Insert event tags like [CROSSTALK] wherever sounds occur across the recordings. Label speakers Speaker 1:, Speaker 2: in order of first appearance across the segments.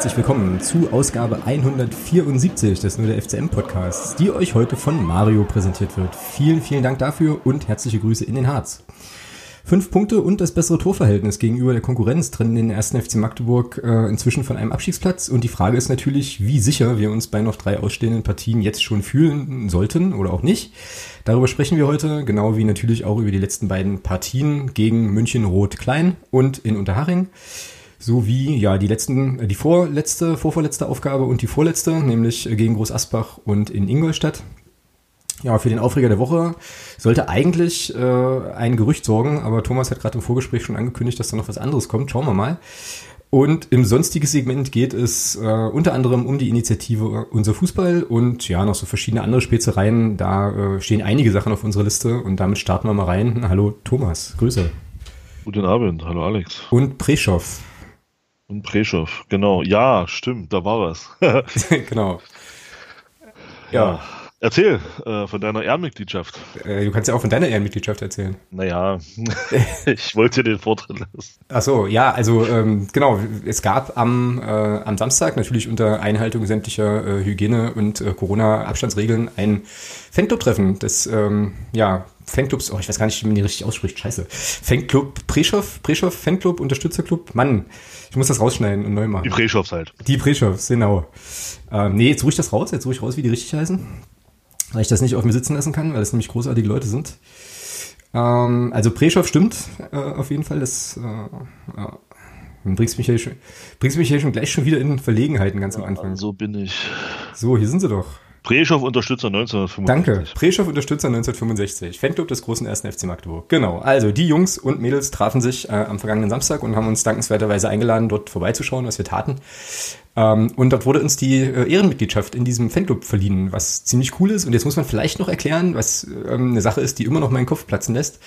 Speaker 1: herzlich willkommen zu Ausgabe 174 des Nur der FCM Podcasts, die euch heute von Mario präsentiert wird. Vielen, vielen Dank dafür und herzliche Grüße in den Harz. Fünf Punkte und das bessere Torverhältnis gegenüber der Konkurrenz trennen den ersten FC Magdeburg äh, inzwischen von einem Abstiegsplatz. Und die Frage ist natürlich, wie sicher wir uns bei noch drei ausstehenden Partien jetzt schon fühlen sollten oder auch nicht. Darüber sprechen wir heute, genau wie natürlich auch über die letzten beiden Partien gegen München Rot-Klein und in Unterhaching sowie ja die letzten, äh, die vorletzte, vorvorletzte Aufgabe und die vorletzte, nämlich gegen Groß Asbach und in Ingolstadt. Ja, für den Aufreger der Woche sollte eigentlich äh, ein Gerücht sorgen, aber Thomas hat gerade im Vorgespräch schon angekündigt, dass da noch was anderes kommt. Schauen wir mal. Und im sonstigen Segment geht es äh, unter anderem um die Initiative Unser Fußball und ja, noch so verschiedene andere Spezereien. Da äh, stehen einige Sachen auf unserer Liste und damit starten wir mal rein. Hallo Thomas, Grüße.
Speaker 2: Guten Abend, hallo Alex.
Speaker 1: Und Preschow.
Speaker 2: Und Preschow, genau. Ja, stimmt, da war was. [LAUGHS] [LAUGHS]
Speaker 1: genau.
Speaker 2: Ja. ja. Erzähl äh, von deiner Ehrenmitgliedschaft.
Speaker 1: Äh, du kannst ja auch von deiner Ehrenmitgliedschaft erzählen.
Speaker 2: Naja, [LAUGHS] ich wollte dir den Vortritt lassen.
Speaker 1: Ach so, ja, also ähm, genau, es gab am, äh, am Samstag natürlich unter Einhaltung sämtlicher äh, Hygiene- und äh, Corona-Abstandsregeln ein Fanclub-Treffen des, ähm, ja, Fanclubs, oh, ich weiß gar nicht, wie man die richtig ausspricht, scheiße. Fanclub Preschow, Preschow Fanclub, Unterstützerclub, Mann, ich muss das rausschneiden und neu machen.
Speaker 2: Die Preschows halt.
Speaker 1: Die Preschows, genau. Ähm, nee, jetzt ruhig das raus, jetzt ruhig ich raus, wie die richtig heißen weil ich das nicht auf mir sitzen lassen kann, weil das nämlich großartige Leute sind. Ähm, also Preschow stimmt äh, auf jeden Fall. Das äh, ja. bringst mich, hier schon, bringst mich hier schon gleich schon wieder in Verlegenheiten ganz am Anfang.
Speaker 2: so bin ich.
Speaker 1: So, hier sind sie doch.
Speaker 2: Preschow Unterstützer 1965.
Speaker 1: Danke. Preschow Unterstützer 1965. Fanclub des großen ersten FC Magdeburg. Genau. Also die Jungs und Mädels trafen sich äh, am vergangenen Samstag und haben uns dankenswerterweise eingeladen, dort vorbeizuschauen, was wir taten. Ähm, und dort wurde uns die äh, Ehrenmitgliedschaft in diesem Fanclub verliehen, was ziemlich cool ist. Und jetzt muss man vielleicht noch erklären, was ähm, eine Sache ist, die immer noch meinen Kopf platzen lässt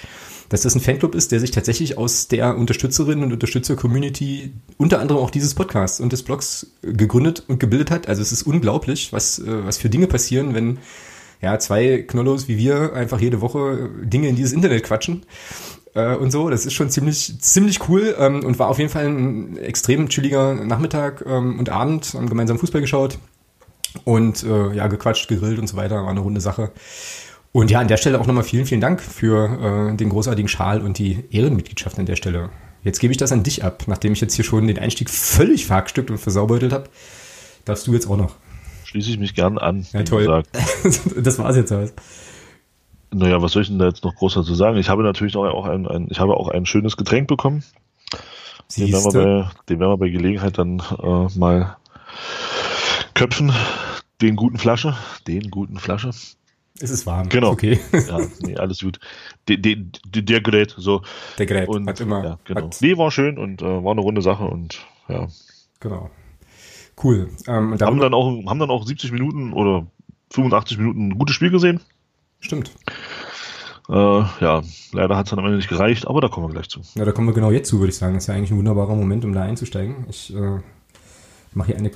Speaker 1: dass das ein Fanclub ist, der sich tatsächlich aus der Unterstützerinnen und Unterstützer-Community, unter anderem auch dieses Podcasts und des Blogs gegründet und gebildet hat. Also es ist unglaublich, was, äh, was für Dinge passieren, wenn ja, zwei Knollos wie wir einfach jede Woche Dinge in dieses Internet quatschen äh, und so. Das ist schon ziemlich, ziemlich cool ähm, und war auf jeden Fall ein extrem chilliger Nachmittag ähm, und Abend. Haben gemeinsam Fußball geschaut und äh, ja, gequatscht, gegrillt und so weiter. War eine runde Sache. Und ja, an der Stelle auch nochmal vielen, vielen Dank für äh, den großartigen Schal und die Ehrenmitgliedschaft an der Stelle. Jetzt gebe ich das an dich ab, nachdem ich jetzt hier schon den Einstieg völlig verhackstückt und versaubeutelt habe. Darfst du jetzt auch noch.
Speaker 2: Schließe ich mich gern an.
Speaker 1: Ja, toll. [LAUGHS] das war's jetzt halt.
Speaker 2: Naja, was soll ich denn da jetzt noch groß dazu sagen? Ich habe natürlich auch ein, ein, ich habe auch ein schönes Getränk bekommen. Den werden, wir bei, den werden wir bei Gelegenheit dann äh, mal köpfen. Den guten Flasche. Den guten Flasche.
Speaker 1: Es ist warm.
Speaker 2: Genau.
Speaker 1: Okay. [LAUGHS]
Speaker 2: Ja, nee, alles gut. De, de, de, der Gerät, so.
Speaker 1: Der Gerät
Speaker 2: und,
Speaker 1: hat immer.
Speaker 2: Ja, genau.
Speaker 1: Hat,
Speaker 2: nee, war schön und äh, war eine runde Sache und ja.
Speaker 1: Genau. Cool.
Speaker 2: Ähm, haben, dann auch, haben dann auch 70 Minuten oder 85 Minuten ein gutes Spiel gesehen.
Speaker 1: Stimmt.
Speaker 2: Äh, ja, leider hat es dann am Ende nicht gereicht, aber da kommen wir gleich zu.
Speaker 1: Ja, da kommen wir genau jetzt zu, würde ich sagen. Das ist ja eigentlich ein wunderbarer Moment, um da einzusteigen. Ich äh, mache hier eine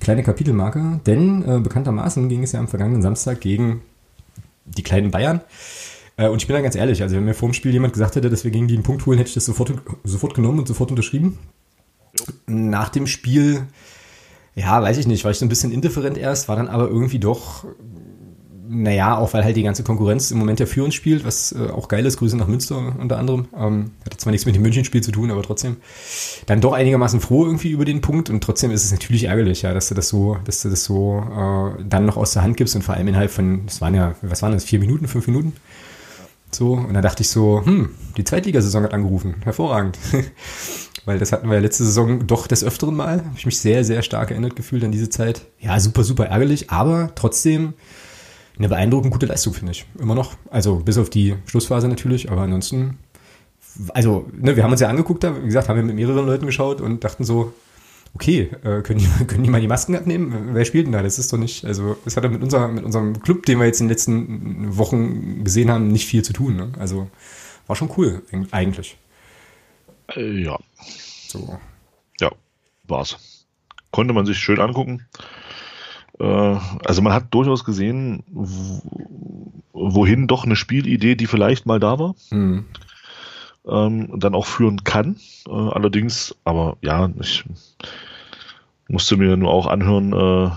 Speaker 1: kleine Kapitelmarke, denn äh, bekanntermaßen ging es ja am vergangenen Samstag gegen die kleinen Bayern. Äh, und ich bin da ganz ehrlich, also wenn mir vor dem Spiel jemand gesagt hätte, dass wir gegen die einen Punkt holen, hätte ich das sofort, sofort genommen und sofort unterschrieben. Nach dem Spiel, ja, weiß ich nicht, war ich so ein bisschen indifferent erst, war dann aber irgendwie doch, naja, auch weil halt die ganze Konkurrenz im Moment ja für uns spielt, was äh, auch geil ist, Grüße nach Münster unter anderem. Ähm, hatte zwar nichts mit dem München-Spiel zu tun, aber trotzdem dann doch einigermaßen froh irgendwie über den Punkt und trotzdem ist es natürlich ärgerlich, ja, dass du das so, dass du das so äh, dann noch aus der Hand gibst und vor allem innerhalb von, das waren ja, was waren das, vier Minuten, fünf Minuten? So, und da dachte ich so, hm, die Zweitligasaison hat angerufen, hervorragend. [LAUGHS] Weil das hatten wir ja letzte Saison doch des Öfteren mal. Habe ich mich sehr, sehr stark erinnert gefühlt an diese Zeit. Ja, super, super ärgerlich, aber trotzdem eine beeindruckend gute Leistung, finde ich. Immer noch. Also bis auf die Schlussphase natürlich, aber ansonsten, also, ne, wir haben uns ja angeguckt da, wie gesagt, haben wir mit mehreren Leuten geschaut und dachten so, okay, äh, können, die, [LAUGHS] können die mal die Masken abnehmen? Wer spielt denn da? Das ist doch nicht, also das hat ja mit, unser, mit unserem Club, den wir jetzt in den letzten Wochen gesehen haben, nicht viel zu tun. Ne? Also war schon cool, eigentlich.
Speaker 2: Äh, ja. So. Ja, war's. Konnte man sich schön angucken. Äh, also man hat durchaus gesehen, wohin doch eine Spielidee, die vielleicht mal da war, mhm. ähm, dann auch führen kann. Äh, allerdings, aber ja, ich, musste mir nur auch anhören, äh,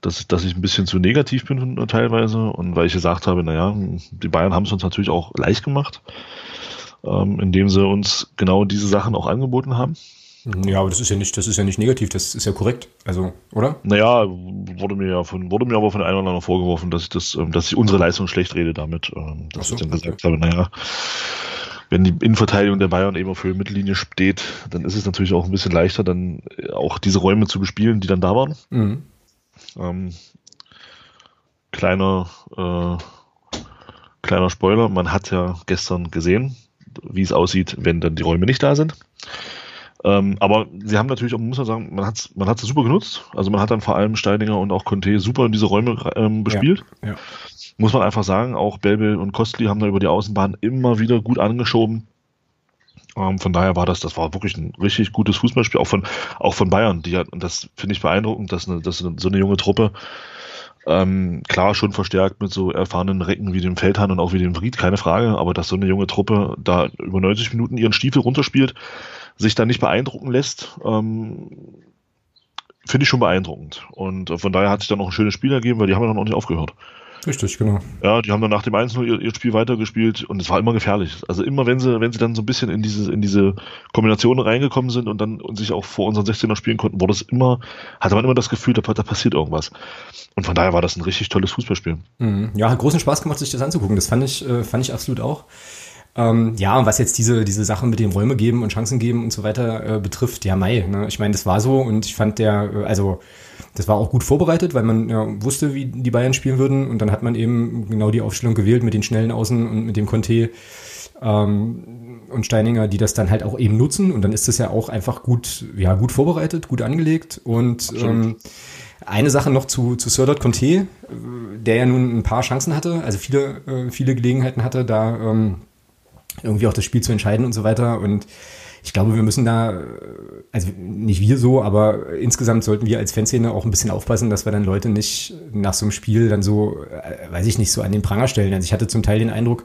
Speaker 2: dass, dass ich ein bisschen zu negativ bin teilweise und weil ich gesagt habe, naja, die Bayern haben es uns natürlich auch leicht gemacht, ähm, indem sie uns genau diese Sachen auch angeboten haben.
Speaker 1: Ja, aber das ist ja nicht, das ist ja nicht negativ, das ist ja korrekt. Also, oder?
Speaker 2: Naja, wurde mir ja von, wurde mir aber von einem oder anderen vorgeworfen, dass ich das, ähm, dass ich unsere Leistung schlecht rede damit, ähm, dass so, ich dann gesagt okay. habe, naja, wenn die Innenverteidigung der Bayern eben auf der Mittellinie steht, dann ist es natürlich auch ein bisschen leichter, dann auch diese Räume zu bespielen, die dann da waren. Mhm. Ähm, kleiner, äh, kleiner Spoiler, man hat ja gestern gesehen, wie es aussieht, wenn dann die Räume nicht da sind. Ähm, aber sie haben natürlich auch, muss man sagen, man hat es man super genutzt. Also man hat dann vor allem Steininger und auch Conte super in diese Räume ähm, bespielt. Ja, ja. Muss man einfach sagen, auch Belbel und Kostli haben da über die Außenbahn immer wieder gut angeschoben. Ähm, von daher war das, das war wirklich ein richtig gutes Fußballspiel, auch von, auch von Bayern. Die hat, und das finde ich beeindruckend, dass, eine, dass so eine junge Truppe ähm, klar, schon verstärkt mit so erfahrenen Recken wie dem Feldhahn und auch wie dem Fried, keine Frage, aber dass so eine junge Truppe da über 90 Minuten ihren Stiefel runterspielt, sich da nicht beeindrucken lässt, ähm, finde ich schon beeindruckend. Und äh, von daher hat sich dann noch ein schönes Spiel ergeben, weil die haben ja noch nicht aufgehört.
Speaker 1: Richtig, genau.
Speaker 2: Ja, die haben dann nach dem 1 ihr, ihr Spiel weitergespielt und es war immer gefährlich. Also immer wenn sie, wenn sie dann so ein bisschen in diese, in diese Kombination reingekommen sind und dann und sich auch vor unseren 16er spielen konnten, wurde es immer, hatte man immer das Gefühl, da, da passiert irgendwas. Und von daher war das ein richtig tolles Fußballspiel.
Speaker 1: Mhm. Ja, hat großen Spaß gemacht, sich das anzugucken. Das fand ich, äh, fand ich absolut auch. Ähm, ja, und was jetzt diese, diese Sachen mit dem Räume geben und Chancen geben und so weiter äh, betrifft, ja, Mai. Ne? Ich meine, das war so und ich fand der, äh, also das war auch gut vorbereitet, weil man ja, wusste, wie die Bayern spielen würden. Und dann hat man eben genau die Aufstellung gewählt mit den schnellen Außen und mit dem Conte ähm, und Steininger, die das dann halt auch eben nutzen. Und dann ist das ja auch einfach gut, ja, gut vorbereitet, gut angelegt. Und ähm, eine Sache noch zu, zu Serdot Conte, der ja nun ein paar Chancen hatte, also viele, äh, viele Gelegenheiten hatte, da ähm, irgendwie auch das Spiel zu entscheiden und so weiter. Und ich glaube, wir müssen da, also nicht wir so, aber insgesamt sollten wir als Fanszene auch ein bisschen aufpassen, dass wir dann Leute nicht nach so einem Spiel dann so, äh, weiß ich nicht, so an den Pranger stellen. Also ich hatte zum Teil den Eindruck,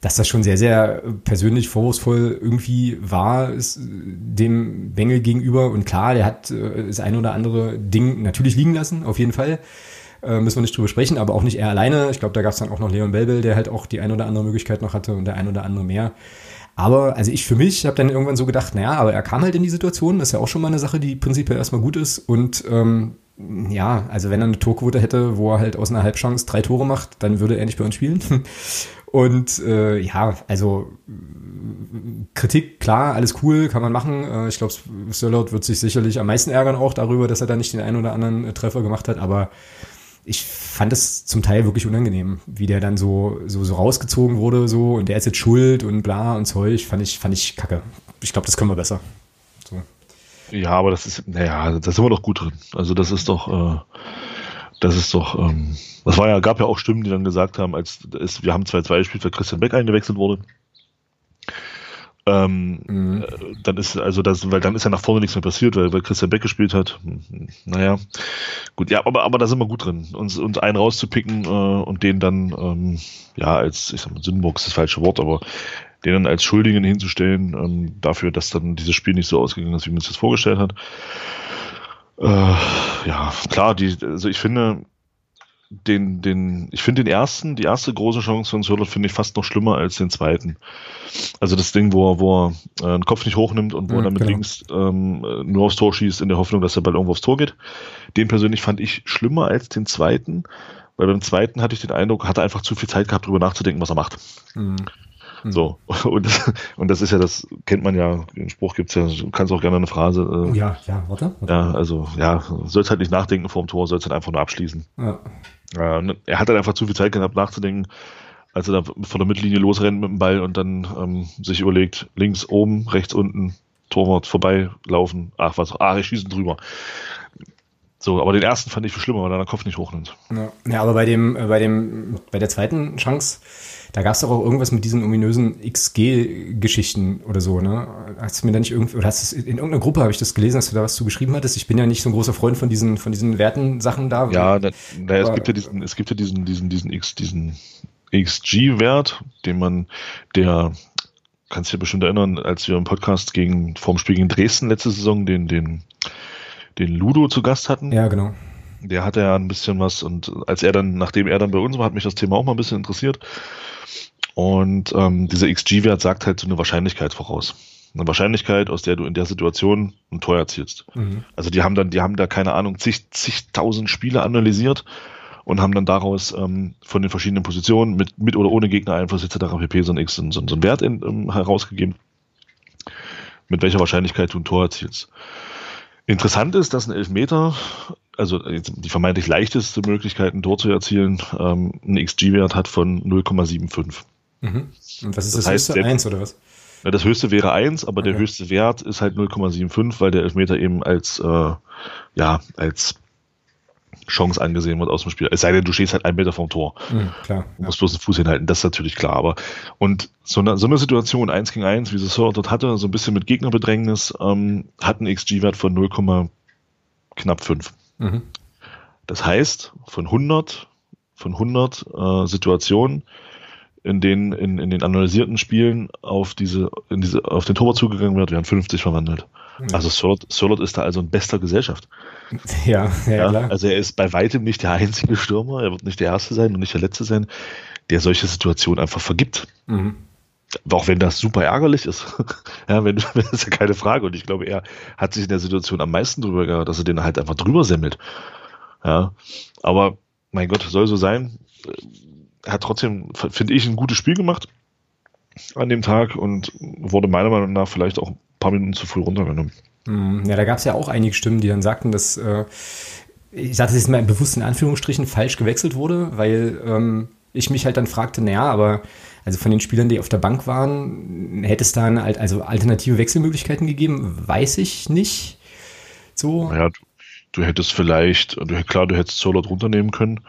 Speaker 1: dass das schon sehr, sehr persönlich vorwurfsvoll irgendwie war, ist dem Bengel gegenüber. Und klar, der hat äh, das ein oder andere Ding natürlich liegen lassen, auf jeden Fall. Äh, müssen wir nicht drüber sprechen, aber auch nicht er alleine. Ich glaube, da gab es dann auch noch Leon Belbel, der halt auch die ein oder andere Möglichkeit noch hatte und der ein oder andere mehr. Aber also ich für mich habe dann irgendwann so gedacht, naja, aber er kam halt in die Situation, das ist ja auch schon mal eine Sache, die prinzipiell erstmal gut ist. Und ähm, ja, also wenn er eine Torquote hätte, wo er halt aus einer Halbchance drei Tore macht, dann würde er nicht bei uns spielen. [LAUGHS] Und äh, ja, also Kritik, klar, alles cool, kann man machen. Äh, ich glaube, Sörlot wird sich sicherlich am meisten ärgern auch darüber, dass er da nicht den einen oder anderen äh, Treffer gemacht hat, aber ich fand es zum Teil wirklich unangenehm, wie der dann so, so, so rausgezogen wurde, so, und der ist jetzt schuld und bla und Zeug, fand ich, fand ich kacke. Ich glaube, das können wir besser. So.
Speaker 2: Ja, aber das ist, naja, da sind wir doch gut drin. Also das ist doch, äh, das ist doch, ähm, das war ja, gab ja auch Stimmen, die dann gesagt haben, als es, wir haben 2-2 gespielt, weil Christian Beck eingewechselt wurde. Ähm, mhm. Äh, dann ist also das, weil dann ist ja nach vorne nichts mehr passiert, weil, weil Christian Beck gespielt hat. Naja, gut, ja, aber, aber da sind wir gut drin, uns, uns einen rauszupicken äh, und den dann, ähm, ja, als, ich sag mal, Sündenbock ist das falsche Wort, aber den dann als Schuldigen hinzustellen, ähm, dafür, dass dann dieses Spiel nicht so ausgegangen ist, wie man sich das vorgestellt hat. Äh, ja, klar, die, also ich finde, den, den, ich finde den ersten, die erste große Chance von Sörlot finde ich fast noch schlimmer als den zweiten. Also das Ding, wo er, wo er äh, den Kopf nicht hochnimmt und wo mhm, er dann mit genau. links ähm, nur aufs Tor schießt in der Hoffnung, dass der Ball irgendwo aufs Tor geht. Den persönlich fand ich schlimmer als den zweiten, weil beim zweiten hatte ich den Eindruck, hat er einfach zu viel Zeit gehabt, darüber nachzudenken, was er macht. Mhm. mhm. So, [LAUGHS] und, und das ist ja, das kennt man ja, den Spruch gibt's ja, du kannst auch gerne eine Phrase.
Speaker 1: Äh, ja, ja, warte,
Speaker 2: warte. Ja, also, ja, sollst halt nicht nachdenken vor dem Tor, sollst halt einfach nur abschließen. Ja. Äh, er hat dann einfach zu viel Zeit gehabt nachzudenken, als er da von der Mittellinie losrennt mit dem Ball und dann ähm, sich überlegt, links oben, rechts unten, Torwart vorbeilaufen, ach was, ah, ich schieße drüber. So, aber den ersten fand ich viel schlimmer, weil er den Kopf nicht hochnimmt.
Speaker 1: Ja, ja aber bei dem, äh, bei dem, bei der zweiten Chance, da gab es doch auch irgendwas mit diesen ominösen XG-Geschichten oder so, ne? Hast du mir da nicht irgendwie, oder hast du in irgendeiner Gruppe habe ich das gelesen, dass du da was zu geschrieben hattest? Ich bin ja nicht so ein großer Freund von diesen, von diesen Werten-Sachen da.
Speaker 2: Ja, da, da, es gibt ja diesen, es gibt ja diesen, diesen, diesen X, diesen XG-Wert, den man, der kannst dich ja bestimmt erinnern, als wir im Podcast gegen, vorm Spiel gegen Dresden letzte Saison den, den, den Ludo zu Gast hatten.
Speaker 1: Ja, genau.
Speaker 2: Der hatte ja ein bisschen was und als er dann, nachdem er dann bei uns war, hat mich das Thema auch mal ein bisschen interessiert. Und ähm, dieser XG-Wert sagt halt so eine Wahrscheinlichkeit voraus. Eine Wahrscheinlichkeit, aus der du in der Situation ein Tor erzielst. Mhm. Also die haben dann, die haben da keine Ahnung, zig, zigtausend Spiele analysiert und haben dann daraus ähm, von den verschiedenen Positionen mit, mit oder ohne Gegnereinfluss etc. pp. so einen, so, so einen Wert in, um, herausgegeben, mit welcher Wahrscheinlichkeit du ein Tor erzielst. Interessant ist, dass ein Elfmeter, also die vermeintlich leichteste Möglichkeit, ein Tor zu erzielen, ähm, einen XG-Wert hat von 0,75.
Speaker 1: Mhm. Und was ist das, das heißt, höchste? 1 oder was?
Speaker 2: Ja, das höchste wäre 1, aber okay. der höchste Wert ist halt 0,75, weil der Elfmeter eben als, äh, ja, als Chance angesehen wird aus dem Spiel. Es sei denn, du stehst halt einen Meter vom Tor. Mhm, klar, du musst ja. bloß den Fuß hinhalten, das ist natürlich klar. Aber und so eine, so eine Situation, 1 gegen 1, wie sie Sir dort hatte, so ein bisschen mit Gegnerbedrängnis, ähm, hat einen XG-Wert von 0, knapp 5. Mhm. Das heißt, von 100, von 100 äh, Situationen in den, in, in den analysierten Spielen auf diese, in diese, auf den Torwart zugegangen wird, werden 50 verwandelt. Ja. Also Sörlot, ist da also in bester Gesellschaft. [LAUGHS]
Speaker 1: Ja, ja, ja, klar.
Speaker 2: Also er ist bei weitem nicht der einzige Stürmer, er wird nicht der Erste sein und nicht der Letzte sein, der solche Situationen einfach vergibt. Mhm. Auch wenn das super ärgerlich ist. [LAUGHS] ja, wenn, [LAUGHS] das ist ja keine Frage. Und ich glaube, er hat sich in der Situation am meisten drüber gehabt, dass er den halt einfach drüber semmelt. Ja, aber mein Gott, soll so sein er hat trotzdem, finde ich, ein gutes Spiel gemacht an dem Tag und wurde meiner Meinung nach vielleicht auch ein paar Minuten zu früh runtergenommen.
Speaker 1: Mhm. Ja, da gab es ja auch einige Stimmen, die dann sagten, dass, äh, ich sage das jetzt mal bewusst in Anführungsstrichen, falsch gewechselt wurde, weil ähm, ich mich halt dann fragte, naja, aber also von den Spielern, die auf der Bank waren, hätte es da eine, also alternative Wechselmöglichkeiten gegeben? Weiß ich nicht. So.
Speaker 2: Naja, du, du hättest vielleicht, du, klar, du hättest Solot runternehmen können,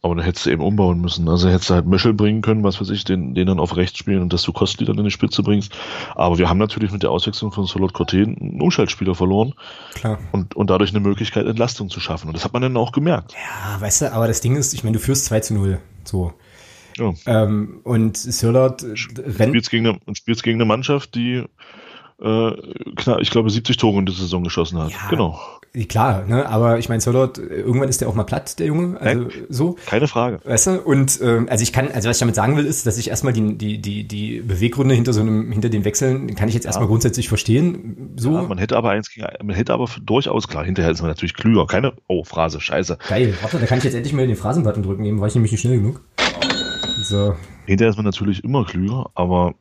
Speaker 2: aber dann hättest du eben umbauen müssen. Also hättest du halt Möschel bringen können, was weiß ich, den, den dann auf rechts spielen und dass du Kostli dann in die Spitze bringst. Aber wir haben natürlich mit der Auswechslung von Solot Corten einen Umschaltspieler verloren. Klar. Und, und dadurch eine Möglichkeit, Entlastung zu schaffen. Und das hat man dann auch gemerkt.
Speaker 1: Ja, weißt du, aber das Ding ist, ich meine, du führst 2 zu 0. So. Ja. Ähm, und Sirlot
Speaker 2: rennt. Spielst gegen eine, spielst gegen eine Mannschaft, die äh, knapp, ich glaube, 70 Tore in der Saison geschossen hat. Ja,
Speaker 1: genau. Klar, ne? aber ich meine, Sörlot, irgendwann ist der auch mal platt, der Junge. Also Nein, so.
Speaker 2: Keine Frage.
Speaker 1: Weißt du? Und ähm, also ich kann, also was ich damit sagen will, ist, dass ich erstmal die, die, die, die Beweggründe hinter so einem, hinter den Wechseln, kann ich jetzt erstmal ja. grundsätzlich verstehen. So. Ja,
Speaker 2: man hätte aber eins man hätte aber durchaus, klar, hinterher ist man natürlich klüger. Keine, oh, Phrase, scheiße.
Speaker 1: Geil, warte, da kann ich jetzt endlich mal den Phrasenbutton drücken, eben war ich nämlich nicht schnell genug.
Speaker 2: So. Hinterher ist man natürlich immer klüger, aber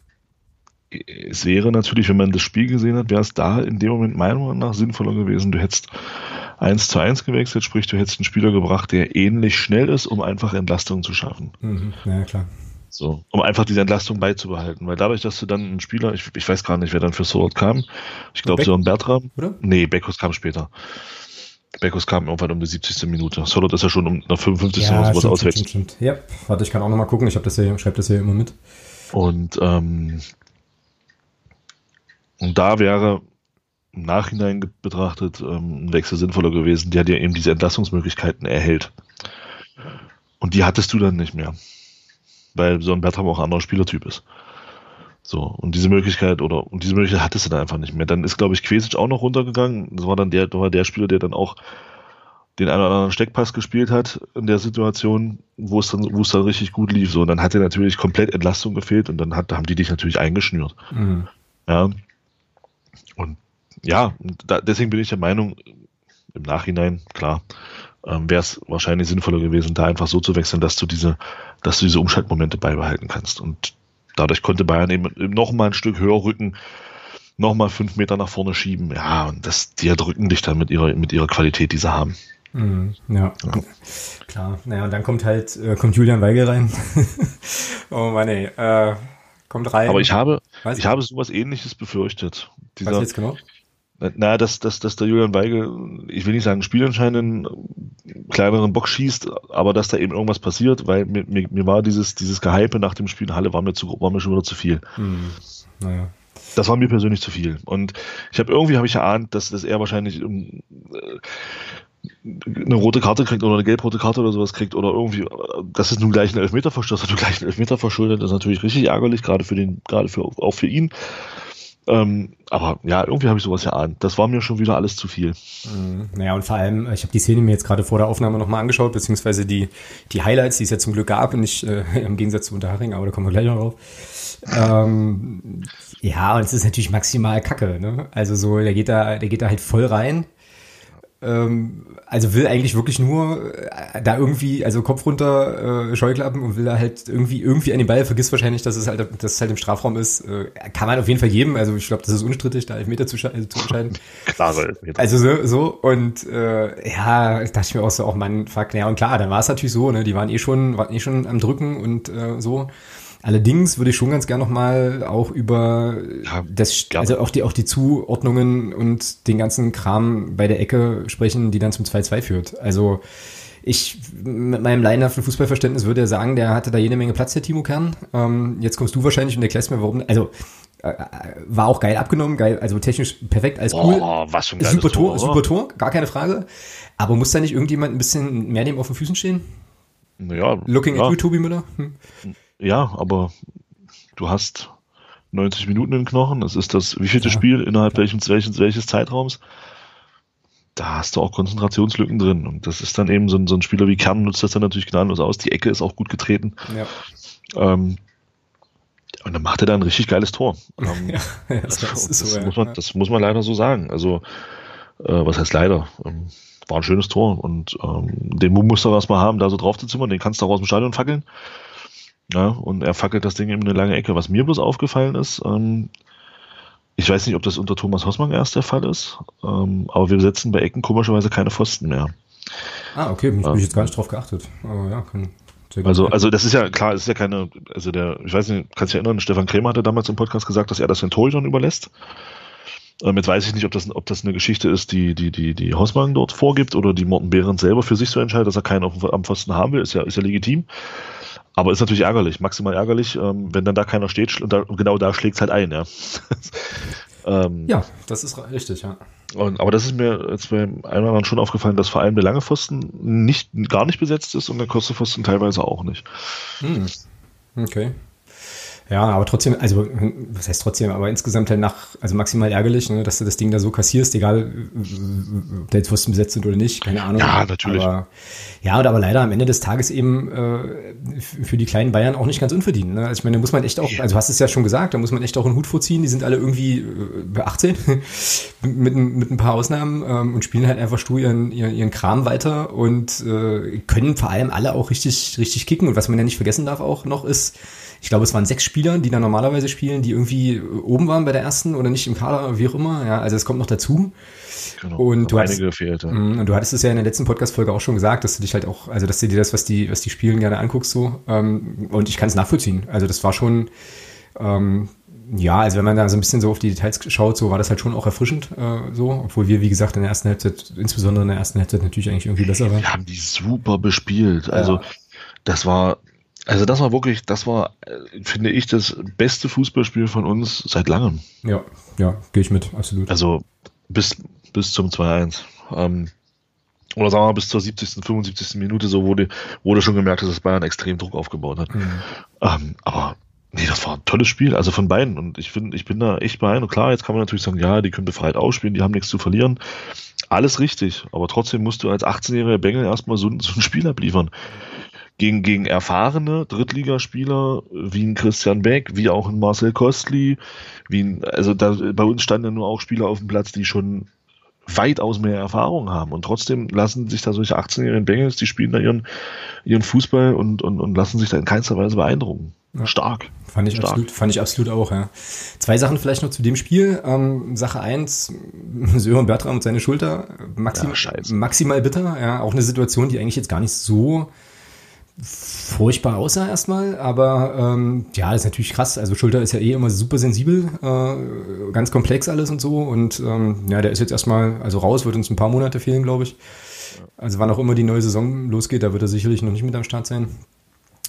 Speaker 2: es wäre natürlich, wenn man das Spiel gesehen hat, wäre es da in dem Moment meiner Meinung nach sinnvoller gewesen. Du hättest 1 zu 1 gewechselt, sprich, du hättest einen Spieler gebracht, der ähnlich schnell ist, um einfach Entlastung zu schaffen.
Speaker 1: Mhm. Ja, klar.
Speaker 2: So, um einfach diese Entlastung beizubehalten. Weil dadurch, dass du dann einen Spieler, ich, ich weiß gar nicht, wer dann für Sword kam, ich glaube, so ein Bertram. Oder? Nee, Beckus kam später. Beckus kam irgendwann um die 70. Minute. Solot ist ja schon um der 55.
Speaker 1: Ja, oder sowas auswechselt. Stimmt, stimmt. Ja, warte, ich kann auch nochmal gucken. Ich habe das hier, schreibe das hier immer mit.
Speaker 2: Und ähm, und da wäre im Nachhinein betrachtet ähm, ein Wechsel sinnvoller gewesen, der dir eben diese Entlassungsmöglichkeiten erhält. Und die hattest du dann nicht mehr. Weil so ein Bertram auch ein anderer Spielertyp ist. So, und diese Möglichkeit, oder und diese Möglichkeit hattest du dann einfach nicht mehr. Dann ist, glaube ich, Quesic auch noch runtergegangen. Das war dann der, war der Spieler, der dann auch den einen oder anderen Steckpass gespielt hat in der Situation, wo es dann, wo es dann richtig gut lief. So, und dann hat er natürlich komplett Entlastung gefehlt und dann hat, haben die dich natürlich eingeschnürt. Mhm. Ja, und ja, da, deswegen bin ich der Meinung, im Nachhinein, klar, ähm, wäre es wahrscheinlich sinnvoller gewesen, da einfach so zu wechseln, dass du diese, dass du diese Umschaltmomente beibehalten kannst. Und dadurch konnte Bayern eben noch mal ein Stück höher rücken, noch mal fünf Meter nach vorne schieben. Ja, und das, die erdrücken dich dann mit ihrer, mit ihrer Qualität, die sie haben.
Speaker 1: Mhm, ja. ja. klar. Naja, und dann kommt halt, äh, kommt Julian Weigel rein. [LAUGHS] oh Mann, ey. Äh, kommt rein.
Speaker 2: Aber ich habe, Weiß ich habe sowas ähnliches befürchtet.
Speaker 1: Dieser, Was jetzt genau?
Speaker 2: Na, dass, dass, dass der Julian Weigel, ich will nicht sagen, spielentscheidenden kleineren Bock schießt, aber dass da eben irgendwas passiert, weil mir, mir, mir war dieses, dieses Gehype nach dem Spiel in Halle war mir, zu, war mir schon wieder zu viel. Hm. Naja. Das war mir persönlich zu viel. Und ich habe irgendwie habe ich erahnt, dass, dass er wahrscheinlich äh, eine rote Karte kriegt oder eine gelb-rote Karte oder sowas kriegt oder irgendwie, das ist nun gleich ein Elfmeter verschuldet, das hat nun gleich einen Elfmeter verschuldet, das ist natürlich richtig ärgerlich, gerade für den, gerade für, auch für ihn. Ähm, aber ja, irgendwie habe ich sowas ja an. Das war mir schon wieder alles zu viel.
Speaker 1: Mhm. Naja, und vor allem, ich habe die Szene mir jetzt gerade vor der Aufnahme nochmal angeschaut, beziehungsweise die, die Highlights, die es ja zum Glück gab, nicht äh, [LAUGHS] im Gegensatz zu Unterhaching, aber da kommen wir gleich noch drauf. Ähm, ja, und es ist natürlich maximal Kacke, ne? Also so, der geht da, der geht da halt voll rein also will eigentlich wirklich nur äh, da irgendwie, also Kopf runter, äh, Scheuklappen und will da halt irgendwie, irgendwie an den Ball, vergisst wahrscheinlich, dass es halt, dass es halt im Strafraum ist. Äh, kann man auf jeden Fall geben. Also ich glaube, das ist unstrittig, da Elfmeter zu, äh, zu entscheiden. [LAUGHS]
Speaker 2: Klare Elfmeter.
Speaker 1: Also so, so und äh, ja, dachte ich mir auch so, auch man, fuck, ja und klar, dann war es natürlich so, ne, die waren eh schon, waren eh schon am Drücken und äh, so. Allerdings würde ich schon ganz gern nochmal auch über ja, das, also auch die, auch die Zuordnungen und den ganzen Kram bei der Ecke sprechen, die dann zum 2-2 führt. Also ich mit meinem laienhaften Fußballverständnis würde ja sagen, der hatte da jede Menge Platz, der Timo Kern. Ähm, jetzt kommst du wahrscheinlich und erklärst mir, warum. Also äh, war auch geil abgenommen, geil, also technisch perfekt, alles cool.
Speaker 2: Oh, was für ein
Speaker 1: super Tor, Tor super Tor, gar keine Frage. Aber muss da nicht irgendjemand ein bisschen mehr dem auf den Füßen stehen?
Speaker 2: Naja.
Speaker 1: Looking
Speaker 2: ja.
Speaker 1: at you, Tobi Müller. Hm.
Speaker 2: Ja, aber du hast 90 Minuten in den Knochen. Es ist das wievielte ja. Spiel innerhalb welches, welches, welches Zeitraums. Da hast du auch Konzentrationslücken drin. Und das ist dann eben so ein, so ein Spieler wie Kern nutzt das dann natürlich gnadenlos aus. Die Ecke ist auch gut getreten. Ja. Ähm, und dann macht er da ein richtig geiles Tor. [LAUGHS] Ähm, ja, das, das, das, so, muss man, das muss man leider so sagen. Also, äh, was heißt leider? Ähm, war ein schönes Tor und ähm, den Mumm musst du erstmal haben, da so drauf zu zimmern. Den kannst du auch aus dem Stadion fackeln. Ja, und er fackelt das Ding eben eine lange Ecke. Was mir bloß aufgefallen ist, ähm, ich weiß nicht, ob das unter Thomas Hossmann erst der Fall ist, ähm, aber wir setzen bei Ecken komischerweise keine Pfosten mehr.
Speaker 1: Ah, okay, ich ähm, jetzt gar nicht drauf geachtet. Aber ja, kann,
Speaker 2: also, also das ist ja klar, es ist ja keine, also der, ich weiß nicht, kannst du dich erinnern, Stefan Krämer hatte damals im Podcast gesagt, dass er das den Torhütern überlässt. Ähm, jetzt weiß ich nicht, ob das, ob das eine Geschichte ist, die, die, die, die Hossmann dort vorgibt oder die Morten Behrens selber für sich so entscheidet, dass er keinen auf, am Pfosten haben will, ist ja, ist ja legitim. Aber ist natürlich ärgerlich, maximal ärgerlich, ähm, wenn dann da keiner steht und, da, und genau da schlägt es halt ein, ja. [LAUGHS]
Speaker 1: ähm, ja, das ist richtig, ja.
Speaker 2: Und, aber das ist mir jetzt beim einen oder schon aufgefallen, dass vor allem der lange Pfosten nicht, gar nicht besetzt ist und der kurze Pfosten teilweise auch nicht.
Speaker 1: Hm. Okay. Ja, aber trotzdem, also was heißt trotzdem, aber insgesamt halt nach, also maximal ärgerlich, ne, dass du das Ding da so kassierst, egal ob der jetzt Pfosten besetzt sind oder nicht, keine Ahnung.
Speaker 2: Ja, natürlich.
Speaker 1: Aber, ja, und aber leider am Ende des Tages eben äh, für die kleinen Bayern auch nicht ganz unverdient. Ne? Also ich meine, da muss man echt auch, also du hast es ja schon gesagt, da muss man echt auch einen Hut vorziehen, die sind alle irgendwie äh, 18, [LAUGHS] mit, mit ein paar Ausnahmen ähm, und spielen halt einfach stur ihren, ihren, ihren Kram weiter und äh, können vor allem alle auch richtig, richtig kicken. Und was man ja nicht vergessen darf auch noch ist, ich glaube, es waren sechs Spieler, die da normalerweise spielen, die irgendwie oben waren bei der ersten oder nicht im Kader, wie auch immer. Ja, also es kommt noch dazu. Genau, und du hattest, gefehlt, ja. Mhm, und du hattest es ja in der letzten Podcast-Folge auch schon gesagt, dass du dich halt auch, also dass du dir das, was die, was die spielen, gerne anguckst, so. Ähm, und ich kann es nachvollziehen. Also das war schon, ähm, ja, also wenn man da so ein bisschen so auf die Details schaut, so war das halt schon auch erfrischend, äh, so, obwohl wir, wie gesagt, in der ersten Halbzeit, insbesondere in der ersten Halbzeit natürlich eigentlich irgendwie besser waren.
Speaker 2: Wir haben die super bespielt. Also ja. das war also das war wirklich, das war, äh, finde ich, das beste Fußballspiel von uns seit langem.
Speaker 1: Ja, ja, gehe ich mit, absolut.
Speaker 2: Also bis, bis zum 2-1. Ähm, oder sagen wir mal bis zur 70., 75. Minute so wurde, wurde schon gemerkt, dass das Bayern extrem Druck aufgebaut hat. Mhm. Ähm, aber nee, das war ein tolles Spiel, also von beiden. Und ich finde, ich bin da echt bei Und klar, jetzt kann man natürlich sagen, ja, die können befreit ausspielen, die haben nichts zu verlieren. Alles richtig, aber trotzdem musst du als 18-jähriger Bengel erstmal so, so ein Spiel abliefern gegen, gegen erfahrene Drittligaspieler wie ein Christian Beck, wie auch ein Marcel Kostli, wie ein, also da, bei uns standen ja nur auch Spieler auf dem Platz, die schon weitaus mehr Erfahrung haben und trotzdem lassen sich da solche 18-jährigen Bengels, die spielen da ihren, ihren Fußball und, und, und lassen sich da in keinster Weise beeindrucken. Ja. Stark.
Speaker 1: Fand ich,
Speaker 2: Stark.
Speaker 1: Absolut, fand ich absolut auch, ja. Zwei Sachen vielleicht noch zu dem Spiel. Ähm, Sache eins, [LAUGHS] Sören Bertram und seine Schulter, maxim, ja, maximal bitter, ja. Auch eine Situation, die eigentlich jetzt gar nicht so furchtbar aussah erstmal, aber ähm, ja, das ist natürlich krass. Also Schulter ist ja eh immer super sensibel, äh, ganz komplex alles und so. Und ähm, ja, der ist jetzt erstmal, also raus, wird uns ein paar Monate fehlen, glaube ich. Also wann auch immer die neue Saison losgeht, da wird er sicherlich noch nicht mit am Start sein.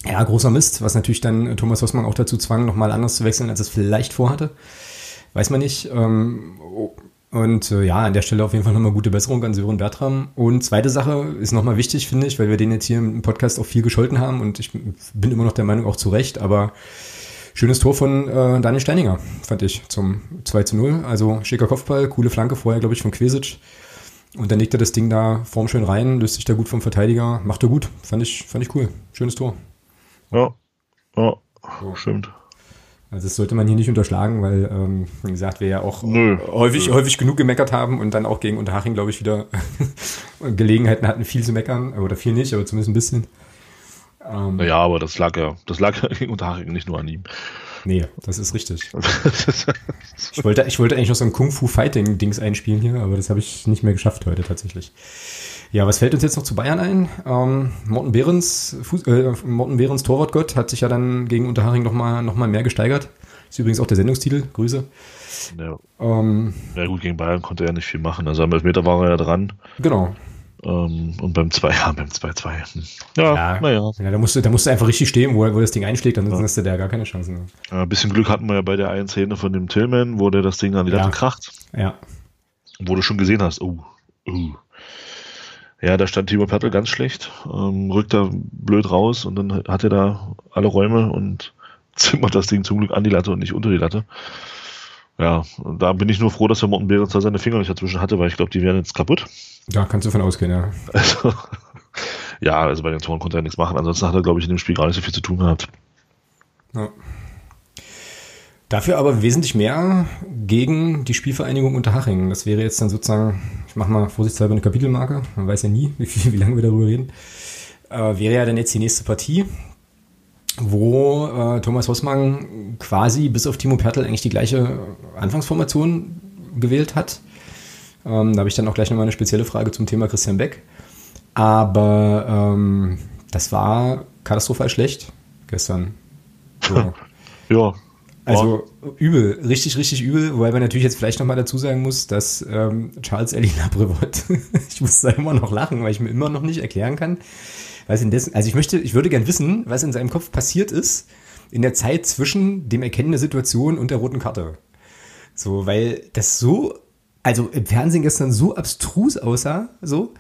Speaker 1: Ja, großer Mist, was natürlich dann Thomas Hossmann auch dazu zwang, nochmal anders zu wechseln, als es vielleicht vorhatte. Weiß man nicht. Ähm, Und äh, ja, an der Stelle auf jeden Fall nochmal gute Besserung an Sören Bertram. Und zweite Sache ist nochmal wichtig, finde ich, weil wir den jetzt hier im Podcast auch viel gescholten haben und ich bin immer noch der Meinung, auch zu Recht, aber schönes Tor von äh, Daniel Steininger, fand ich, zum 2 zu 0. Also schicker Kopfball, coole Flanke vorher, glaube ich, von Quesic. Und dann legt er das Ding da formschön rein, löst sich da gut vom Verteidiger, macht er gut. Fand ich, fand ich cool. Schönes Tor.
Speaker 2: Ja, ja, stimmt.
Speaker 1: Also das sollte man hier nicht unterschlagen, weil, ähm, wie gesagt, wir ja auch Nö. häufig, Nö. häufig genug gemeckert haben und dann auch gegen Unterhaching, glaube ich, wieder [LAUGHS] Gelegenheiten hatten, viel zu meckern. Oder viel nicht, aber zumindest ein bisschen.
Speaker 2: Ähm, naja, aber das lag ja, das lag ja [LAUGHS] gegen Unterhaching nicht nur an ihm.
Speaker 1: Nee, das ist richtig. ich, wollte, ich wollte eigentlich noch so ein Kung-Fu-Fighting-Dings einspielen hier, aber das habe ich nicht mehr geschafft heute tatsächlich. Ja, was fällt uns jetzt noch zu Bayern ein? Ähm, Morten, Behrens, Fuß, äh, Morten Behrens Torwartgott hat sich ja dann gegen Unterhaching nochmal noch mal mehr gesteigert. Ist übrigens auch der Sendungstitel. Grüße.
Speaker 2: Ja. Ähm, ja gut, gegen Bayern konnte er nicht viel machen. Also am Elfmeter war er ja dran.
Speaker 1: Genau.
Speaker 2: Ähm, und beim 2, [LAUGHS] ja, beim 2-2.
Speaker 1: Ja, ja, naja. Ja, da musst, du, da musst du einfach richtig stehen, wo, wo das Ding einschlägt, dann ja. hast du da gar keine Chancen.
Speaker 2: Ja, ein bisschen Glück hatten wir ja bei der einen Szene von dem Tillman, wo der das Ding an die Latte ja. kracht.
Speaker 1: Ja.
Speaker 2: Wo du schon gesehen hast, oh, oh. Ja, da stand Timo Pertl ganz schlecht, ähm, rückt da blöd raus und dann hat er da alle Räume und [LAUGHS] zimmert das Ding zum Glück an die Latte und nicht unter die Latte. Ja, da bin ich nur froh, dass der Morten Behrens da seine Finger nicht dazwischen hatte, weil ich glaube, die wären jetzt kaputt.
Speaker 1: Da kannst du von ausgehen, ja. [LAUGHS]
Speaker 2: Also, ja, also bei den Toren konnte er nichts machen. Ansonsten hat er, glaube ich, in dem Spiel gar nicht so viel zu tun gehabt. Ja.
Speaker 1: Dafür aber wesentlich mehr gegen die Spielvereinigung Unterhaching. Das wäre jetzt dann sozusagen, ich mache mal vorsichtshalber eine Kapitelmarke, man weiß ja nie, [LAUGHS] wie, viel, wie lange wir darüber reden. Äh, wäre ja dann jetzt die nächste Partie, wo äh, Thomas Hossmann quasi bis auf Timo Pertl eigentlich die gleiche Anfangsformation gewählt hat. Ähm, da habe ich dann auch gleich nochmal eine spezielle Frage zum Thema Christian Beck. Aber ähm, das war katastrophal schlecht gestern.
Speaker 2: So. [LAUGHS] ja.
Speaker 1: Also übel, richtig, richtig übel, wobei man natürlich jetzt vielleicht nochmal dazu sagen muss, dass ähm, Charles Elina Brevot, [LAUGHS] ich muss da immer noch lachen, weil ich mir immer noch nicht erklären kann, was in dessen, also ich möchte, ich würde gern wissen, was in seinem Kopf passiert ist in der Zeit zwischen dem Erkennen der Situation und der roten Karte. So, weil das so, also im Fernsehen gestern so abstrus aussah, so,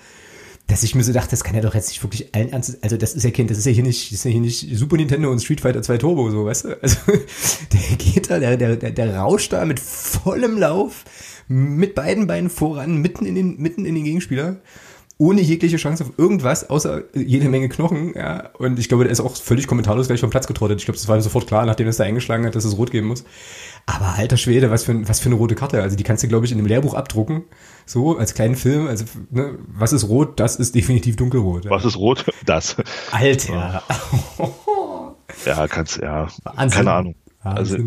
Speaker 1: dass ich mir so dachte, das kann ja doch jetzt nicht wirklich allen Ernstes, also das ist ja Kind, das ist ja hier nicht, das ist ja hier nicht Super Nintendo und Street Fighter 2 Turbo, so, weißt du? Also, [LAUGHS] der geht da, der, der, der, der rauscht da mit vollem Lauf, mit beiden Beinen voran, mitten in den, mitten in den Gegenspieler ohne jegliche Chance auf irgendwas, außer jede Menge Knochen. Ja. Und ich glaube, der ist auch völlig kommentarlos gleich vom Platz getrottet. Ich glaube, das war ihm sofort klar, nachdem er es da eingeschlagen hat, dass es rot geben muss. Aber alter Schwede, was für, was für eine rote Karte. Also die kannst du, glaube ich, in einem Lehrbuch abdrucken. So, als kleinen Film. Also, ne, was ist rot? Das ist definitiv dunkelrot.
Speaker 2: Ja. Was ist rot? Das.
Speaker 1: Alter.
Speaker 2: ja, [LAUGHS] kannst, ja. Wahnsinn. Keine Ahnung. Also,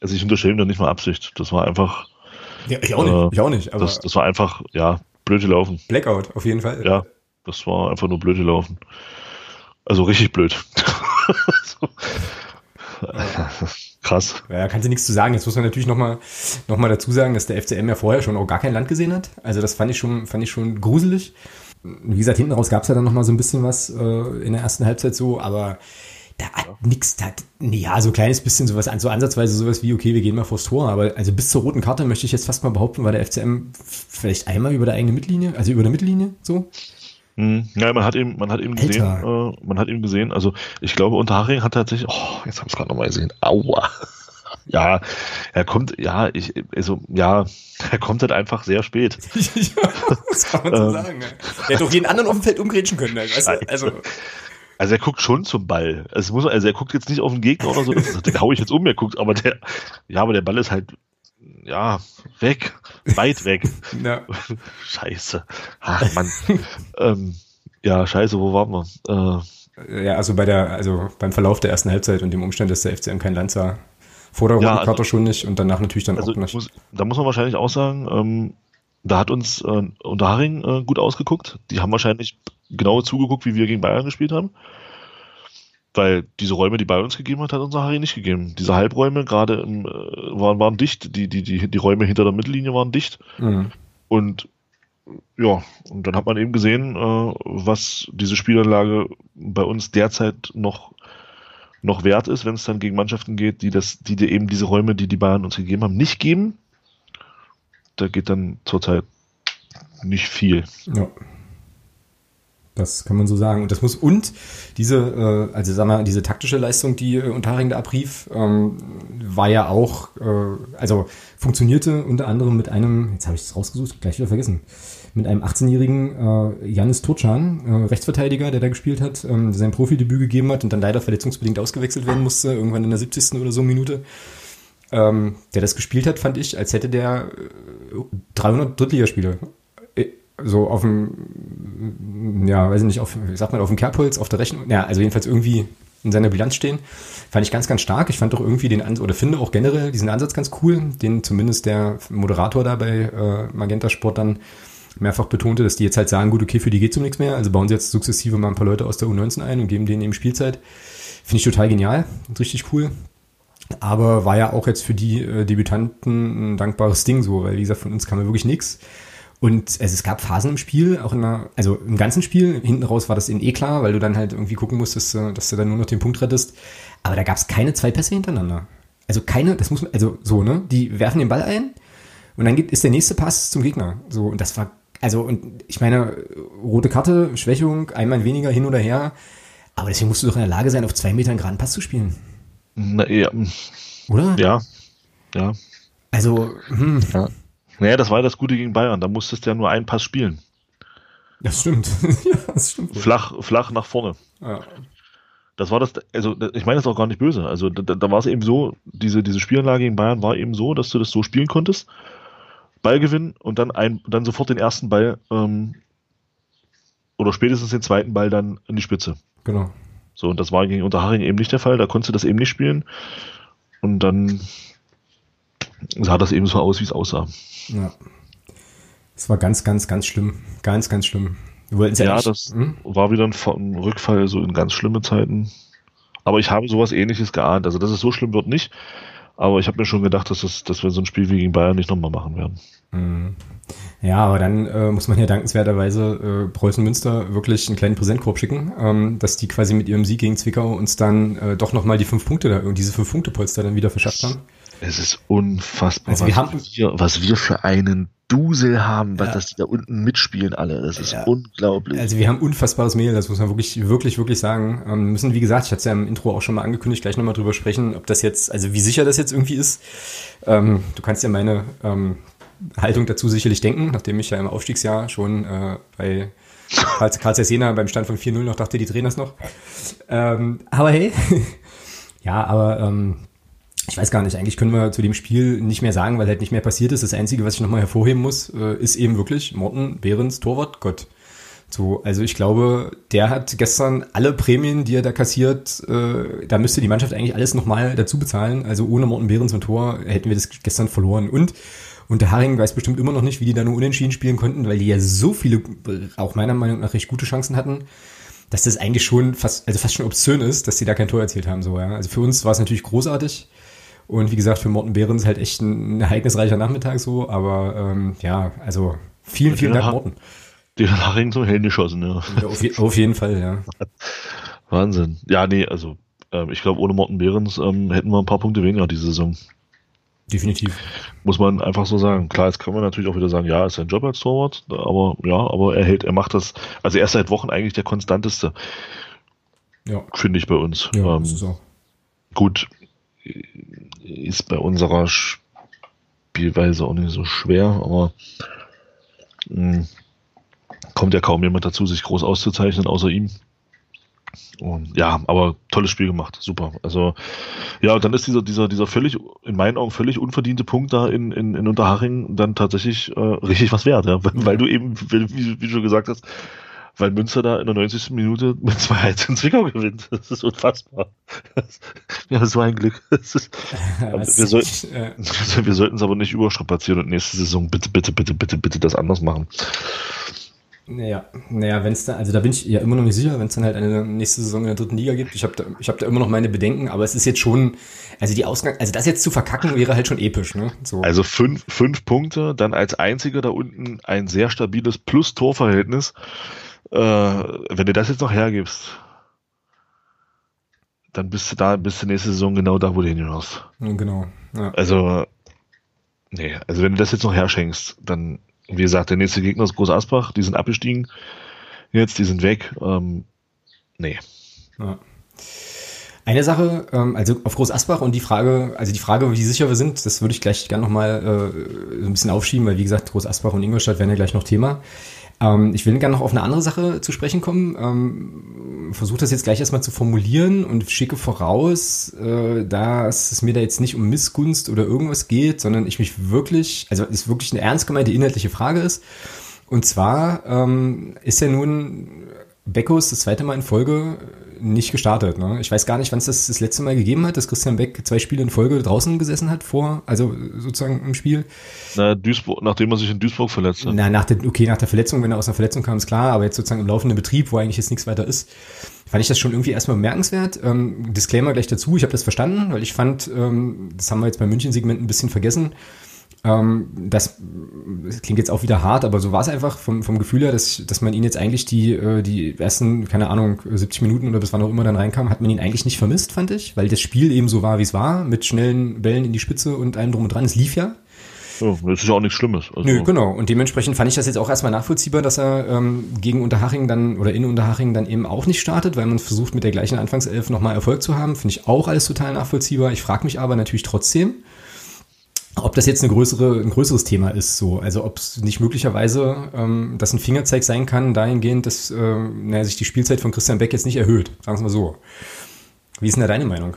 Speaker 2: also ich unterstelle da nicht mal Absicht. Das war einfach.
Speaker 1: Ja, ich auch nicht. Äh, ich auch nicht.
Speaker 2: Aber das, das war einfach, ja, blöde laufen.
Speaker 1: Blackout, auf jeden Fall.
Speaker 2: Ja, das war einfach nur blöde laufen. Also richtig blöd. [LAUGHS] so. [LAUGHS] Krass.
Speaker 1: Ja, kannst du nichts zu sagen. Jetzt muss man natürlich nochmal noch mal dazu sagen, dass der FCM ja vorher schon auch gar kein Land gesehen hat. Also das fand ich schon, fand ich schon gruselig. Wie gesagt, hinten raus gab es ja dann nochmal so ein bisschen was äh, in der ersten Halbzeit so, aber da hat ja. nichts, da hat, ja, so ein kleines bisschen sowas, so ansatzweise sowas wie, okay, wir gehen mal vors Tor, aber also bis zur roten Karte möchte ich jetzt fast mal behaupten, war der FCM vielleicht einmal über der eigenen Mittellinie, also über der Mittellinie, so.
Speaker 2: Hm, ja, man hat eben, man hat eben gesehen, äh, man hat eben gesehen, also ich glaube, Unterhaching hat tatsächlich, oh, jetzt habe ich es gerade nochmal gesehen, aua. [LAUGHS] Ja, er kommt, ja, ich, also, ja, [LAUGHS] er kommt halt einfach sehr spät. [LAUGHS] ja,
Speaker 1: das kann man so ähm, sagen. Er hätte auch jeden anderen auf dem Feld umgrätschen können, weißt du? Also,
Speaker 2: also er guckt schon zum Ball. Also, muss, also er guckt jetzt nicht auf den Gegner oder so, den hau ich jetzt um, er guckt, aber der, ja, aber der Ball ist halt, ja, weg, weit weg. [LAUGHS] Ja. Scheiße. Ach, Mann. ähm, ja, scheiße, wo waren wir?
Speaker 1: Äh, ja, also bei der, also beim Verlauf der ersten Halbzeit und dem Umstand, dass der FCM kein Land sah. Vor der roten ja, also, Karte schon nicht und danach natürlich dann
Speaker 2: also
Speaker 1: auch nicht.
Speaker 2: Muss, da muss man wahrscheinlich auch sagen, ähm, da hat uns äh, Unterharing äh, gut ausgeguckt. Die haben wahrscheinlich genau zugeguckt, wie wir gegen Bayern gespielt haben. Weil diese Räume, die bei uns gegeben hat, hat unser Harry nicht gegeben. Diese Halbräume gerade im, äh, waren, waren dicht, die, die, die, die Räume hinter der Mittellinie waren dicht. Mhm. Und ja, und dann hat man eben gesehen, äh, was diese Spielanlage bei uns derzeit noch, noch wert ist, wenn es dann gegen Mannschaften geht, die das, die dir eben diese Räume, die die Bayern uns gegeben haben, nicht geben da geht dann zurzeit nicht viel.
Speaker 1: Ja. Das kann man so sagen. Und das muss, und diese, äh, also sag mal, diese taktische Leistung, die äh, Unterhaching da abrief, ähm, war ja auch, äh, also funktionierte unter anderem mit einem, jetzt habe ich es rausgesucht, gleich wieder vergessen, mit einem 18-jährigen äh, Janis Turcan, äh, Rechtsverteidiger, der da gespielt hat, ähm, sein Profidebüt gegeben hat und dann leider verletzungsbedingt ausgewechselt werden musste, irgendwann in der 70. oder so Minute. Ähm, der das gespielt hat, fand ich, als hätte der äh, 300 Drittligaspiele so auf dem, ja, weiß ich nicht, auf, wie sagt man, auf dem Kerbholz, auf der Rechnung, ja, also jedenfalls irgendwie in seiner Bilanz stehen. Fand ich ganz, ganz stark. Ich fand doch irgendwie den Ansatz, oder finde auch generell diesen Ansatz ganz cool, den zumindest der Moderator da bei äh, Magenta Sport dann mehrfach betonte, dass die jetzt halt sagen, gut, okay, für die geht um nichts mehr, also bauen sie jetzt sukzessive mal ein paar Leute aus der U19 ein und geben denen eben Spielzeit. Finde ich total genial und richtig cool. Aber war ja auch jetzt für die äh, Debütanten ein dankbares Ding so, weil wie gesagt, von uns kam ja wirklich nichts. Und also es gab Phasen im Spiel, auch in der, also im ganzen Spiel, hinten raus war das in eh klar, weil du dann halt irgendwie gucken musstest, äh, dass du dann nur noch den Punkt rettest. Aber da gab es keine zwei Pässe hintereinander. Also keine, das muss man, also so, ne? Die werfen den Ball ein und dann ist der nächste Pass zum Gegner. So, und das war, also, und ich meine, rote Karte, Schwächung, einmal weniger hin oder her. Aber deswegen musst du doch in der Lage sein, auf zwei Metern geraden Pass zu spielen.
Speaker 2: Na, ja.
Speaker 1: Oder?
Speaker 2: Ja. Ja.
Speaker 1: Also, hm.
Speaker 2: Ja. Naja, das war das Gute gegen Bayern. Da musstest du ja nur einen Pass spielen.
Speaker 1: Das stimmt. [LAUGHS] ja, das stimmt.
Speaker 2: Flach, flach nach vorne. Ja. Das war das, also ich meine das auch gar nicht böse. Also da, da war es eben so, diese, diese Spielanlage gegen Bayern war eben so, dass du das so spielen konntest. Ball gewinnen und dann ein, dann sofort den ersten Ball ähm, oder spätestens den zweiten Ball dann in die Spitze.
Speaker 1: Genau.
Speaker 2: So, und das war gegen Unterhaching eben nicht der Fall, da konntest du das eben nicht spielen. Und dann sah das eben so aus, wie es aussah.
Speaker 1: Ja. Es war ganz, ganz, ganz schlimm. Ganz, ganz schlimm.
Speaker 2: ja, ja das hm? war wieder ein, ein Rückfall so in ganz schlimme Zeiten. Aber ich habe sowas ähnliches geahnt. Also, dass es so schlimm wird, nicht. Aber ich habe mir schon gedacht, dass, das, dass wir so ein Spiel wie gegen Bayern nicht nochmal machen werden.
Speaker 1: Mhm. Ja, aber dann äh, muss man ja dankenswerterweise äh, Preußen Münster wirklich einen kleinen Präsentkorb schicken, ähm, dass die quasi mit ihrem Sieg gegen Zwickau uns dann äh, doch nochmal die fünf Punkte da, diese fünf Punkte Polster dann wieder verschafft haben.
Speaker 2: Es ist unfassbar,
Speaker 1: also wir
Speaker 2: was,
Speaker 1: haben,
Speaker 2: wir, was wir für einen Dusel haben, was ja. dass die da unten mitspielen alle. Das ist ja. unglaublich.
Speaker 1: Also wir haben unfassbares Mehl, das muss man wirklich, wirklich, wirklich sagen. Ähm, müssen, wie gesagt, ich hatte es ja im Intro auch schon mal angekündigt, gleich nochmal drüber sprechen, ob das jetzt, also wie sicher das jetzt irgendwie ist. Ähm, du kannst ja meine ähm, Haltung dazu sicherlich denken, nachdem ich ja im Aufstiegsjahr schon äh, bei Karl, Karl Jena beim Stand von 4-0 noch dachte, die drehen das noch. Ähm, aber hey, [LAUGHS] ja, aber ähm, ich weiß gar nicht, eigentlich können wir zu dem Spiel nicht mehr sagen, weil halt nicht mehr passiert ist. Das Einzige, was ich nochmal hervorheben muss, äh, ist eben wirklich Morten Behrens Torwart Gott. So, also ich glaube, der hat gestern alle Prämien, die er da kassiert, äh, da müsste die Mannschaft eigentlich alles nochmal dazu bezahlen. Also ohne Morten Behrens und Tor hätten wir das gestern verloren. Und und der Haring weiß bestimmt immer noch nicht, wie die da nur unentschieden spielen konnten, weil die ja so viele, auch meiner Meinung nach recht gute Chancen hatten, dass das eigentlich schon fast, also fast schon obszön ist, dass sie da kein Tor erzielt haben. So, ja. Also für uns war es natürlich großartig. Und wie gesagt, für Morten Behrens halt echt ein ereignisreicher Nachmittag so, aber ähm, ja, also vielen, vielen Dank, Morten.
Speaker 2: Die Haring zum Hände geschossen, ja.
Speaker 1: ja auf, auf, jeden Fall, ja.
Speaker 2: Wahnsinn. Ja, nee, also ähm, ich glaube, ohne Morten Behrens ähm, hätten wir ein paar Punkte weniger diese Saison.
Speaker 1: Definitiv.
Speaker 2: Muss man einfach so sagen. Klar, jetzt kann man natürlich auch wieder sagen, ja, ist sein Job als Torwart, aber ja, aber er hält, er macht das, also er ist seit Wochen eigentlich der konstanteste. Ja. Finde ich bei uns.
Speaker 1: Ja, ähm, auch.
Speaker 2: Gut, ist bei unserer Spielweise auch nicht so schwer, aber mh, hm, kommt ja kaum jemand dazu, sich groß auszuzeichnen, außer ihm. Und ja, aber tolles Spiel gemacht, super. Also ja, und dann ist dieser, dieser, dieser völlig, in meinen Augen völlig unverdiente Punkt da in, in, in Unterhaching dann tatsächlich äh, richtig was wert, ja. Weil, [LAUGHS] weil du eben, wie, wie du schon gesagt hast, weil Münster da in der 90. Minute [LAUGHS] mit 2-1 in Zwickau gewinnt. Das ist unfassbar. ja, so ein Glück. Ist, [LAUGHS] wir, sollten, äh, [LAUGHS] wir sollten es aber nicht überstrapazieren und nächste Saison bitte, bitte, bitte, bitte, bitte das anders machen.
Speaker 1: Naja, naja, wenn es da, also da bin ich ja immer noch nicht sicher, wenn es dann halt eine nächste Saison in der dritten Liga gibt. Ich habe da, ich hab da immer noch meine Bedenken, aber es ist jetzt schon, also die Ausgang, also das jetzt zu verkacken wäre halt schon episch, ne?
Speaker 2: So. Also fünf, fünf Punkte, dann als einziger da unten ein sehr stabiles Plus-Tor-Verhältnis. Äh, wenn du das jetzt noch hergibst, dann bist du da, bist du nächste Saison genau da, wo du hingehörst.
Speaker 1: Genau.
Speaker 2: Ja. Also Nee, also wenn du das jetzt noch herschenkst, dann, wie gesagt, der nächste Gegner ist Groß Asbach, die sind abgestiegen jetzt, die sind weg. Ähm, nee.
Speaker 1: Ja. Eine Sache, ähm, also auf Groß Asbach und die Frage, also die Frage, wie sicher wir sind, das würde ich gleich gerne nochmal äh, so ein bisschen aufschieben, weil wie gesagt, Groß Asbach und Ingolstadt werden ja gleich noch Thema. Ähm, ich will gerne noch auf eine andere Sache zu sprechen kommen. Ähm, Versuche das jetzt gleich erstmal zu formulieren und schicke voraus, äh, dass es mir da jetzt nicht um Missgunst oder irgendwas geht, sondern ich mich wirklich, also es wirklich eine ernst gemeinte inhaltliche Frage ist. Und zwar ähm, ist ja nun Beckos das zweite Mal in Folge nicht gestartet. Ne? Ich weiß gar nicht, wann es das das letzte Mal gegeben hat, dass Christian Beck zwei Spiele in Folge draußen gesessen hat vor, also sozusagen im Spiel.
Speaker 2: Na, Duisburg, nachdem er sich in Duisburg verletzt hat.
Speaker 1: Na, nach der, okay, nach der Verletzung, wenn er aus einer Verletzung kam, ist klar, aber jetzt sozusagen im laufenden Betrieb, wo eigentlich jetzt nichts weiter ist, fand ich das schon irgendwie erstmal bemerkenswert. Ähm, Disclaimer gleich dazu, ich habe das verstanden, weil ich fand, ähm, das haben wir jetzt beim München-Segment ein bisschen vergessen, ähm, das, das, klingt jetzt auch wieder hart, aber so war es einfach vom, vom Gefühl her, dass, dass man ihn jetzt eigentlich die, äh, die ersten, keine Ahnung, 70 Minuten oder bis wann auch immer dann reinkam, hat man ihn eigentlich nicht vermisst, fand ich, weil das Spiel eben so war, wie es war, mit schnellen Bällen in die Spitze und allem drum und dran. Es lief ja.
Speaker 2: Ja, das ist ja auch nichts Schlimmes.
Speaker 1: Also Nö, genau. Und dementsprechend fand ich das jetzt auch erstmal nachvollziehbar, dass er ähm, gegen Unterhaching dann oder in Unterhaching dann eben auch nicht startet, weil man versucht, mit der gleichen Anfangself nochmal Erfolg zu haben. Finde ich auch alles total nachvollziehbar. Ich frage mich aber natürlich trotzdem, ob das jetzt eine größere, ein größeres Thema ist, so. Also ob es nicht möglicherweise ähm, das ein Fingerzeig sein kann, dahingehend, dass äh, naja, sich die Spielzeit von Christian Beck jetzt nicht erhöht. Sagen wir mal so. Wie ist denn da deine Meinung?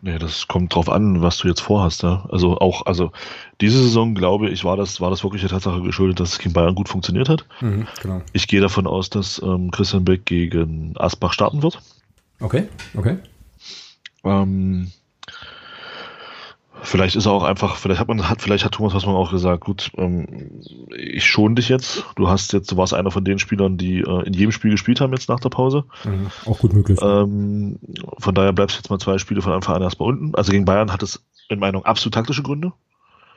Speaker 2: Nee, das kommt drauf an, was du jetzt vorhast. Ja? Also auch, also diese Saison, glaube ich, war das, war das wirklich der Tatsache geschuldet, dass es gegen Bayern gut funktioniert hat. Mhm, genau. Ich gehe davon aus, dass ähm, Christian Beck gegen Asbach starten wird.
Speaker 1: Okay, okay.
Speaker 2: Ähm, Vielleicht ist er auch einfach, vielleicht hat man, hat, vielleicht hat Thomas Hassmann auch gesagt, gut, ähm, ich schone dich jetzt. Du hast jetzt, du warst einer von den Spielern, die äh, in jedem Spiel gespielt haben jetzt nach der Pause.
Speaker 1: Mhm, auch gut möglich.
Speaker 2: Ähm, von daher bleibst du jetzt mal zwei Spiele von Anfang an erstmal unten. Also gegen Bayern hat es in Meinung absolut taktische Gründe.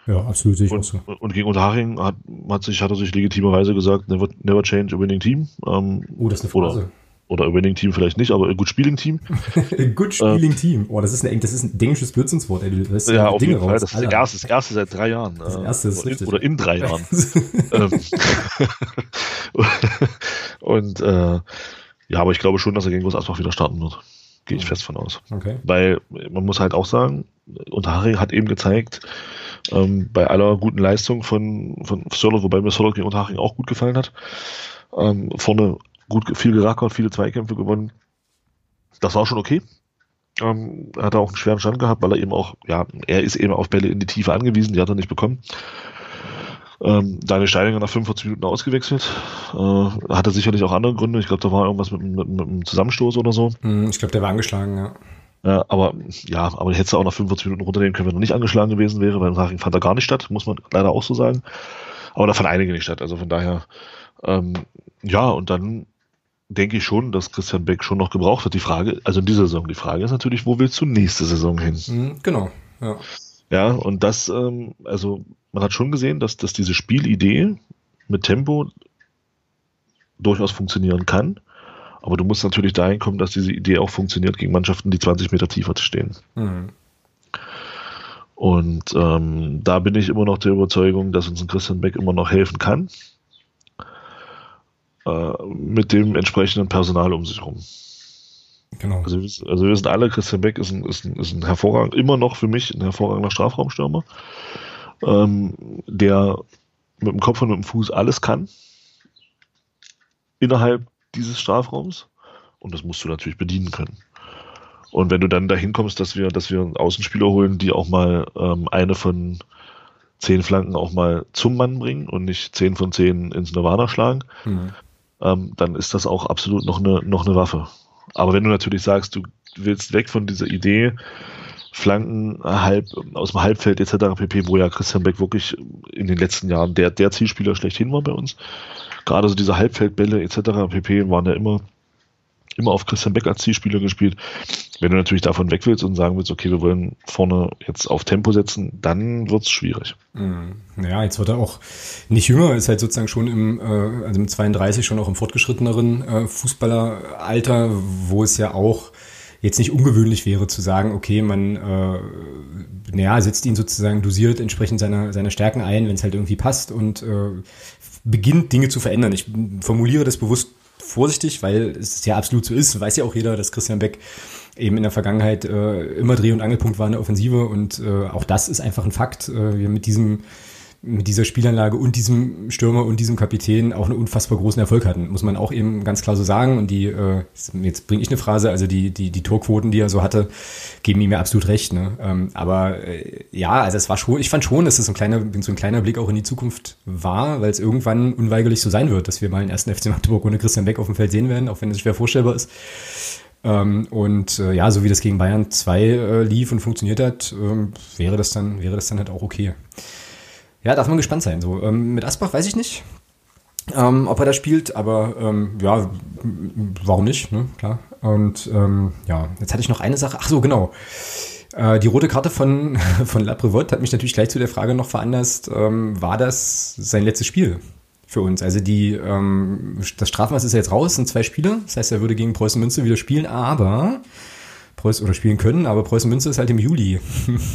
Speaker 1: Ja, absolut
Speaker 2: sicher. Und, so. und gegen Unterhaching hat, hat, sich, hat er sich legitimerweise gesagt, never, never change a winning team.
Speaker 1: Ähm, oh, das ist eine Phrase.
Speaker 2: Oder, oder Winning Team vielleicht nicht, aber Good Spieling Team. [LAUGHS]
Speaker 1: Good Spieling äh, Team. Oh, das ist ein, das ist ein dänisches Blödsinnswort. Ey.
Speaker 2: Das ja, auf Dinge jeden Fall. Das ist erste, das erste seit drei Jahren.
Speaker 1: Das erste ist
Speaker 2: oder,
Speaker 1: richtig.
Speaker 2: In, oder in drei Jahren. [LAUGHS] Ähm, [LAUGHS] und äh, ja, aber ich glaube schon, dass er gegen Groß Asbach wieder starten wird. Gehe ich fest von aus.
Speaker 1: Okay.
Speaker 2: Weil man muss halt auch sagen, Unterhaching hat eben gezeigt, ähm, bei aller guten Leistung von, von Sörlot, wobei mir Sörlot gegen Unterhaching auch gut gefallen hat, ähm, vorne gut viel gerackert, viele Zweikämpfe gewonnen. Das war schon okay. Ähm, hat er auch einen schweren Stand gehabt, weil er eben auch, ja, er ist eben auf Bälle in die Tiefe angewiesen, die hat er nicht bekommen. Ähm, Daniel Steininger nach 45 Minuten ausgewechselt. Äh, hatte sicherlich auch andere Gründe. Ich glaube, da war irgendwas mit, mit, mit einem Zusammenstoß oder so.
Speaker 1: Hm, ich glaube, der war angeschlagen, ja.
Speaker 2: Ja, aber ja, aber hätte auch nach 45 Minuten runternehmen können, wenn er nicht angeschlagen gewesen wäre, weil im Nachhinein fand er gar nicht statt, muss man leider auch so sagen. Aber da fand einige nicht statt. Also von daher, ähm, ja, und dann denke ich schon, dass Christian Beck schon noch gebraucht wird. Die Frage, also in dieser Saison, die Frage ist natürlich, wo willst du nächste Saison hin?
Speaker 1: Mhm, genau,
Speaker 2: ja. Ja, und das, ähm, also man hat schon gesehen, dass, dass diese Spielidee mit Tempo durchaus funktionieren kann. Aber du musst natürlich dahin kommen, dass diese Idee auch funktioniert gegen Mannschaften, die 20 Meter tiefer stehen. Mhm. Und ähm, da bin ich immer noch der Überzeugung, dass uns ein Christian Beck immer noch helfen kann äh, mit dem entsprechenden Personal um sich herum.
Speaker 1: Genau.
Speaker 2: Also, also wir sind alle, Christian Beck ist ein, ist ein, ist ein hervorragend, immer noch für mich ein hervorragender Strafraumstürmer, ähm, der mit dem Kopf und mit dem Fuß alles kann innerhalb dieses Strafraums und das musst du natürlich bedienen können. Und wenn du dann dahin kommst, dass wir, dass wir Außenspieler holen, die auch mal ähm, eine von zehn Flanken auch mal zum Mann bringen und nicht zehn von zehn ins Nirvana schlagen, mhm ähm, dann ist das auch absolut noch eine, noch eine Waffe. Aber wenn du natürlich sagst, du willst weg von dieser Idee, Flanken halb, aus dem Halbfeld etc. pp., wo ja Christian Beck wirklich in den letzten Jahren der, der Zielspieler schlechthin war bei uns. Gerade so diese Halbfeldbälle etc. pp. waren ja immer immer auf Christian Beck als Zielspieler gespielt. Wenn du natürlich davon weg willst und sagen willst, okay, wir wollen vorne jetzt auf Tempo setzen, dann wird es schwierig.
Speaker 1: Mhm. Ja, jetzt wird er auch nicht jünger, ist halt sozusagen schon im, äh, also im 32 schon auch im fortgeschritteneren äh, Fußballeralter, wo es ja auch jetzt nicht ungewöhnlich wäre zu sagen, okay, man äh, naja, setzt ihn sozusagen dosiert entsprechend seiner, seiner Stärken ein, wenn es halt irgendwie passt und äh, beginnt Dinge zu verändern. Ich formuliere das bewusst vorsichtig, weil es ja absolut so ist, weiß ja auch jeder, dass Christian Beck eben in der Vergangenheit äh, immer Dreh- und Angelpunkt war in der Offensive und äh, auch das ist einfach ein Fakt. Äh, wir mit diesem mit dieser Spielanlage und diesem Stürmer und diesem Kapitän auch einen unfassbar großen Erfolg hatten, muss man auch eben ganz klar so sagen. Und die, äh, jetzt bringe ich eine Phrase, also die, die, die Torquoten, die er so hatte, geben ihm ja absolut recht. Ne? Ähm, aber äh, ja, also es war schon, ich fand schon, dass es so ein kleiner, so ein kleiner Blick auch in die Zukunft war, weil es irgendwann unweigerlich so sein wird, dass wir mal den ersten FC Magdeburg ohne Christian Beck auf dem Feld sehen werden, auch wenn es schwer vorstellbar ist. Ähm, und äh, ja, so wie das gegen Bayern 2 äh, lief und funktioniert hat, ähm, wäre das dann, wäre das dann halt auch okay. Ja, darf man gespannt sein. So, ähm, mit Asbach weiß ich nicht, ähm, ob er da spielt, aber ähm, ja, warum nicht, ne? Klar. Und ähm, ja, jetzt hatte ich noch eine Sache. Ach so, genau. Äh, die rote Karte von, [LAUGHS] von Laprevot hat mich natürlich gleich zu der Frage noch veranlasst, ähm, war das sein letztes Spiel für uns? Also die, ähm, das Strafmaß ist ja jetzt raus, sind zwei Spiele. Das heißt, er würde gegen Preußen Münster wieder spielen, aber Preußen oder spielen können, aber Preußen Münster ist halt im Juli.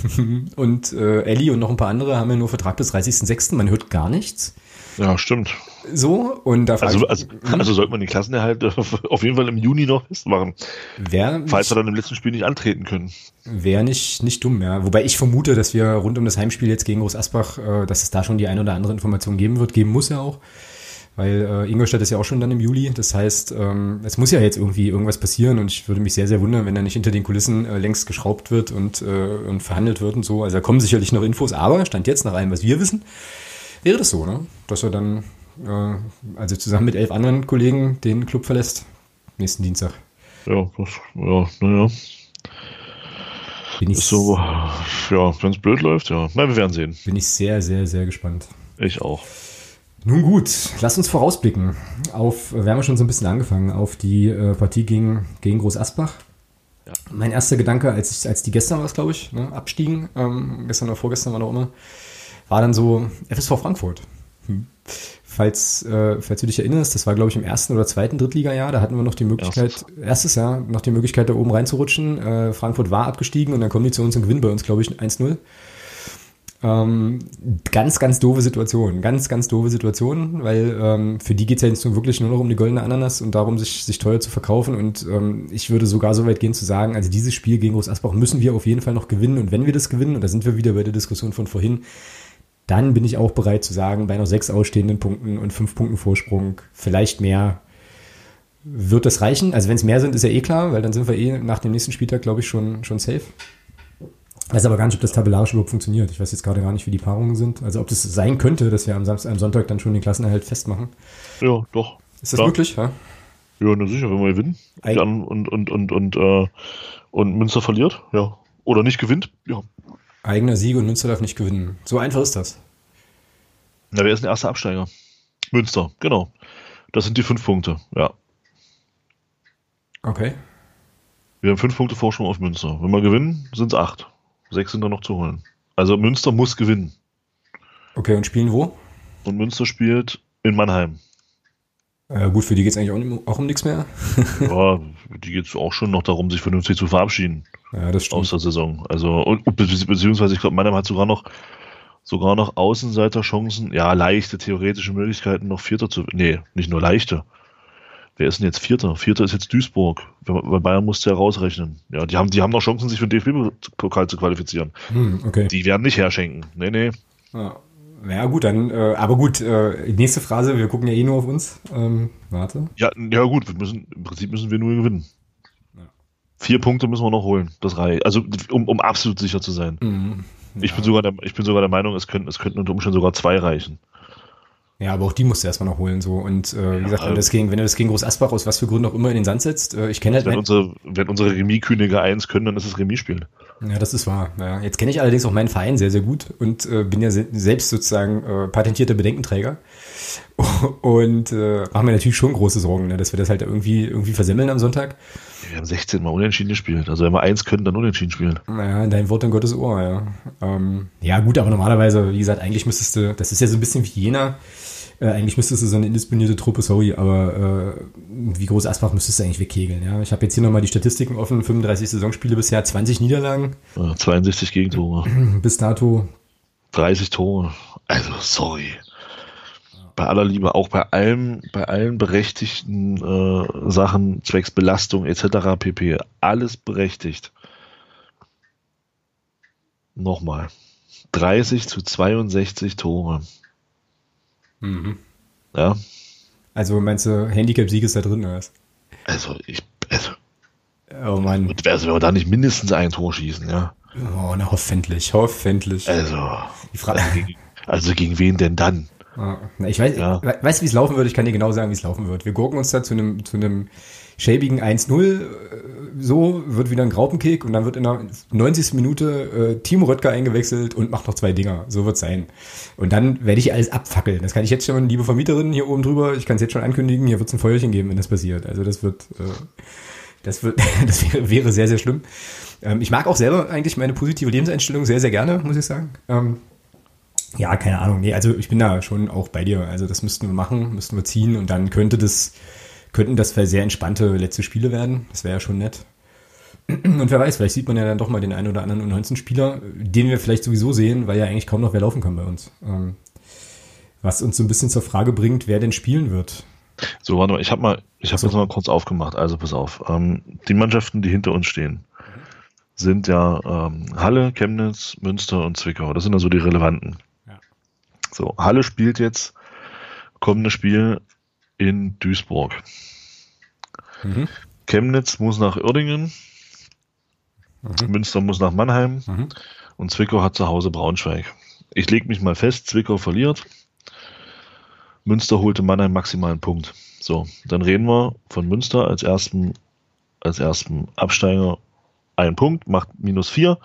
Speaker 1: [LAUGHS] und äh, Ellie und noch ein paar andere haben ja nur Vertrag bis 30.06. Man hört gar nichts.
Speaker 2: Ja, stimmt.
Speaker 1: So, und da
Speaker 2: also, also, also sollte man den Klassenerhalt [LAUGHS] auf jeden Fall im Juni noch festmachen.
Speaker 1: Wär,
Speaker 2: falls wir dann im letzten Spiel nicht antreten können.
Speaker 1: Wäre nicht, nicht dumm, ja. Wobei ich vermute, dass wir rund um das Heimspiel jetzt gegen Groß Asbach, äh, dass es da schon die ein oder andere Information geben wird, geben muss ja auch weil äh, Ingolstadt ist ja auch schon dann im Juli. Das heißt, ähm, es muss ja jetzt irgendwie irgendwas passieren und ich würde mich sehr, sehr wundern, wenn da nicht hinter den Kulissen äh, längst geschraubt wird und, äh, und verhandelt wird und so. Also da kommen sicherlich noch Infos, aber Stand jetzt, nach allem, was wir wissen, wäre das so, ne? dass er dann, äh, also zusammen mit elf anderen Kollegen den Club verlässt, nächsten Dienstag.
Speaker 2: Ja, das, ja, naja. Bin ich so, ja, wenn es blöd läuft, ja. Na, wir werden sehen.
Speaker 1: Bin ich sehr, sehr, sehr gespannt.
Speaker 2: Ich auch.
Speaker 1: Nun gut, lass uns vorausblicken auf, wir haben ja schon so ein bisschen angefangen, auf die äh, Partie gegen, gegen Groß Asbach. Ja. Mein erster Gedanke, als, ich, als die gestern war es, glaube ich, ne, abstiegen, ähm, gestern oder vorgestern war noch immer, war dann so FSV Frankfurt. Hm. Falls, äh, falls du dich erinnerst, das war, glaube ich, im ersten oder zweiten Drittliga-Jahr, da hatten wir noch die Möglichkeit, erstes, erstes Jahr, noch die Möglichkeit, da oben reinzurutschen. Äh, Frankfurt war abgestiegen und dann kommen die zu uns und gewinnen bei uns, glaube ich, 1-0. Ähm, ganz, ganz doofe Situation. Ganz, ganz doofe Situation, weil ähm, für die geht es ja jetzt nur wirklich nur noch um die goldene Ananas und darum, sich, sich teuer zu verkaufen. Und ähm, ich würde sogar so weit gehen zu sagen, also dieses Spiel gegen Groß Asbach müssen wir auf jeden Fall noch gewinnen. Und wenn wir das gewinnen, und da sind wir wieder bei der Diskussion von vorhin, dann bin ich auch bereit zu sagen, bei noch sechs ausstehenden Punkten und fünf Punkten Vorsprung, vielleicht mehr, wird das reichen. Also wenn es mehr sind, ist ja eh klar, weil dann sind wir eh nach dem nächsten Spieltag, glaube ich, schon, schon safe. Weiß aber gar nicht, ob das tabellarisch überhaupt funktioniert. Ich weiß jetzt gerade gar nicht, wie die Paarungen sind. Also ob das sein könnte, dass wir am, Samstag, am Sonntag dann schon den Klassenerhalt festmachen.
Speaker 2: Ja, doch.
Speaker 1: Ist das Klar. möglich? Ja,
Speaker 2: ja na sicher, wenn wir gewinnen. Eig und, und, und, und, äh, und Münster verliert, ja. Oder nicht gewinnt, ja.
Speaker 1: Eigener Sieg und Münster darf nicht gewinnen. So einfach ist das.
Speaker 2: Na, wer ist der erste Absteiger? Münster, genau. Das sind die fünf Punkte, ja.
Speaker 1: Okay.
Speaker 2: Wir haben fünf Punkte Vorsprung auf Münster. Wenn wir gewinnen, sind es acht. Sechs sind da noch zu holen. Also Münster muss gewinnen.
Speaker 1: Okay, und spielen wo?
Speaker 2: Und Münster spielt in Mannheim.
Speaker 1: Ja, gut, für die geht es eigentlich auch, nicht, auch, um nichts mehr. [LAUGHS]
Speaker 2: ja, die geht es auch schon noch darum, sich vernünftig zu verabschieden.
Speaker 1: Ja, das stimmt.
Speaker 2: Aus der Saison. Also, und, beziehungsweise, ich glaube, Mannheim hat sogar noch, sogar noch Außenseiterchancen, ja, leichte theoretische Möglichkeiten, noch Vierter zu, nee, nicht nur leichte. Wer ist denn jetzt Vierter? Vierter ist jetzt Duisburg. Weil Bayern musste ja rausrechnen. Ja, die haben, die haben noch Chancen, sich für den DFB-Pokal zu qualifizieren.
Speaker 1: Hm, okay.
Speaker 2: Die werden nicht herschenken. Nee, nee.
Speaker 1: Ja. Ja, gut, dann, äh, aber gut, äh, nächste Phrase, wir gucken ja eh nur auf uns. Ähm, warte.
Speaker 2: Ja, ja, gut, wir müssen, im Prinzip müssen wir nur gewinnen. Ja. Vier Punkte müssen wir noch holen. Das reicht. Also, um, um absolut sicher zu sein. Mhm. Ja. Ich, bin sogar der, ich bin sogar der Meinung, es könnten, es könnten unter Umständen sogar zwei reichen.
Speaker 1: Ja, aber auch die musst du erstmal noch holen. so Und äh, wie gesagt, wenn, du das gegen, wenn du das gegen Groß Asbach aus was für Gründen auch immer in den Sand setzt, äh, ich kenne halt.
Speaker 2: Wenn unsere, wenn unsere Remis-Könige eins können, dann ist es Remis spielen.
Speaker 1: Ja, das ist wahr. Ja. Jetzt kenne ich allerdings auch meinen Verein sehr, sehr gut und äh, bin ja se selbst sozusagen äh, patentierter Bedenkenträger. [LAUGHS] Und äh, machen mir natürlich schon große Sorgen, ne, dass wir das halt irgendwie, irgendwie versemmeln am Sonntag.
Speaker 2: Wir haben 16 Mal unentschieden gespielt. Also wenn wir eins können, dann unentschieden spielen.
Speaker 1: Naja, dein Wort in Gottes Ohr, ja. Ähm, ja, gut, aber normalerweise, wie gesagt, eigentlich müsstest du, das ist ja so ein bisschen wie jener Äh, eigentlich müsstest du so eine indisponierte Truppe, sorry, aber äh, wie groß Asbach müsstest du eigentlich wegkegeln. Ja? Ich habe jetzt hier nochmal die Statistiken offen, 35 Saisonspiele bisher, 20 Niederlagen.
Speaker 2: 62 Gegentore. [CLEARS THROAT]
Speaker 1: Bis dato.
Speaker 2: 30 Tore. Also, sorry. Bei aller Liebe, auch bei allem, bei allen berechtigten äh, Sachen, zwecks Belastung etc. pp. Alles berechtigt. Nochmal. 30 zu 62 Tore.
Speaker 1: Mhm.
Speaker 2: Ja.
Speaker 1: Also meinst du, Handicap-Sieg ist da drin, oder was?
Speaker 2: Also, ich, also,
Speaker 1: oh Mann.
Speaker 2: Also, wenn wir da nicht mindestens ein Tor schießen, ja.
Speaker 1: Oh, na, hoffentlich, hoffentlich.
Speaker 2: Also, die Frage, also, gegen, also gegen wen denn dann?
Speaker 1: Ich weiß, ja. weiß wie es laufen wird. Ich kann dir genau sagen, wie es laufen wird. Wir gucken uns da zu einem, zu einem schäbigen 1-0. So wird wieder ein Graupenkick und dann wird in der 90. Minute äh, Timo Röttger eingewechselt und macht noch zwei Dinger. So wird sein. Und dann werde ich alles abfackeln. Das kann ich jetzt schon, liebe Vermieterin hier oben drüber, ich kann es jetzt schon ankündigen, hier wird es ein Feuerchen geben, wenn das passiert. Also das wird, äh, das wird, [LAUGHS] das wäre, wäre sehr, sehr schlimm. Ähm, ich mag auch selber eigentlich meine positive Lebenseinstellung sehr, sehr gerne, muss ich sagen. Ähm, ja, keine Ahnung. Nee, also ich bin da schon auch bei dir. Also das müssten wir machen, müssten wir ziehen und dann könnte das, könnten das sehr entspannte letzte Spiele werden. Das wäre ja schon nett. Und wer weiß, vielleicht sieht man ja dann doch mal den einen oder anderen U19-Spieler, den wir vielleicht sowieso sehen, weil ja eigentlich kaum noch wer laufen kann bei uns. Ähm, was uns so ein bisschen zur Frage bringt, wer denn spielen wird.
Speaker 2: So, warte mal, ich habe mal, ich habe so. jetzt mal kurz aufgemacht. Also pass auf. Ähm, die Mannschaften, die hinter uns stehen, sind ja ähm, Halle, Chemnitz, Münster und Zwickau. Das sind also die relevanten. So, Halle spielt jetzt kommendes Spiel in Duisburg. Mhm. Chemnitz muss nach Uerdingen, mhm. Münster muss nach Mannheim mhm. und Zwickau hat zu Hause Braunschweig. Ich lege mich mal fest, Zwickau verliert. Münster holte Mannheim maximalen Punkt. So, dann reden wir von Münster als ersten, als ersten Absteiger einen Punkt, macht minus vier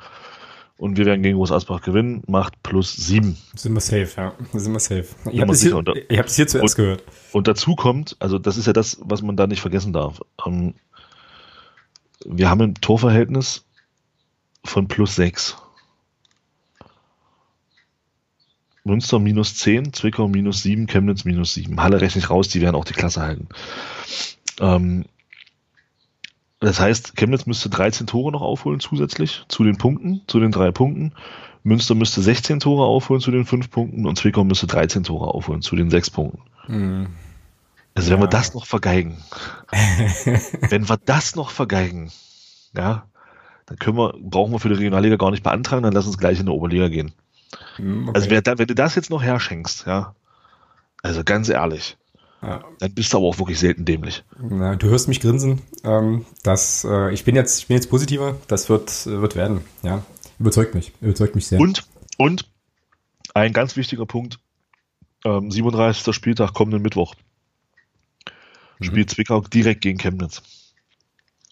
Speaker 2: und wir werden gegen Groß Asbach gewinnen, macht plus sieben.
Speaker 1: Sind wir safe, ja. Sind wir safe. Ich habe es hier, ich hab's hier zuerst
Speaker 2: und,
Speaker 1: gehört.
Speaker 2: Und dazu kommt, also das ist ja das, was man da nicht vergessen darf. Ähm, wir haben ein Torverhältnis von plus sechs. Münster minus 10, Zwickau minus 7, Chemnitz minus 7. Halle rechne ich raus, die werden auch die Klasse halten. Das heißt, Chemnitz müsste 13 Tore noch aufholen zusätzlich zu den Punkten, zu den drei Punkten. Münster müsste 16 Tore aufholen zu den fünf Punkten und Zwickau müsste 13 Tore aufholen zu den sechs Punkten. Mhm. Also wenn ja. wir das noch vergeigen, [LAUGHS] wenn wir das noch vergeigen, ja, dann können wir, brauchen wir für die Regionalliga gar nicht beantragen, dann lass uns gleich in die Oberliga gehen. Mhm, okay. Also wer, wenn du das jetzt noch herschenkst, ja, also ganz ehrlich, ja. Dann bist du aber auch wirklich selten dämlich.
Speaker 1: Na, du hörst mich grinsen. Ähm, das, äh, ich, bin jetzt, ich bin jetzt positiver. Das wird, wird werden. Ja. Überzeugt mich. Überzeugt mich sehr.
Speaker 2: Und, und ein ganz wichtiger Punkt. Ähm, 37. Spieltag kommenden Mittwoch. Mhm. Spielt Zwickau direkt gegen Chemnitz.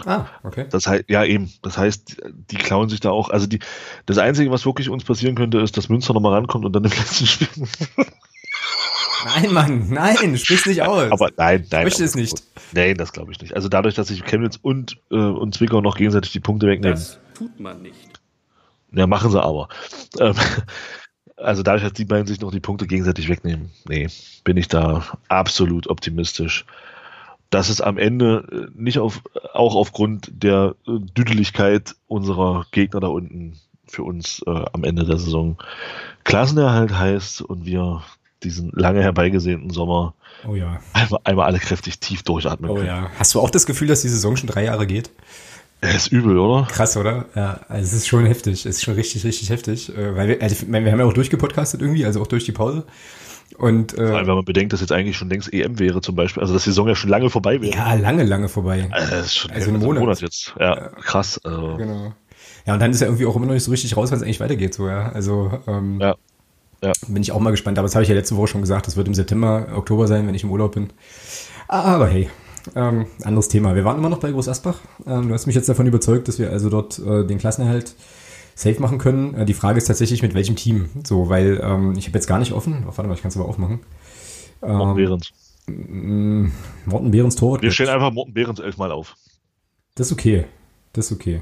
Speaker 1: Ah, okay.
Speaker 2: Das heißt, ja eben. Das heißt, die klauen sich da auch. Also die, das Einzige, was wirklich uns passieren könnte, ist, dass Münster nochmal rankommt und dann im letzten Spiel [LAUGHS]
Speaker 1: Nein, Mann, nein, sprich nicht [LAUGHS] aus.
Speaker 2: Aber nein, nein.
Speaker 1: Ich möchte es nicht.
Speaker 2: Nein, das glaube ich nicht. Also dadurch, dass sich Chemnitz und, äh, und Zwickau noch gegenseitig die Punkte wegnehmen. Das
Speaker 3: tut man nicht.
Speaker 2: Ja, machen sie aber. Ähm, [LAUGHS] also dadurch, dass die beiden sich noch die Punkte gegenseitig wegnehmen, nee, bin ich da absolut optimistisch. Dass es am Ende äh, nicht auf, auch aufgrund der äh, Düdeligkeit unserer Gegner da unten für uns äh, am Ende der Saison Klassenerhalt heißt und wir diesen lange herbeigesehnten Sommer
Speaker 1: oh ja.
Speaker 2: einmal, einmal alle kräftig tief durchatmen
Speaker 1: oh können. Ja. Hast du auch das Gefühl, dass die Saison schon drei Jahre geht?
Speaker 2: Er ist übel, oder?
Speaker 1: Krass, oder? Ja, also es ist schon heftig. Es ist schon richtig, richtig heftig. Äh, weil wir, also, wir haben ja auch durchgepodcastet irgendwie, also auch durch die Pause. Und, äh,
Speaker 2: Vor allem, wenn man bedenkt, dass jetzt eigentlich schon längst EM wäre zum Beispiel, also dass die Saison ja schon lange vorbei wäre.
Speaker 1: Ja, lange, lange vorbei.
Speaker 2: Also, das ist schon also ein Monat. Monat. jetzt. Ja, krass. Also.
Speaker 1: Genau. Ja, und dann ist ja irgendwie auch immer noch nicht so richtig raus, wann es eigentlich weitergeht, so, ja. Also, ähm, ja. Ja. Bin ich auch mal gespannt. Aber das habe ich ja letzte Woche schon gesagt. Das wird im September, Oktober sein, wenn ich im Urlaub bin. Aber hey, ähm, anderes Thema. Wir waren immer noch bei Groß Asbach. Ähm, du hast mich jetzt davon überzeugt, dass wir also dort äh, den Klassenerhalt safe machen können. Äh, die Frage ist tatsächlich, mit welchem Team. So, weil ähm, ich habe jetzt gar nicht offen. Oh, warte mal, ich kann es aber aufmachen.
Speaker 2: Ähm, Morten Behrens.
Speaker 1: Morten Behrens Tor.
Speaker 2: Wir stellen einfach Morten Behrens elfmal auf.
Speaker 1: Das ist okay. Das ist okay.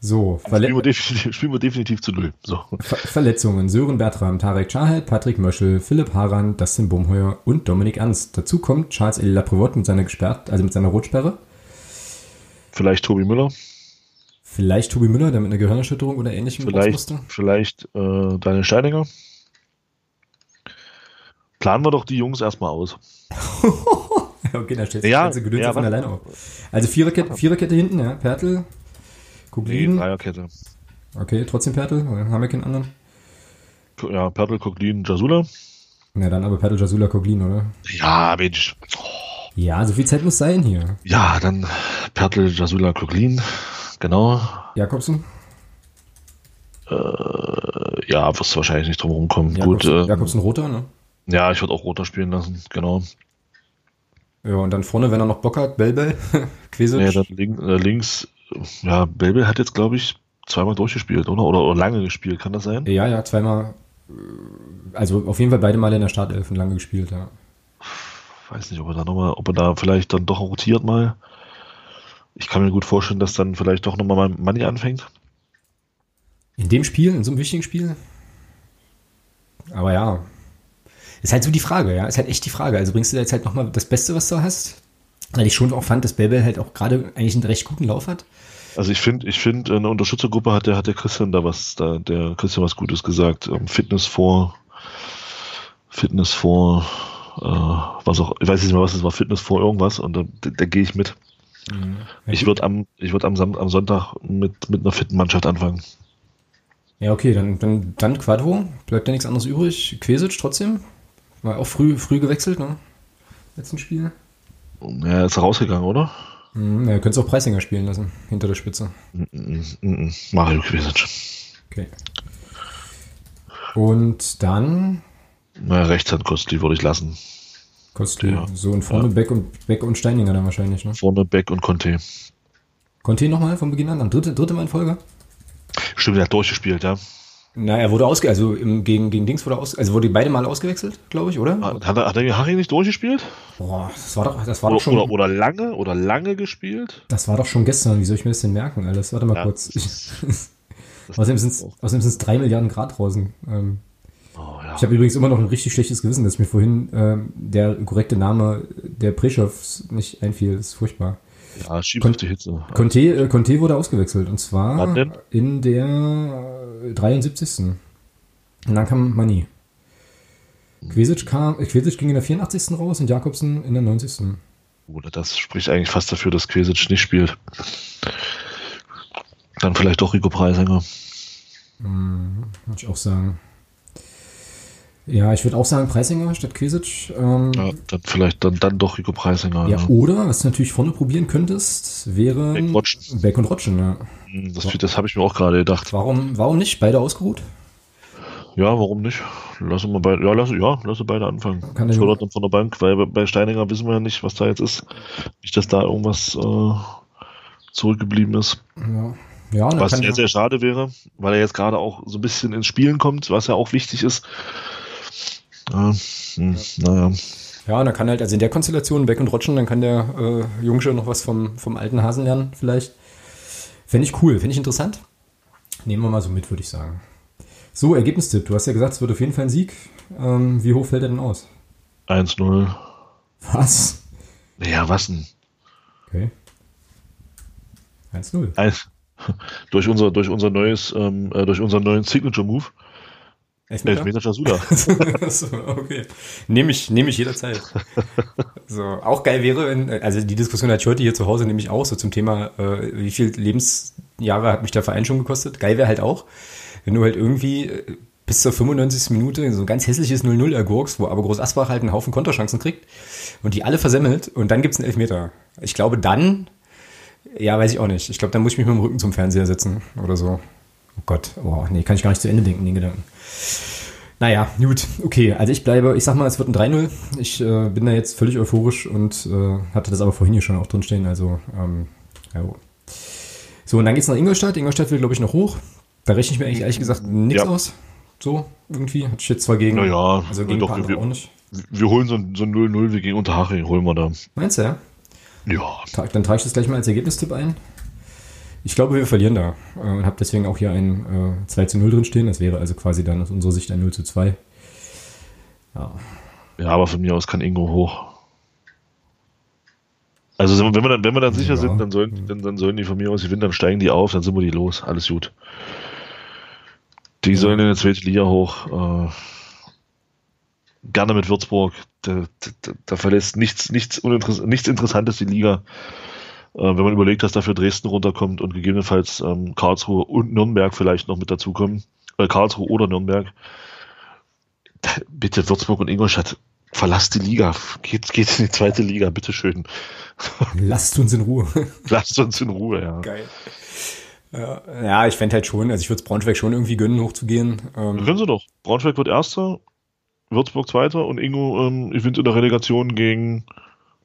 Speaker 1: So,
Speaker 2: spielen wir, definitiv, spielen wir definitiv zu null. So.
Speaker 1: Ver Verletzungen. Sören Bertram, Tarek Chahed, Patrick Möschel, Philipp Haran, Dustin Bumheuer und Dominik Ernst. Dazu kommt Charles Elie Laprevot mit seiner gesperrt, also mit seiner Rotsperre.
Speaker 2: Vielleicht Tobi Müller.
Speaker 1: Vielleicht Tobi Müller, der mit einer Gehirnerschütterung oder ähnlichem
Speaker 2: Vielleicht, vielleicht äh, Daniel Steininger. Planen wir doch die Jungs erstmal aus. [LAUGHS]
Speaker 1: okay, da steht ja, das ganze Gedöns ja, von alleine auf. Also Viererkette, Viererkette hinten, ja. Pertl,
Speaker 2: Kuglin. Nee, Dreierkette.
Speaker 1: Okay, trotzdem Pertl, haben wir keinen anderen?
Speaker 2: Ja, Pertl, Koglin, Jasula.
Speaker 1: Na dann aber Pertl, Jasula, Koglin, oder?
Speaker 2: Ja, Mensch.
Speaker 1: Ja, so viel Zeit muss sein hier.
Speaker 2: Ja, dann Pertl, Jasula, Koglin. Genau.
Speaker 1: Jakobsen?
Speaker 2: Äh, ja, wirst du wahrscheinlich nicht drum rumkommen.
Speaker 1: Jakobsen, Gut, äh, Jakobsen roter, ne?
Speaker 2: Ja, ich würde auch roter spielen lassen, genau.
Speaker 1: Ja, und dann vorne, wenn er noch Bock hat, Belbel, [LAUGHS]
Speaker 2: Quesic. Ja, dann link, äh, links, ja, Belbel hat jetzt, glaube ich, zweimal durchgespielt, oder? oder? Oder lange gespielt, kann das sein?
Speaker 1: Ja, ja, zweimal. Also auf jeden Fall beide Male in der Startelf lange gespielt, ja.
Speaker 2: Weiß nicht, ob er da nochmal, ob er da vielleicht dann doch rotiert mal. Ich kann mir gut vorstellen, dass dann vielleicht doch nochmal Money anfängt.
Speaker 1: In dem Spiel, in so einem wichtigen Spiel? Aber ja, ist halt so die Frage, ja. Ist halt echt die Frage. Also bringst du da jetzt halt nochmal das Beste, was du hast? Weil ich schon auch fand, dass Babel halt auch gerade eigentlich einen recht guten Lauf hat.
Speaker 2: Also ich finde, ich finde, eine Unterstützergruppe hat der, hat der Christian da was, da, der Christian was Gutes gesagt. Ähm, Fitness vor, Fitness vor, äh, was auch, ich weiß nicht mehr, was es war, Fitness vor irgendwas und da, da, gehe ich mit. Mhm. Ich würde am, ich würde am, am Sonntag mit, mit einer fitten Mannschaft anfangen.
Speaker 1: Ja, okay, dann, dann, dann Quadro. Bleibt ja nichts anderes übrig. Quesic trotzdem. War auch früh, früh gewechselt, ne? Letzten Spiel.
Speaker 2: Ja, ist rausgegangen, oder?
Speaker 1: Ja, könntest auch Preisinger spielen lassen, hinter der Spitze.
Speaker 2: Mm, mm, Mario Kvesic.
Speaker 1: Okay. Und dann.
Speaker 2: Na, Rechtshand Kostli würde ich lassen.
Speaker 1: Kostli, ja. so und vorne ja. Beck, und, Beck und Steininger dann wahrscheinlich, ne?
Speaker 2: Vorne Beck und Conte.
Speaker 1: Conte nochmal von Beginn an, am dritte, dritte Mal in Folge?
Speaker 2: Stimmt, er hat durchgespielt, ja.
Speaker 1: Na, er wurde ausge, also im, gegen, gegen Dings wurde aus, also wurde beide Mal ausgewechselt, glaube ich, oder?
Speaker 2: Hat er, hat er Harry nicht durchgespielt?
Speaker 1: Boah, das war doch, das war
Speaker 2: oder,
Speaker 1: doch schon.
Speaker 2: Oder, oder lange, oder lange gespielt?
Speaker 1: Das war doch schon gestern. Wie soll ich mir das denn merken, alles? Warte mal ja, kurz. [LAUGHS] außerdem sind es drei Milliarden Grad draußen. Ähm, oh, ja. Ich habe übrigens immer noch ein richtig schlechtes Gewissen, dass mir vorhin ähm, der korrekte Name der Preschows nicht einfiel. Das ist furchtbar.
Speaker 2: Ja, schieb Con auf die Hitze.
Speaker 1: Conte, äh, Conte wurde ausgewechselt und zwar in der 73. Und dann kam Mani. Quesic, kam, Quesic ging in der 84. raus und Jakobsen in der 90.
Speaker 2: Oder das spricht eigentlich fast dafür, dass Quesic nicht spielt. Dann vielleicht doch Rico Preisinger.
Speaker 1: Hm, würde ich auch sagen. Ja, ich würde auch sagen Preisinger statt Quesic. Ähm,
Speaker 2: ja, dann vielleicht dann, dann doch Rico Preisinger.
Speaker 1: Ja, ja, oder, was du natürlich vorne probieren könntest, wäre
Speaker 2: Beck,
Speaker 1: Beck und Rotschen. Ja.
Speaker 2: Hm, das, das habe ich mir auch gerade gedacht.
Speaker 1: Warum, warum nicht? Beide ausgeruht?
Speaker 2: Ja, warum nicht? Lassen wir beide, ja, lass, ja, lass beide anfangen. Kann ich dann von der Bank, weil bei Steininger wissen wir ja nicht, was da jetzt ist. Nicht, dass da irgendwas äh, zurückgeblieben ist.
Speaker 1: Ja. Ja,
Speaker 2: was sehr, sehr schade wäre, weil er jetzt gerade auch so ein bisschen ins Spielen kommt, was ja auch wichtig ist.
Speaker 1: Ja, hm, naja. Ja, dann kann halt, also in der Konstellation Beck und Rotschen, dann kann der äh, Jungsche noch was vom, vom alten Hasen lernen, vielleicht. Fände ich cool, finde ich interessant. Nehmen wir mal so mit, würde ich sagen. So, Ergebnistipp. Du hast ja gesagt, es wird auf jeden Fall ein Sieg. Ähm, wie hoch fällt er denn aus?
Speaker 2: 1-0.
Speaker 1: Was?
Speaker 2: Ja, was denn?
Speaker 1: Okay. 1-0. [LAUGHS]
Speaker 2: Durch unser, durch unser neues, ähm, äh, durch unseren neuen Signature Move
Speaker 1: Elfmeter? Elfmeter [LAUGHS] so, okay. Nehme ich, nehme ich jederzeit. [LAUGHS] so, auch geil wäre, wenn, also die Diskussion hatte ich heute hier zu Hause nämlich auch so zum Thema, äh, wie viel Lebensjahre hat mich der Verein schon gekostet. Geil wäre halt auch, wenn du halt irgendwie äh, bis zur 95. Minute so ein ganz hässliches 0-0 ergurkst, wo aber Groß Asbach halt einen Haufen Konterchancen kriegt und die alle versemmelt und dann gibt's einen Elfmeter. Ich glaube dann, ja, weiß ich auch nicht. Ich glaube, dann muss ich mich mit dem Rücken zum Fernseher setzen oder so. Oh Gott, oh, nee, kann ich gar nicht zu Ende denken, den Gedanken. Naja, gut, okay. Also ich bleibe, ich sag mal, es wird ein 3-0. Ich äh, bin da jetzt völlig euphorisch und äh, hatte das aber vorhin hier schon auch drin stehen. Also, ähm, ja. So, und dann geht's nach Ingolstadt. Ingolstadt will, glaube ich, noch hoch. Da rechne ich mir eigentlich ehrlich gesagt nichts ja. aus. So, irgendwie. Hatte ich jetzt zwar gegen,
Speaker 2: naja,
Speaker 1: also gegen
Speaker 2: doch, wir, auch nicht. Wir holen so ein 0-0 so wie gegen Unterhaching, holen wir da.
Speaker 1: Meinst du, ja?
Speaker 2: Ja.
Speaker 1: Dann trage ich das gleich mal als Ergebnistipp ein. Ich glaube, wir verlieren da. Äh, und habe deswegen auch hier ein äh, 2 zu 0 drin stehen. Das wäre also quasi dann aus unserer Sicht ein 0 zu 2.
Speaker 2: Ja. ja, aber von mir aus kann Ingo hoch. Also wenn wir dann, wenn wir dann sicher ja. sind, dann sollen, dann, dann sollen die von mir aus gewinnen, dann steigen die auf, dann sind wir die los. Alles gut. Die ja. sollen in der zweiten Liga hoch. Äh, gerne mit Würzburg. Da, da, da verlässt nichts, nichts, nichts Interessantes die Liga. Äh, wenn man überlegt, dass dafür Dresden runterkommt und gegebenenfalls ähm, Karlsruhe und Nürnberg vielleicht noch mit dazukommen. Äh, Karlsruhe oder Nürnberg. Bitte Würzburg und Ingolstadt, verlasst die Liga. Geht, geht in die zweite Liga, bitteschön. [LAUGHS]
Speaker 1: Lasst uns in Ruhe.
Speaker 2: Lasst uns in Ruhe, ja.
Speaker 1: Geil. Ja, ich fände halt schon, also ich würde es Braunschweig schon irgendwie gönnen, hochzugehen.
Speaker 2: Ähm, können sie doch. Braunschweig wird Erster, Würzburg Zweiter und Ingo ähm, gewinnt in der Relegation gegen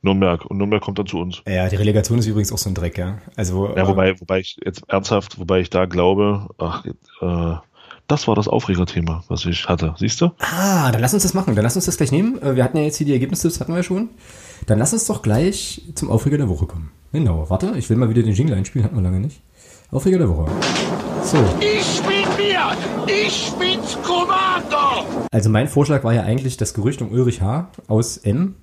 Speaker 2: Nürnberg und Nürnberg kommt dann zu uns.
Speaker 1: Ja, die Relegation ist übrigens auch so ein Dreck, ja. Also,
Speaker 2: ja, wobei, äh, wobei ich jetzt ernsthaft, wobei ich da glaube, ach, äh, das war das Aufregerthema, was ich hatte. Siehst du?
Speaker 1: Ah, dann lass uns das machen. Dann lass uns das gleich nehmen. Äh, wir hatten ja jetzt hier die Ergebnisse, das hatten wir ja schon. Dann lass uns doch gleich zum Aufreger der Woche kommen. Genau, warte, ich will mal wieder den Jingle einspielen, hatten wir lange nicht. Aufreger der Woche.
Speaker 3: So. Ich bin mir! Ich bin's Commander!
Speaker 1: Also mein Vorschlag war ja eigentlich das Gerücht um Ulrich H. aus M.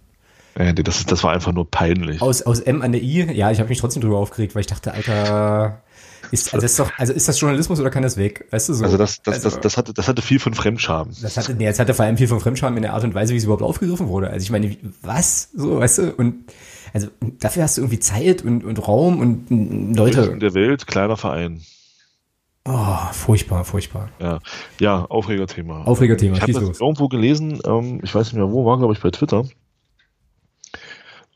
Speaker 2: Äh, das, das war einfach nur peinlich.
Speaker 1: Aus, aus M an der I? Ja, ich habe mich trotzdem drüber aufgeregt, weil ich dachte, Alter, ist, also, ist doch, also ist das Journalismus oder kann das weg? Weißt du so?
Speaker 2: Also das, das, also, das, das, hatte, das hatte viel von Fremdscham.
Speaker 1: Das hatte, nee, das hatte vor allem viel von Fremdscham in der Art und Weise, wie es überhaupt aufgegriffen wurde. Also ich meine, was? So, weißt du? Und also dafür hast du irgendwie Zeit und, und Raum und Leute.
Speaker 2: In der Welt, kleiner Verein.
Speaker 1: Oh, furchtbar, furchtbar.
Speaker 2: Ja, ja Aufregerthema.
Speaker 1: Aufregerthema,
Speaker 2: ich habe irgendwo gelesen, ähm, ich weiß nicht mehr wo, war glaube ich bei Twitter,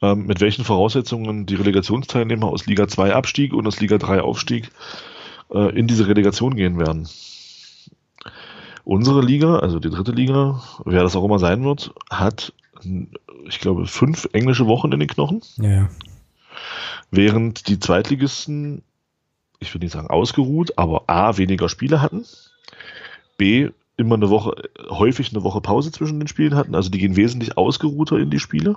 Speaker 2: ähm, mit welchen Voraussetzungen die Relegationsteilnehmer aus Liga 2 Abstieg und aus Liga 3 Aufstieg äh, in diese Relegation gehen werden. Unsere Liga, also die dritte Liga, wer das auch immer sein wird, hat, ich glaube, fünf englische Wochen in den Knochen.
Speaker 1: Ja, ja.
Speaker 2: Während die Zweitligisten, ich würde nicht sagen ausgeruht, aber A, weniger Spiele hatten, B, immer eine Woche, häufig eine Woche Pause zwischen den Spielen hatten, also die gehen wesentlich ausgeruhter in die Spiele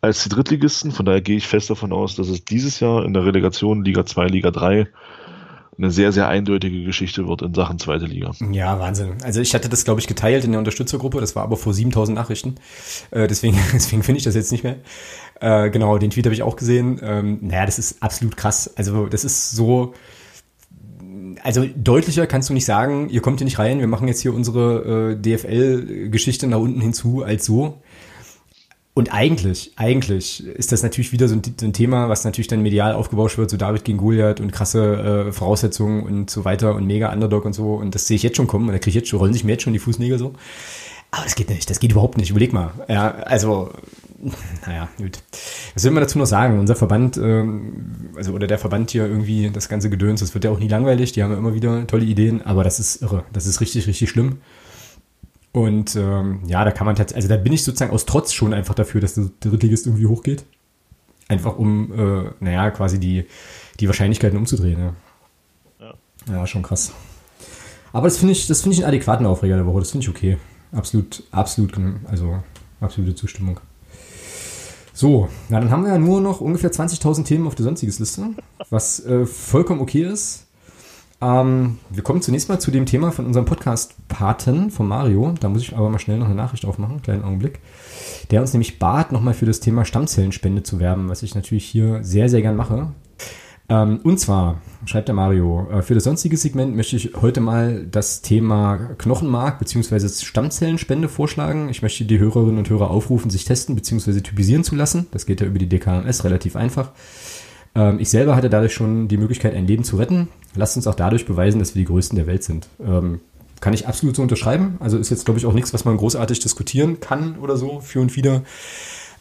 Speaker 2: als die Drittligisten. Von daher gehe ich fest davon aus, dass es dieses Jahr in der Relegation Liga 2, Liga 3 eine sehr, sehr eindeutige Geschichte wird in Sachen zweite Liga.
Speaker 1: Ja, Wahnsinn. Also ich hatte das, glaube ich, geteilt in der Unterstützergruppe. Das war aber vor 7000 Nachrichten. Äh, deswegen [LAUGHS] deswegen finde ich das jetzt nicht mehr. Äh, genau, den Tweet habe ich auch gesehen. Ähm, naja, das ist absolut krass. Also das ist so... Also deutlicher kannst du nicht sagen, ihr kommt hier nicht rein, wir machen jetzt hier unsere äh, DFL-Geschichte nach unten hinzu als so. Und eigentlich, eigentlich ist das natürlich wieder so ein, so ein, Thema, was natürlich dann medial aufgebauscht wird, so David gegen Goliath und krasse äh, Voraussetzungen und so weiter und mega Underdog und so. Und das sehe ich jetzt schon kommen und da kriege ich jetzt schon, rollen sich mir jetzt schon die Fußnägel so. Aber das geht nicht, das geht überhaupt nicht. Überleg mal. Ja, also, [LAUGHS] naja, gut. Was will man dazu noch sagen? Unser Verband, ähm, also oder der Verband hier irgendwie, das ganze Gedöns, das wird ja auch nie langweilig, die haben ja immer wieder tolle Ideen, aber das ist irre. Das ist richtig, richtig schlimm. Und ähm, ja, da kann man tatsächlich, also da bin ich sozusagen aus Trotz schon einfach dafür, dass der Drittligist irgendwie hochgeht. Einfach um, äh, naja, quasi die, die Wahrscheinlichkeiten umzudrehen. Ja. ja. ja schon krass. Aber das finde ich, das finde ich einen adäquaten Aufreger der Woche. Das finde ich okay. Absolut, absolut, also absolute Zustimmung. So, na dann haben wir ja nur noch ungefähr 20.000 Themen auf der sonstiges Liste, was äh, vollkommen okay ist. Ähm, wir kommen zunächst mal zu dem Thema von unserem Podcast-Paten von Mario. Da muss ich aber mal schnell noch eine Nachricht aufmachen, kleinen Augenblick. Der uns nämlich bat, nochmal für das Thema Stammzellenspende zu werben, was ich natürlich hier sehr, sehr gern mache. Ähm, und zwar, schreibt der Mario, äh, für das sonstige Segment möchte ich heute mal das Thema Knochenmark bzw. Stammzellenspende vorschlagen. Ich möchte die Hörerinnen und Hörer aufrufen, sich testen bzw. typisieren zu lassen. Das geht ja über die DKMS relativ einfach. Ähm, ich selber hatte dadurch schon die Möglichkeit, ein Leben zu retten. Lasst uns auch dadurch beweisen, dass wir die Größten der Welt sind. Ähm, kann ich absolut so unterschreiben. Also ist jetzt, glaube ich, auch nichts, was man großartig diskutieren kann oder so, für und wieder.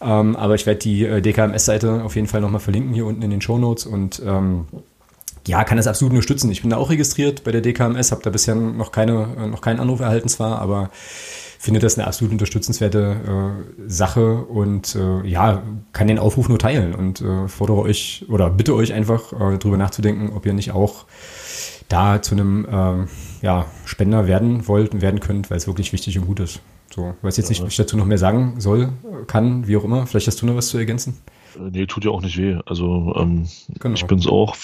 Speaker 1: Ähm, aber ich werde die äh, DKMS-Seite auf jeden Fall nochmal verlinken hier unten in den Show Notes und ähm, ja, kann das absolut unterstützen. Ich bin da auch registriert bei der DKMS, habe da bisher noch keine, äh, noch keinen Anruf erhalten zwar, aber finde das eine absolut unterstützenswerte äh, Sache und äh, ja, kann den Aufruf nur teilen und äh, fordere euch oder bitte euch einfach äh, darüber nachzudenken, ob ihr nicht auch da zu einem äh, ja, Spender werden wollt und werden könnt, weil es wirklich wichtig und gut ist. So, weiß jetzt nicht, was ich dazu noch mehr sagen soll, kann, wie auch immer. Vielleicht hast du noch was zu ergänzen.
Speaker 2: Äh, nee, tut ja auch nicht weh. Also ähm, genau. ich bin's auch.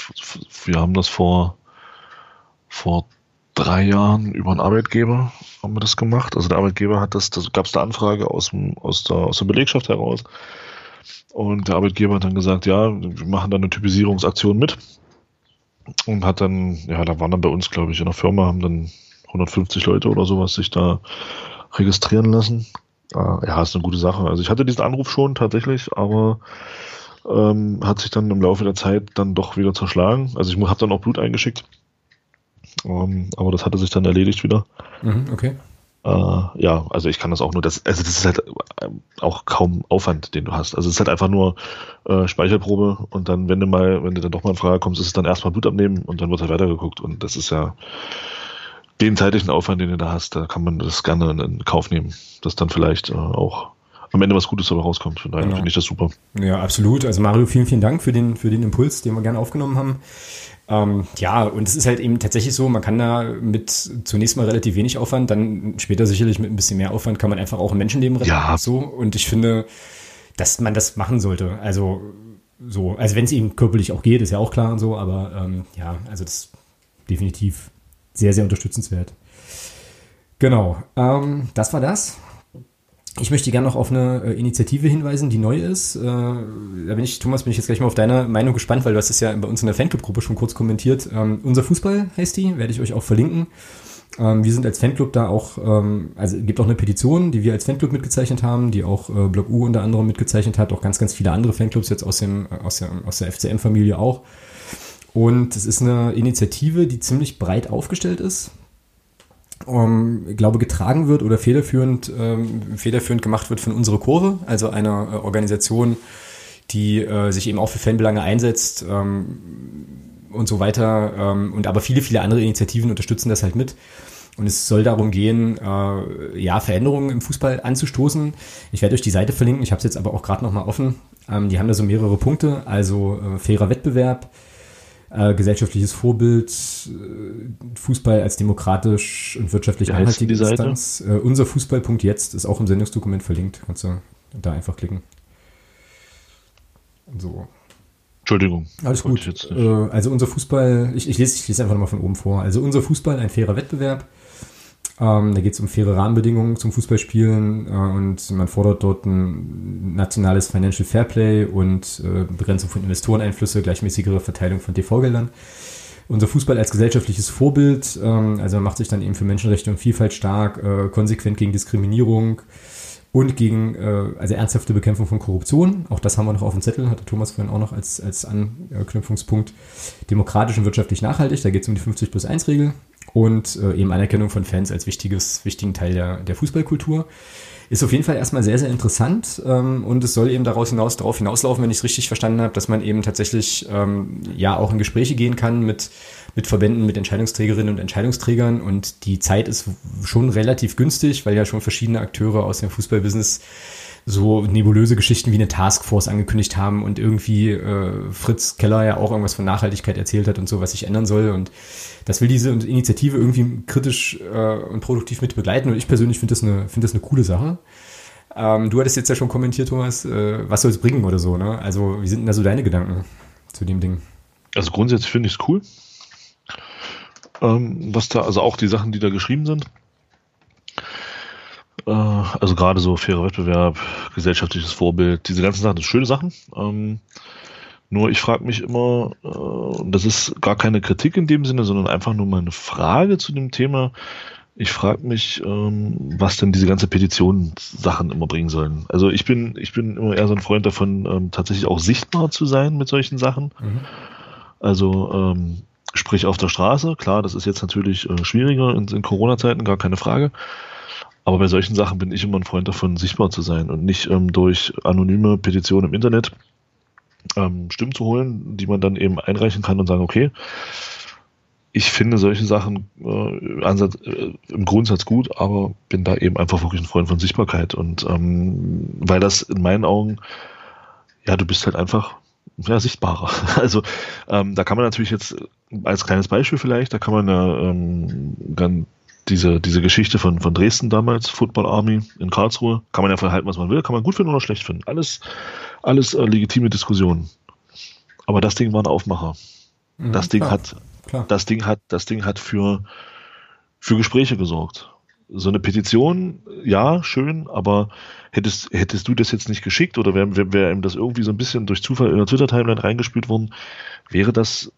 Speaker 2: Wir haben das vor, vor drei Jahren über einen Arbeitgeber haben wir das gemacht. Also der Arbeitgeber hat das, das gab es eine Anfrage aus, dem, aus, der, aus der Belegschaft heraus. Und der Arbeitgeber hat dann gesagt, ja, wir machen da eine Typisierungsaktion mit. Und hat dann, ja, da waren dann bei uns, glaube ich, in der Firma, haben dann 150 Leute oder sowas sich da registrieren lassen. Äh, ja, ist eine gute Sache. Also ich hatte diesen Anruf schon tatsächlich, aber ähm, hat sich dann im Laufe der Zeit dann doch wieder zerschlagen. Also ich habe dann auch Blut eingeschickt. Ähm, aber das hatte sich dann erledigt wieder.
Speaker 1: Mhm, okay.
Speaker 2: Äh, ja, also ich kann das auch nur, das, also das ist halt äh, auch kaum Aufwand, den du hast. Also es ist halt einfach nur äh, Speichelprobe und dann, wenn du mal, wenn du dann doch mal in Frage kommst, ist es dann erstmal Blut abnehmen und dann wird halt weitergeguckt und das ist ja den zeitlichen Aufwand, den du da hast, da kann man das gerne in Kauf nehmen, dass dann vielleicht äh, auch am Ende was Gutes dabei rauskommt. Von daher genau. finde ich das super.
Speaker 1: Ja, absolut. Also Mario, vielen, vielen Dank für den, für den Impuls, den wir gerne aufgenommen haben. Ähm, ja, und es ist halt eben tatsächlich so, man kann da mit zunächst mal relativ wenig Aufwand, dann später sicherlich mit ein bisschen mehr Aufwand kann man einfach auch ein Menschenleben retten. Ja. So. Und ich finde, dass man das machen sollte. Also so, also wenn es eben körperlich auch geht, ist ja auch klar und so, aber ähm, ja, also das ist definitiv sehr, sehr unterstützenswert. Genau, ähm, das war das. Ich möchte gerne noch auf eine äh, Initiative hinweisen, die neu ist. Äh, da bin ich, Thomas, bin ich jetzt gleich mal auf deine Meinung gespannt, weil du hast es ja bei uns in der Fanclub-Gruppe schon kurz kommentiert. Ähm, unser Fußball heißt die, werde ich euch auch verlinken. Ähm, wir sind als Fanclub da auch, ähm, also es gibt auch eine Petition, die wir als Fanclub mitgezeichnet haben, die auch äh, Block U unter anderem mitgezeichnet hat, auch ganz, ganz viele andere Fanclubs jetzt aus, dem, aus der, aus der FCM-Familie auch. Und es ist eine Initiative, die ziemlich breit aufgestellt ist ähm, glaube getragen wird oder federführend, ähm, federführend gemacht wird von unserer Kurve, also einer äh, Organisation, die äh, sich eben auch für Fanbelange einsetzt ähm, und so weiter. Ähm, und aber viele, viele andere Initiativen unterstützen das halt mit. Und es soll darum gehen, äh, ja, Veränderungen im Fußball anzustoßen. Ich werde euch die Seite verlinken, ich habe es jetzt aber auch gerade nochmal offen. Ähm, die haben da so mehrere Punkte, also äh, fairer Wettbewerb, äh, gesellschaftliches Vorbild, äh, Fußball als demokratisch und wirtschaftlich
Speaker 2: einhaltige Instanz.
Speaker 1: Äh, unser Fußballpunkt jetzt ist auch im Sendungsdokument verlinkt. Kannst du da einfach klicken. So.
Speaker 2: Entschuldigung.
Speaker 1: Alles gut. Äh, also unser Fußball, ich, ich, lese, ich lese einfach nochmal von oben vor. Also unser Fußball, ein fairer Wettbewerb. Ähm, da geht es um faire Rahmenbedingungen zum Fußballspielen äh, und man fordert dort ein nationales Financial Fairplay und äh, Begrenzung von Investoreneinflüsse, gleichmäßigere Verteilung von TV-Geldern. Unser Fußball als gesellschaftliches Vorbild, ähm, also man macht sich dann eben für Menschenrechte und Vielfalt stark, äh, konsequent gegen Diskriminierung und gegen äh, also ernsthafte Bekämpfung von Korruption. Auch das haben wir noch auf dem Zettel, hatte Thomas vorhin auch noch als, als Anknüpfungspunkt. Demokratisch und wirtschaftlich nachhaltig, da geht es um die 50 plus 1 Regel und äh, eben Anerkennung von Fans als wichtiges, wichtigen Teil der, der Fußballkultur. Ist auf jeden Fall erstmal sehr, sehr interessant ähm, und es soll eben daraus hinaus, darauf hinauslaufen, wenn ich es richtig verstanden habe, dass man eben tatsächlich ähm, ja auch in Gespräche gehen kann mit, mit Verbänden, mit Entscheidungsträgerinnen und Entscheidungsträgern und die Zeit ist schon relativ günstig, weil ja schon verschiedene Akteure aus dem Fußballbusiness so nebulöse Geschichten wie eine Taskforce angekündigt haben und irgendwie äh, Fritz Keller ja auch irgendwas von Nachhaltigkeit erzählt hat und so, was sich ändern soll. Und das will diese Initiative irgendwie kritisch äh, und produktiv mit begleiten. Und ich persönlich finde das, eine finde das eine coole Sache. Ähm, du hattest jetzt ja schon kommentiert, Thomas, äh, was soll es bringen oder so, ne? Also, wie sind denn da so deine Gedanken zu dem Ding?
Speaker 2: Also grundsätzlich finde ich es cool. Ähm, was da, also auch die Sachen, die da geschrieben sind. Äh, also gerade so fairer Wettbewerb, gesellschaftliches Vorbild, diese ganzen Sachen, das sind schöne Sachen. Ähm, nur ich frage mich immer, äh, und das ist gar keine Kritik in dem Sinne, sondern einfach nur mal eine Frage zu dem Thema. Ich frage mich, ähm, was denn diese ganze Petitionssachen immer bringen sollen. Also ich bin, ich bin immer eher so ein Freund davon, ähm, tatsächlich auch sichtbar zu sein mit solchen Sachen. Mhm. Also ähm, sprich auf der Straße, klar, das ist jetzt natürlich äh, schwieriger in, in Corona-Zeiten, gar keine Frage. Aber bei solchen Sachen bin ich immer ein Freund davon, sichtbar zu sein und nicht ähm, durch anonyme Petitionen im Internet ähm, Stimmen zu holen, die man dann eben einreichen kann und sagen, okay, ich finde solche Sachen äh, Ansatz, äh, im Grundsatz gut, aber bin da eben einfach wirklich ein Freund von Sichtbarkeit. Und ähm, weil das in meinen Augen, ja, du bist halt einfach ja, sichtbarer. [LAUGHS] Also ähm, da kann man natürlich jetzt als kleines Beispiel vielleicht, da kann man ja ähm, diese, diese Geschichte von, von Dresden damals, Football Army in Karlsruhe, kann man ja verhalten, was man will, kann man gut finden oder schlecht finden. Alles, Alles äh, legitime Diskussionen. Aber das Ding war ein Aufmacher. Mhm, das Ding klar, hat, klar. das Ding hat, das Ding hat für, für Gespräche gesorgt. So eine Petition, ja, schön, aber hättest, hättest du das jetzt nicht geschickt oder wäre wär, wär ihm das irgendwie so ein bisschen durch Zufall in der Twitter-Timeline reingespielt worden, wäre das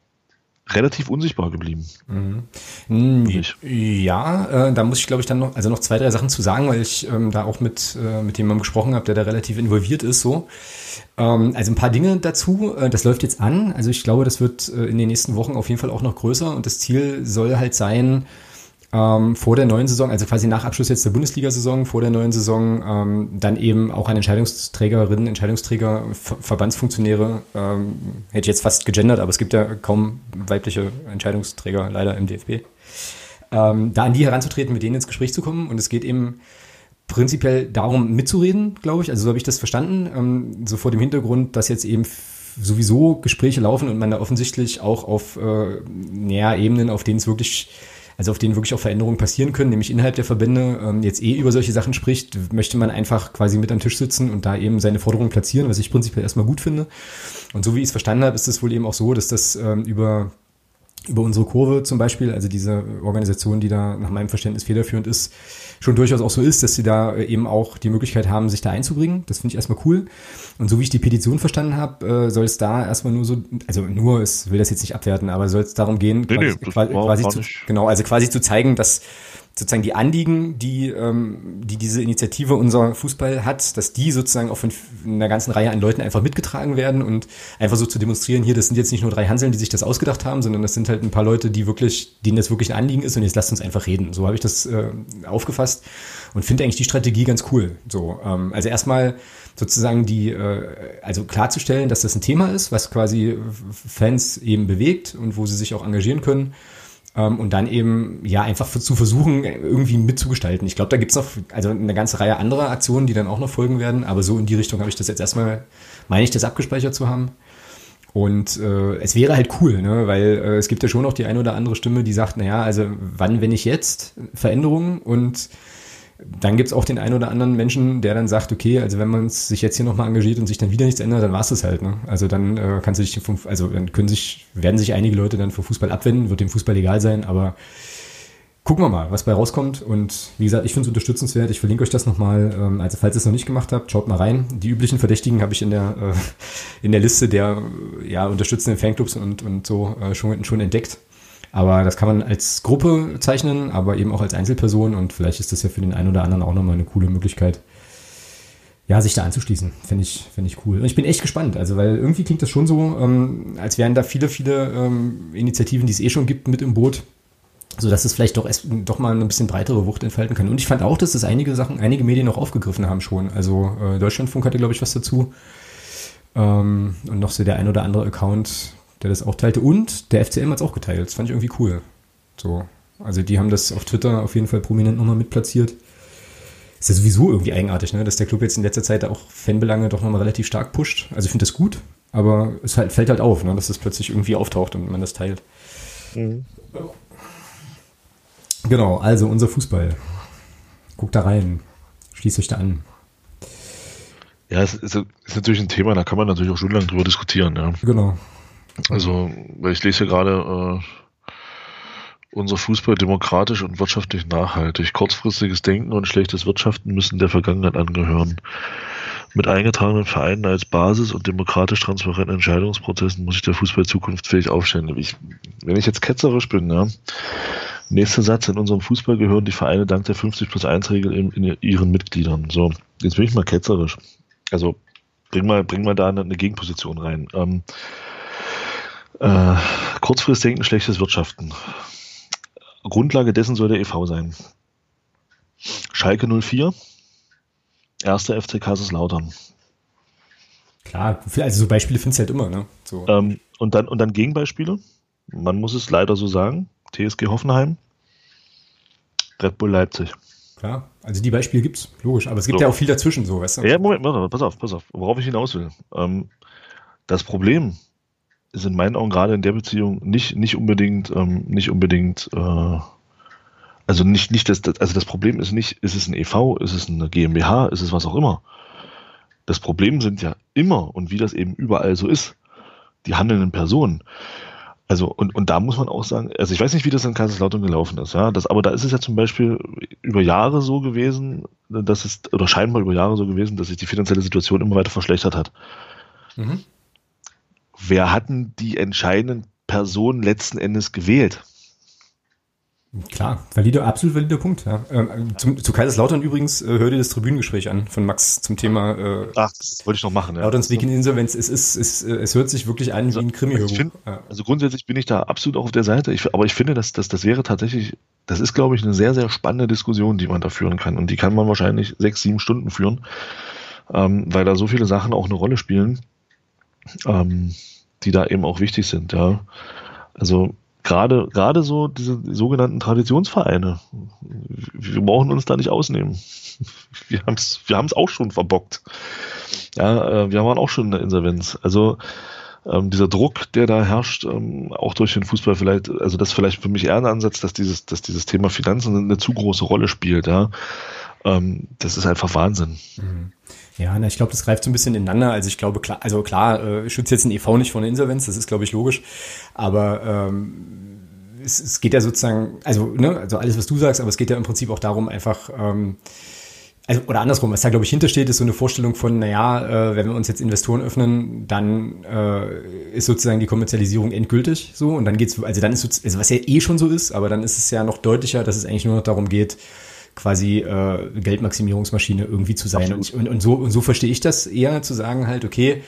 Speaker 2: relativ unsichtbar geblieben.
Speaker 1: Mhm. Ja, äh, da muss ich glaube ich dann noch, also noch zwei, drei Sachen zu sagen, weil ich ähm, da auch mit, äh, mit jemandem gesprochen habe, der da relativ involviert ist, so. Ähm, also ein paar Dinge dazu, äh, das läuft jetzt an, also ich glaube, das wird äh, in den nächsten Wochen auf jeden Fall auch noch größer und das Ziel soll halt sein, ähm, vor der neuen Saison, also quasi nach Abschluss jetzt der Bundesliga-Saison, vor der neuen Saison, ähm, dann eben auch an Entscheidungsträgerinnen, Entscheidungsträger, Ver Verbandsfunktionäre, ähm, hätte ich jetzt fast gegendert, aber es gibt ja kaum weibliche Entscheidungsträger leider im DFB. Ähm, da an die heranzutreten, mit denen ins Gespräch zu kommen und es geht eben prinzipiell darum, mitzureden, glaube ich. Also so habe ich das verstanden. Ähm, so vor dem Hintergrund, dass jetzt eben sowieso Gespräche laufen und man da offensichtlich auch auf äh, näher Ebenen, auf denen es wirklich also auf denen wirklich auch Veränderungen passieren können, nämlich innerhalb der Verbände, ähm, jetzt eh über solche Sachen spricht, möchte man einfach quasi mit am Tisch sitzen und da eben seine Forderungen platzieren, was ich prinzipiell erstmal gut finde. Und so wie ich es verstanden habe, ist es wohl eben auch so, dass das ähm, über über unsere Kurve zum Beispiel, also diese Organisation, die da nach meinem Verständnis federführend ist, schon durchaus auch so ist, dass sie da äh, eben auch die Möglichkeit haben, sich da einzubringen. Das finde ich erstmal cool. Und so wie ich die Petition verstanden habe, äh, soll es da erstmal nur so, also nur, es will das jetzt nicht abwerten, aber soll es darum gehen, nee, quasi, nee, quasi, quasi zu, genau, also quasi zu zeigen, dass sozusagen die Anliegen, die, ähm, die diese Initiative unser Fußball hat, dass die sozusagen auch von einer ganzen Reihe an Leuten einfach mitgetragen werden und einfach so zu demonstrieren, hier, das sind jetzt nicht nur drei Hanseln, die sich das ausgedacht haben, sondern das sind halt ein paar Leute, die wirklich, denen das wirklich ein Anliegen ist und jetzt lasst uns einfach reden. So habe ich das äh, aufgefasst und finde eigentlich die Strategie ganz cool. So, ähm, also erstmal sozusagen die, äh, also klarzustellen, dass das ein Thema ist, was quasi Fans eben bewegt und wo sie sich auch engagieren können und dann eben, ja, einfach zu versuchen, irgendwie mitzugestalten. Ich glaube, da gibt's noch also eine ganze Reihe anderer Aktionen, die dann auch noch folgen werden, aber so in die Richtung habe ich das jetzt erstmal, meine ich, das abgespeichert zu haben. Und äh, es wäre halt cool, ne? weil äh, es gibt ja schon noch die eine oder andere Stimme, die sagt, naja, also wann, wenn nicht jetzt, Veränderungen und dann gibt es auch den einen oder anderen Menschen, der dann sagt, okay, also wenn man sich jetzt hier nochmal engagiert und sich dann wieder nichts ändert, dann war es das halt. Ne? Also dann äh, kannst du vom, also dann können sich, werden sich einige Leute dann vom Fußball abwenden, wird dem Fußball egal sein, aber gucken wir mal, was bei rauskommt. Und wie gesagt, ich finde es unterstützenswert. Ich verlinke euch das nochmal. Ähm, also falls ihr es noch nicht gemacht habt, schaut mal rein. Die üblichen Verdächtigen habe ich in der, äh, in der Liste der ja, unterstützenden Fanclubs und, und so äh, schon, schon entdeckt. Aber das kann man als Gruppe zeichnen, aber eben auch als Einzelperson und vielleicht ist das ja für den einen oder anderen auch nochmal eine coole Möglichkeit, ja, sich da anzuschließen. Finde ich, finde ich cool. Und ich bin echt gespannt, also weil irgendwie klingt das schon so, ähm, als wären da viele, viele ähm, Initiativen, die es eh schon gibt, mit im Boot, so dass es vielleicht doch, es, doch mal ein bisschen breitere Wucht entfalten kann. Und ich fand auch, dass das einige Sachen, einige Medien noch aufgegriffen haben schon. Also äh, Deutschlandfunk hatte, glaube ich, was dazu. Ähm, und noch so der ein oder andere Account, der das auch teilte. Und der FCM hat es auch geteilt. Das fand ich irgendwie cool. So. Also die haben das auf Twitter auf jeden Fall prominent nochmal mitplatziert. Ist ja sowieso irgendwie eigenartig, ne? dass der Club jetzt in letzter Zeit auch Fanbelange doch nochmal relativ stark pusht. Also ich finde das gut, aber es halt, fällt halt auf, ne? dass das plötzlich irgendwie auftaucht und man das teilt. Mhm. Genau, also unser Fußball. Guckt da rein. Schließt euch da an.
Speaker 2: Ja, es ist, ist, natürlich ein Thema, da kann man natürlich auch schon lange drüber diskutieren. Ja.
Speaker 1: Genau.
Speaker 2: Also, ich lese hier gerade, äh, unser Fußball demokratisch und wirtschaftlich nachhaltig. Kurzfristiges Denken und schlechtes Wirtschaften müssen der Vergangenheit angehören. Mit eingetragenen Vereinen als Basis und demokratisch transparenten Entscheidungsprozessen muss sich der Fußball zukunftsfähig aufstellen. Ich, wenn ich jetzt ketzerisch bin, ja. Nächster Satz, in unserem Fußball gehören die Vereine dank der 50 plus 1 Regel in, in ihren Mitgliedern. So, jetzt bin ich mal ketzerisch. Also, bring mal, bring mal da eine, eine Gegenposition rein. Ähm, äh, kurzfristig denken, schlechtes Wirtschaften. Grundlage dessen soll der EV sein. Schalke 04, erster FC Kaiserslautern.
Speaker 1: Klar, also so Beispiele findest du halt immer, ne? So.
Speaker 2: Ähm, und, dann, und dann Gegenbeispiele. Man muss es leider so sagen. TSG Hoffenheim, Red Bull Leipzig.
Speaker 1: Klar, also die Beispiele gibt es, logisch, aber es gibt so. ja auch viel dazwischen, so, weißt du?
Speaker 2: Ja, Moment, Moment, pass auf, pass auf, worauf ich hinaus will. Ähm, das Problem ist in meinen Augen gerade in der Beziehung nicht, nicht unbedingt, ähm, nicht unbedingt, äh, also nicht, nicht das, also das Problem ist nicht, ist es ein EV, ist es eine GmbH, ist es was auch immer. Das Problem sind ja immer, und wie das eben überall so ist, die handelnden Personen. Also, und, und da muss man auch sagen, also ich weiß nicht, wie das in Kaiserslautern gelaufen ist, ja, das, aber da ist es ja zum Beispiel über Jahre so gewesen, dass es, oder scheinbar über Jahre so gewesen, dass sich die finanzielle Situation immer weiter verschlechtert hat. Mhm. Wer hatten die entscheidenden Personen letzten Endes gewählt?
Speaker 1: Klar, valider, absolut valider Punkt. Ja. Ähm, zum, zu Kaiserslautern übrigens äh, hör dir das Tribünengespräch an von Max zum Thema. Äh,
Speaker 2: Ach, das wollte ich noch machen.
Speaker 1: Ja. Lauterns Weg in Insolvenz. Es ist, es, äh, es hört sich wirklich an also, wie ein krimi
Speaker 2: also, find, also grundsätzlich bin ich da absolut auch auf der Seite. Ich, aber ich finde, dass, dass das wäre tatsächlich, das ist, glaube ich, eine sehr, sehr spannende Diskussion, die man da führen kann. Und die kann man wahrscheinlich sechs, sieben Stunden führen, ähm, weil da so viele Sachen auch eine Rolle spielen, ähm, die da eben auch wichtig sind. Ja. Also gerade, gerade so diese sogenannten Traditionsvereine, wir brauchen uns da nicht ausnehmen. [LAUGHS] Wir haben es wir auch schon verbockt. Ja, äh, wir waren auch schon in der Insolvenz. Also ähm, dieser Druck, der da herrscht, ähm, auch durch den Fußball vielleicht, also das ist vielleicht für mich eher ein Ansatz, dass dieses, dass dieses Thema Finanzen eine zu große Rolle spielt, ja. Ähm, das ist einfach Wahnsinn.
Speaker 1: Mhm. Ja, na, ich glaube, das greift so ein bisschen ineinander. Also ich glaube, klar, also klar, äh, schützt jetzt ein EV nicht vor der Insolvenz, das ist, glaube ich, logisch. Aber ähm, es, es geht ja sozusagen, also, ne, also alles, was du sagst, aber es geht ja im Prinzip auch darum, einfach, ähm, also, oder andersrum, was da, glaube ich, hintersteht, ist so eine Vorstellung von, naja, äh, wenn wir uns jetzt Investoren öffnen, dann äh, ist sozusagen die Kommerzialisierung endgültig so und dann geht's, also dann ist, also was ja eh schon so ist, aber dann ist es ja noch deutlicher, dass es eigentlich nur noch darum geht, quasi äh, Geldmaximierungsmaschine irgendwie zu sein. Und, und, und, so, und so verstehe ich das eher, zu sagen halt, okay,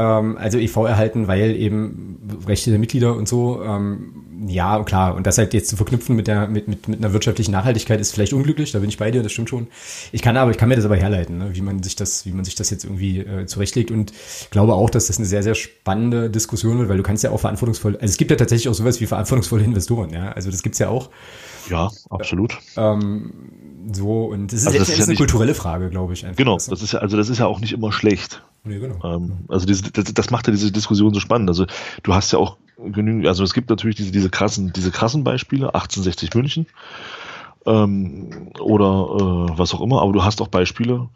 Speaker 1: ähm, also EV erhalten, weil eben Rechte der Mitglieder und so, ähm, ja, klar, und das halt jetzt zu verknüpfen mit der, mit, mit, mit einer wirtschaftlichen Nachhaltigkeit ist vielleicht unglücklich, da bin ich bei dir, das stimmt schon. Ich kann aber, ich kann mir das aber herleiten, ne, wie man sich das, wie man sich das jetzt irgendwie äh, zurechtlegt und glaube auch, dass das eine sehr, sehr spannende Diskussion wird, weil du kannst ja auch verantwortungsvoll, also es gibt ja tatsächlich auch sowas wie verantwortungsvolle Investoren, ja, also das gibt's ja auch.
Speaker 2: Ja, absolut.
Speaker 1: Ähm, so, und das ist, also das ist ja eine kulturelle Frage, glaube ich.
Speaker 2: Einfach. Genau, das ist ja, also das ist ja auch nicht immer schlecht. Genau. Ähm, also diese, das, das, macht ja diese Diskussion so spannend. Also du hast ja auch genügend, also es gibt natürlich diese, diese krassen, diese krassen Beispiele, 1860 München ähm, oder äh, was auch immer, aber du hast auch Beispiele,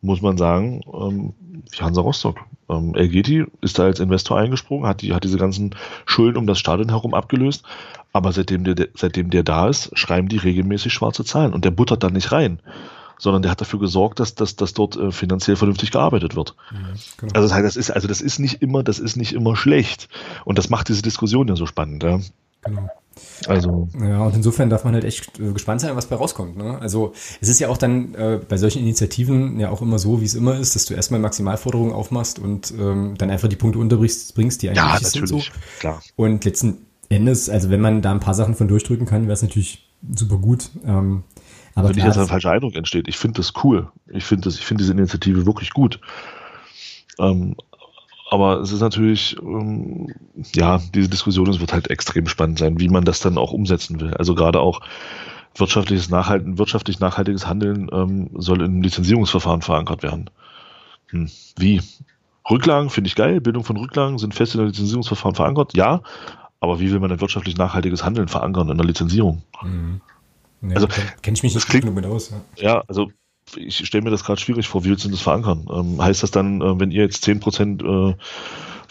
Speaker 2: muss man sagen, ähm, wie Hansa Rostock. Ähm, Elgeti ist da als Investor eingesprungen, hat, die, hat diese ganzen Schulden um das Stadion herum abgelöst, aber seitdem der, seitdem der da ist, schreiben die regelmäßig schwarze Zahlen und der buttert da nicht rein sondern der hat dafür gesorgt, dass, dass, dass dort äh, finanziell vernünftig gearbeitet wird. Ja, genau. Also das heißt, das ist, also das ist nicht immer, das ist nicht immer schlecht. Und das macht diese Diskussion ja so spannend, ja. Genau.
Speaker 1: Also. Ja, und insofern darf man halt echt äh, gespannt sein, was bei rauskommt. Ne? Also es ist ja auch dann äh, bei solchen Initiativen ja auch immer so, wie es immer ist, dass du erstmal Maximalforderungen aufmachst und ähm, dann einfach die Punkte unterbrichst, bringst, die
Speaker 2: eigentlich ja, sind so.
Speaker 1: Klar. Und letzten Endes, also wenn man da ein paar Sachen von durchdrücken kann, wäre es natürlich super gut. Ähm,
Speaker 2: aber also nicht, dass ein falscher Eindruck entsteht. Ich finde das cool. Ich finde finde diese Initiative wirklich gut. Ähm, aber es ist natürlich, ähm, ja, diese Diskussion, es wird halt extrem spannend sein, wie man das dann auch umsetzen will. Also gerade auch wirtschaftliches Nachhalten, wirtschaftlich nachhaltiges Handeln ähm, soll in Lizenzierungsverfahren verankert werden. Hm. Wie? Rücklagen finde ich geil. Bildung von Rücklagen sind fest in der Lizenzierungsverfahren verankert. Ja. Aber wie will man ein wirtschaftlich nachhaltiges Handeln verankern in der Lizenzierung? Mhm.
Speaker 1: Ja, also kenne ich mich nicht klingt, mit aus.
Speaker 2: Ja, ja also ich stelle mir das gerade schwierig vor, wie willst du das verankern? Ähm, heißt das dann, äh, wenn ihr jetzt 10% äh,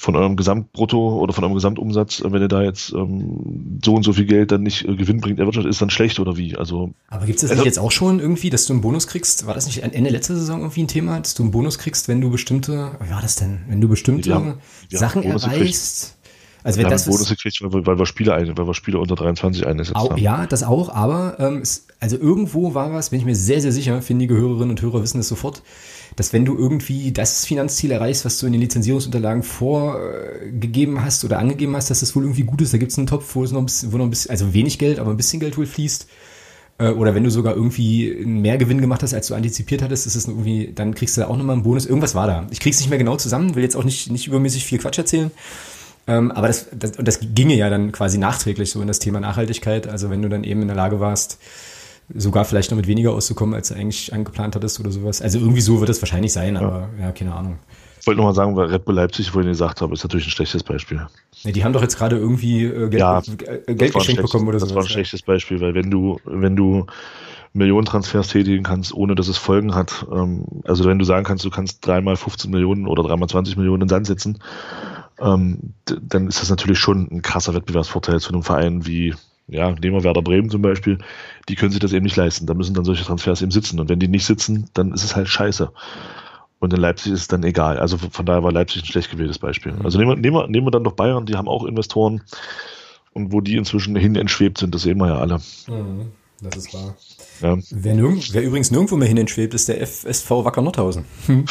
Speaker 2: von eurem Gesamtbrutto oder von eurem Gesamtumsatz, äh, wenn ihr da jetzt ähm, so und so viel Geld dann nicht äh, Gewinn bringt, erwirtschaftet, ist dann schlecht oder wie? Also,
Speaker 1: Aber gibt es das also, nicht jetzt auch schon irgendwie, dass du einen Bonus kriegst? War das nicht Ende letzter Saison irgendwie ein Thema, dass du einen Bonus kriegst, wenn du bestimmte, wie war das denn, wenn du bestimmte haben, Sachen erreichst?
Speaker 2: Also wenn wir das haben Bonus gekriegt, weil, weil wir Spieler ein, weil wir Spieler unter 23 eingesetzt
Speaker 1: auch, haben. Ja, das auch, aber ähm, es, also irgendwo war was, bin ich mir sehr, sehr sicher, findige Hörerinnen und Hörer wissen das sofort, dass wenn du irgendwie das Finanzziel erreichst, was du in den Lizenzierungsunterlagen vorgegeben hast oder angegeben hast, dass das wohl irgendwie gut ist, da gibt es einen Topf, wo es noch ein bisschen, wo noch ein bisschen, also wenig Geld, aber ein bisschen Geld wohl fließt. Äh, oder wenn du sogar irgendwie mehr Gewinn gemacht hast, als du antizipiert hattest, ist es irgendwie, dann kriegst du da auch nochmal einen Bonus. Irgendwas war da. Ich krieg's nicht mehr genau zusammen, will jetzt auch nicht, nicht übermäßig viel Quatsch erzählen. Ähm, aber das, das, das ginge ja dann quasi nachträglich so in das Thema Nachhaltigkeit. Also wenn du dann eben in der Lage warst, sogar vielleicht noch mit weniger auszukommen, als du eigentlich angeplant hattest oder sowas. Also irgendwie so wird es wahrscheinlich sein, aber ja, ja keine Ahnung.
Speaker 2: Ich wollte nochmal sagen, weil Red Bull Leipzig, vorhin gesagt habe, ist natürlich ein schlechtes Beispiel.
Speaker 1: Ja, die haben doch jetzt gerade irgendwie äh, Geld,
Speaker 2: ja, äh, Geld geschenkt bekommen oder so. Das war ein schlechtes Beispiel, weil wenn du, wenn du Millionentransfers tätigen kannst, ohne dass es Folgen hat. Ähm, also wenn du sagen kannst, du kannst dreimal 15 Millionen oder dreimal 20 Millionen in den Sand setzen, ähm, dann ist das natürlich schon ein krasser Wettbewerbsvorteil zu einem Verein wie, ja, nehmen wir Werder Bremen zum Beispiel, die können sich das eben nicht leisten. Da müssen dann solche Transfers eben sitzen. Und wenn die nicht sitzen, dann ist es halt scheiße. Und in Leipzig ist es dann egal. Also von daher war Leipzig ein schlecht gewähltes Beispiel. Also nehmen wir, nehmen wir, nehmen wir dann doch Bayern, die haben auch Investoren. Und wo die inzwischen hin entschwebt sind, das sehen wir ja alle.
Speaker 4: Mhm, das ist wahr.
Speaker 1: Ja. Wer, wer, übrigens nirgendwo mehr hin entschwebt, ist der FSV Wacker Nordhausen. [LAUGHS]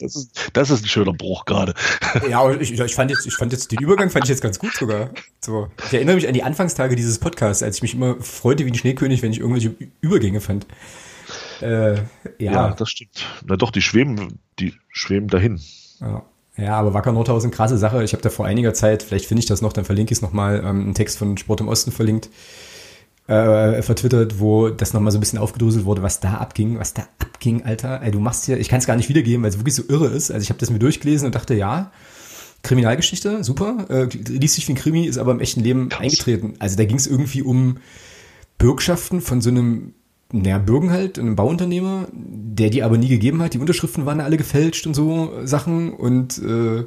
Speaker 2: das, ist, das ist ein schöner Bruch gerade.
Speaker 1: Ja, ich, ich, fand jetzt, ich fand jetzt den Übergang fand ich jetzt ganz gut sogar. So. Ich erinnere mich an die Anfangstage dieses Podcasts, als ich mich immer freute wie ein Schneekönig, wenn ich irgendwelche Übergänge fand.
Speaker 2: Äh, ja. ja, das stimmt. Na doch, die schweben, die schweben dahin.
Speaker 1: Ja. Ja, aber Wacker Nordhausen, krasse Sache. Ich habe da vor einiger Zeit, vielleicht finde ich das noch, dann verlinke ich es nochmal, ähm, einen Text von Sport im Osten verlinkt, äh, vertwittert, wo das nochmal so ein bisschen aufgedröselt wurde, was da abging, was da abging, Alter. Ey, du machst hier, ich kann es gar nicht wiedergeben, weil es wirklich so irre ist. Also ich habe das mir durchgelesen und dachte, ja, Kriminalgeschichte, super. Äh, liest sich wie ein Krimi, ist aber im echten Leben Krass. eingetreten. Also da ging es irgendwie um Bürgschaften von so einem naja, Bürgen halt, einem Bauunternehmer, der die aber nie gegeben hat. Die Unterschriften waren alle gefälscht und so Sachen. Und äh,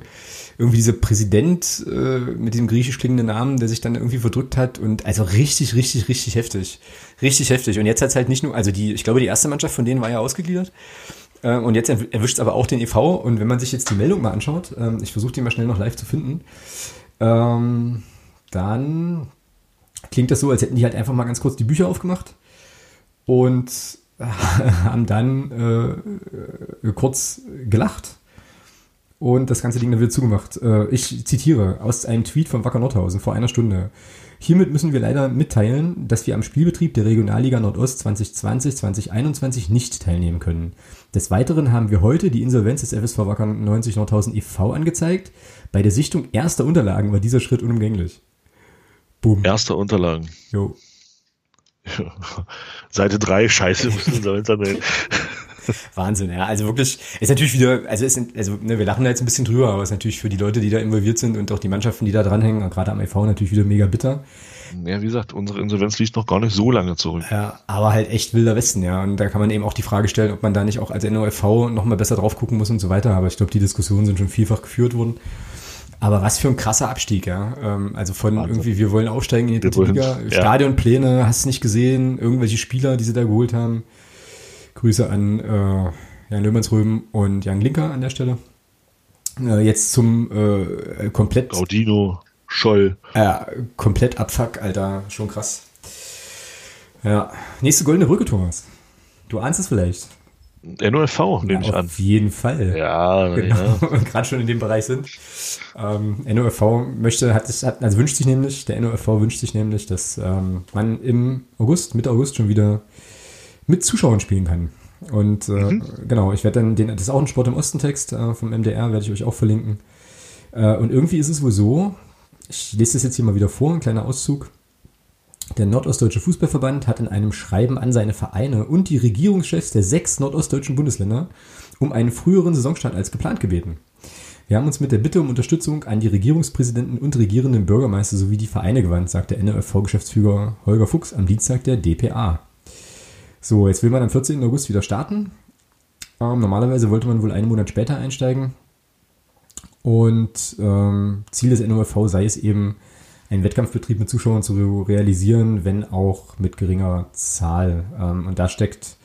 Speaker 1: irgendwie dieser Präsident äh, mit diesem griechisch klingenden Namen, der sich dann irgendwie verdrückt hat. Und also richtig, richtig, richtig heftig. Richtig heftig. Und jetzt hat es halt nicht nur, also die, ich glaube, die erste Mannschaft von denen war ja ausgegliedert. Äh, und jetzt erwischt es aber auch den EV. Und wenn man sich jetzt die Meldung mal anschaut, äh, ich versuche die mal schnell noch live zu finden, ähm, dann klingt das so, als hätten die halt einfach mal ganz kurz die Bücher aufgemacht und [LAUGHS] haben dann äh, kurz gelacht und das ganze Ding dann wieder zugemacht. Äh, ich zitiere aus einem Tweet von Wacker Nordhausen vor einer Stunde. Hiermit müssen wir leider mitteilen, dass wir am Spielbetrieb der Regionalliga Nordost 2020-2021 nicht teilnehmen können. Des Weiteren haben wir heute die Insolvenz des FSV Wacker 90 Nordhausen e.V. angezeigt. Bei der Sichtung erster Unterlagen war dieser Schritt unumgänglich.
Speaker 2: Boom. Erster Unterlagen. Jo. [LAUGHS] Seite 3, scheiße, [LAUGHS] müssen Insolvenz [LAUGHS] anmelden.
Speaker 1: Wahnsinn, ja. Also wirklich, ist natürlich wieder, also, ist, also ne, wir lachen da jetzt ein bisschen drüber, aber es ist natürlich für die Leute, die da involviert sind und auch die Mannschaften, die da dranhängen, gerade am EV natürlich wieder mega bitter.
Speaker 2: Ja, wie gesagt, unsere Insolvenz liegt noch gar nicht so lange zurück.
Speaker 1: Ja, aber halt echt wilder Westen, ja. Und da kann man eben auch die Frage stellen, ob man da nicht auch als NOFV nochmal besser drauf gucken muss und so weiter. Aber ich glaube, die Diskussionen sind schon vielfach geführt worden. Aber was für ein krasser Abstieg, ja. Ähm, also von Wahnsinn. irgendwie, wir wollen aufsteigen in die dritte Liga, ja. Stadionpläne, hast du nicht gesehen, irgendwelche Spieler, die sie da geholt haben. Grüße an äh, Jan Löhmannsröben und Jan Linker an der Stelle. Äh, jetzt zum äh, komplett.
Speaker 2: Gaudino, Scholl.
Speaker 1: Ja, komplett Abfuck, Alter, schon krass. Ja, nächste goldene Brücke, Thomas. Du ahnst es vielleicht.
Speaker 2: NOFV, nehme ja, ich
Speaker 1: an. Auf jeden Fall.
Speaker 2: Ja, [LAUGHS] genau. Ja.
Speaker 1: Gerade schon in dem Bereich sind. Ähm, NOFV möchte, hat, hat, also wünscht sich nämlich, der NOFV wünscht sich nämlich, dass ähm, man im August, Mitte August schon wieder mit Zuschauern spielen kann. Und äh, mhm. genau, ich werde dann den, das ist auch ein Sport im Osten-Text äh, vom MDR, werde ich euch auch verlinken. Äh, und irgendwie ist es wohl so, ich lese das jetzt hier mal wieder vor, ein kleiner Auszug. Der Nordostdeutsche Fußballverband hat in einem Schreiben an seine Vereine und die Regierungschefs der sechs nordostdeutschen Bundesländer um einen früheren Saisonstart als geplant gebeten. Wir haben uns mit der Bitte um Unterstützung an die Regierungspräsidenten und regierenden Bürgermeister sowie die Vereine gewandt, sagte NRFV-Geschäftsführer Holger Fuchs am Dienstag der DPA. So, jetzt will man am 14. August wieder starten. Ähm, normalerweise wollte man wohl einen Monat später einsteigen. Und ähm, Ziel des NOFV sei es eben, einen Wettkampfbetrieb mit Zuschauern zu realisieren, wenn auch mit geringer Zahl. Ähm, und da steckt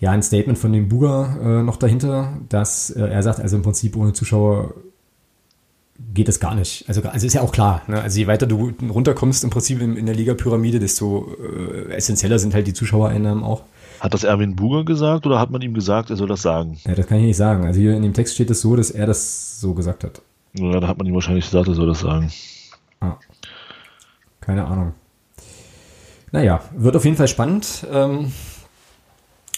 Speaker 1: ja ein Statement von dem Buga äh, noch dahinter, dass äh, er sagt, also im Prinzip ohne Zuschauer geht das gar nicht. Also, also ist ja auch klar. Ne? Also je weiter du runterkommst im Prinzip in, in der Liga-Pyramide, desto äh, essentieller sind halt die Zuschauereinnahmen auch.
Speaker 2: Hat das Erwin Buger gesagt oder hat man ihm gesagt, er soll das sagen?
Speaker 1: Ja, das kann ich nicht sagen. Also hier in dem Text steht es so, dass er das so gesagt hat.
Speaker 2: Ja, da hat man ihm wahrscheinlich gesagt, er soll das sagen.
Speaker 1: Ah. Keine Ahnung. Naja, wird auf jeden Fall spannend. Ähm,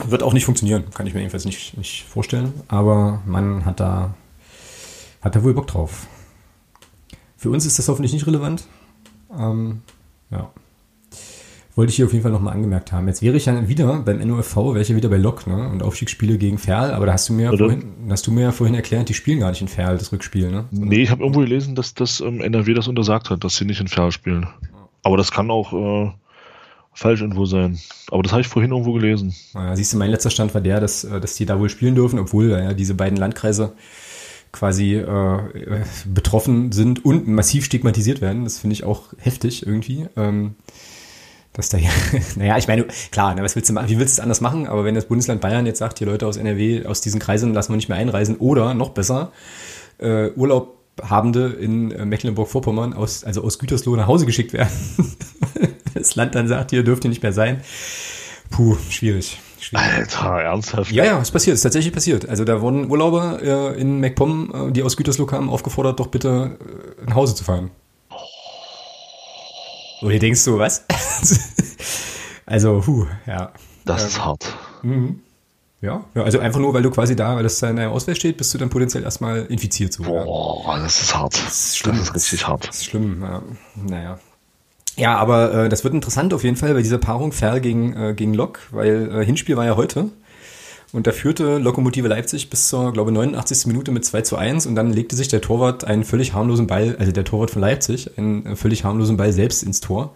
Speaker 1: wird auch nicht funktionieren, kann ich mir jedenfalls nicht, nicht vorstellen. Aber man hat da, hat da wohl Bock drauf. Für uns ist das hoffentlich nicht relevant. Ähm, ja. Wollte ich hier auf jeden Fall nochmal angemerkt haben. Jetzt wäre ich ja wieder beim NOFV, wäre ich ja wieder bei Lok, ne? Und Aufstiegsspiele gegen Ferl, aber da hast du mir ja vorhin, hast du mir ja vorhin erklärt, die spielen gar nicht in Ferl, das Rückspiel, ne?
Speaker 2: Nee, ich habe irgendwo gelesen, dass das ähm, NRW das untersagt hat, dass sie nicht in Ferl spielen. Aber das kann auch äh, Falschinfo sein. Aber das habe ich vorhin irgendwo gelesen.
Speaker 1: Naja, siehst du, mein letzter Stand war der, dass, äh, dass die da wohl spielen dürfen, obwohl ja, diese beiden Landkreise quasi äh, betroffen sind und massiv stigmatisiert werden. Das finde ich auch heftig irgendwie. Ähm, dass da ja, [LAUGHS] naja, ich meine, klar, ne, was willst du machen? Wie willst du es anders machen? Aber wenn das Bundesland Bayern jetzt sagt, die Leute aus NRW, aus diesen Kreisen lassen wir nicht mehr einreisen oder noch besser, äh, Urlaub Habende in äh, Mecklenburg-Vorpommern aus, also aus Gütersloh nach Hause geschickt werden. [LAUGHS] das Land dann sagt, hier dürft ihr nicht mehr sein. Puh, schwierig. schwierig.
Speaker 2: Alter, ernsthaft?
Speaker 1: Ja, ja, ist passiert, ist tatsächlich passiert. Also da wurden Urlauber äh, in MacPom, äh, die aus Gütersloh kamen, aufgefordert, doch bitte nach Hause zu fahren. Und hier denkst du, was? [LAUGHS] also, puh, ja.
Speaker 2: Das ist hart.
Speaker 1: Mhm. Ja, ja, also einfach nur, weil du quasi da, weil das da in deiner Auswahl steht, bist du dann potenziell erstmal infiziert. So, ja.
Speaker 2: Boah, das ist hart.
Speaker 1: Das ist schlimm.
Speaker 2: Das ist richtig hart.
Speaker 1: Das ist schlimm, ja. Naja. Ja, aber äh, das wird interessant auf jeden Fall bei dieser Paarung Ferl gegen, äh, gegen Lok, weil äh, Hinspiel war ja heute. Und da führte Lokomotive Leipzig bis zur, glaube ich, 89. Minute mit 2 zu 1 und dann legte sich der Torwart einen völlig harmlosen Ball, also der Torwart von Leipzig, einen äh, völlig harmlosen Ball selbst ins Tor.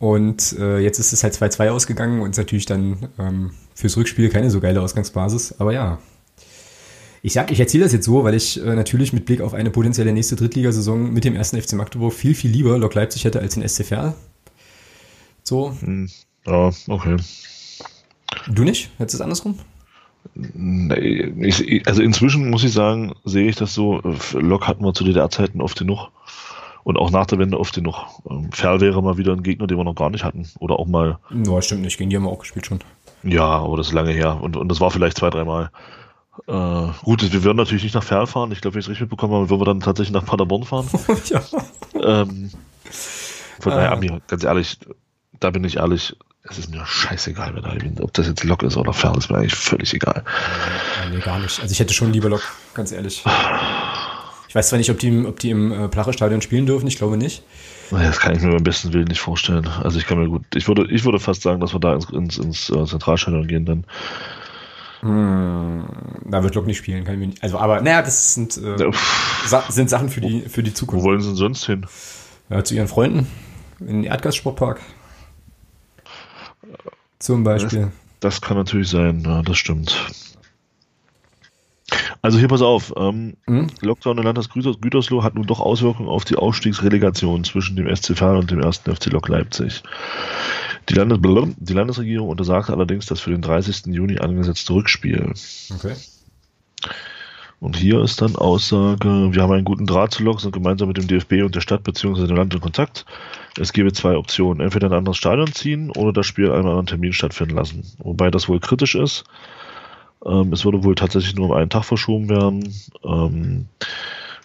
Speaker 1: Und äh, jetzt ist es halt 2-2 ausgegangen und ist natürlich dann ähm, fürs Rückspiel keine so geile Ausgangsbasis. Aber ja, ich sag, ich erzähle das jetzt so, weil ich äh, natürlich mit Blick auf eine potenzielle nächste Drittligasaison mit dem ersten FC Magdeburg viel, viel lieber Lok Leipzig hätte als den SCFR. So.
Speaker 2: Hm. Ja, okay.
Speaker 1: Du nicht? Hättest du es andersrum?
Speaker 2: Ich, also inzwischen muss ich sagen, sehe ich das so, Lok hatten wir zu DDR-Zeiten oft genug und auch nach der Wende oft genug. Ähm, Ferl wäre mal wieder ein Gegner, den wir noch gar nicht hatten. Oder auch mal.
Speaker 1: Ja, stimmt nicht. Gegen die haben wir auch gespielt schon.
Speaker 2: Ja, aber das ist lange her. Und, und das war vielleicht zwei, dreimal. Äh, gut, wir würden natürlich nicht nach Ferl fahren. Ich glaube, wenn ich es richtig mitbekommen habe, würden wir dann tatsächlich nach Paderborn fahren. [LAUGHS] ja. Ähm, von daher, Ami, ganz ehrlich, da bin ich ehrlich, es ist mir scheißegal, wenn da, ob das jetzt Lok ist oder Ferl, ist mir eigentlich völlig egal.
Speaker 1: Nee, nee, gar nicht. Also ich hätte schon lieber Lok, ganz ehrlich. Ich weiß zwar nicht, ob die, ob die im äh, Plache-Stadion spielen dürfen, ich glaube nicht.
Speaker 2: Das kann ich mir beim besten Willen nicht vorstellen. Also ich kann mir gut, ich würde, ich würde fast sagen, dass wir da ins, ins, ins äh, Zentralstadion gehen, dann.
Speaker 1: Hm, da wird Lok nicht spielen, kann ich mir nicht. Also, aber naja, das sind, äh, ja, Sa sind Sachen für die, für die Zukunft.
Speaker 2: Wo wollen sie denn sonst hin?
Speaker 1: Ja, zu ihren Freunden. In den Erdgassportpark. Zum Beispiel.
Speaker 2: Das, das kann natürlich sein, ja, das stimmt. Also hier pass auf, ähm, mhm. Lockdown im Landkreis Gütersloh hat nun doch Auswirkungen auf die Aufstiegsrelegation zwischen dem SC Verl und dem 1. FC Lok Leipzig. Die, Landes die Landesregierung untersagte allerdings das für den 30. Juni angesetzte Rückspiel. Okay. Und hier ist dann Aussage, wir haben einen guten Draht zu Lok, sind gemeinsam mit dem DFB und der Stadt bzw. dem Land in Kontakt. Es gäbe zwei Optionen, entweder ein anderes Stadion ziehen oder das Spiel an einem anderen Termin stattfinden lassen. Wobei das wohl kritisch ist, ähm, es würde wohl tatsächlich nur um einen Tag verschoben werden. Ähm,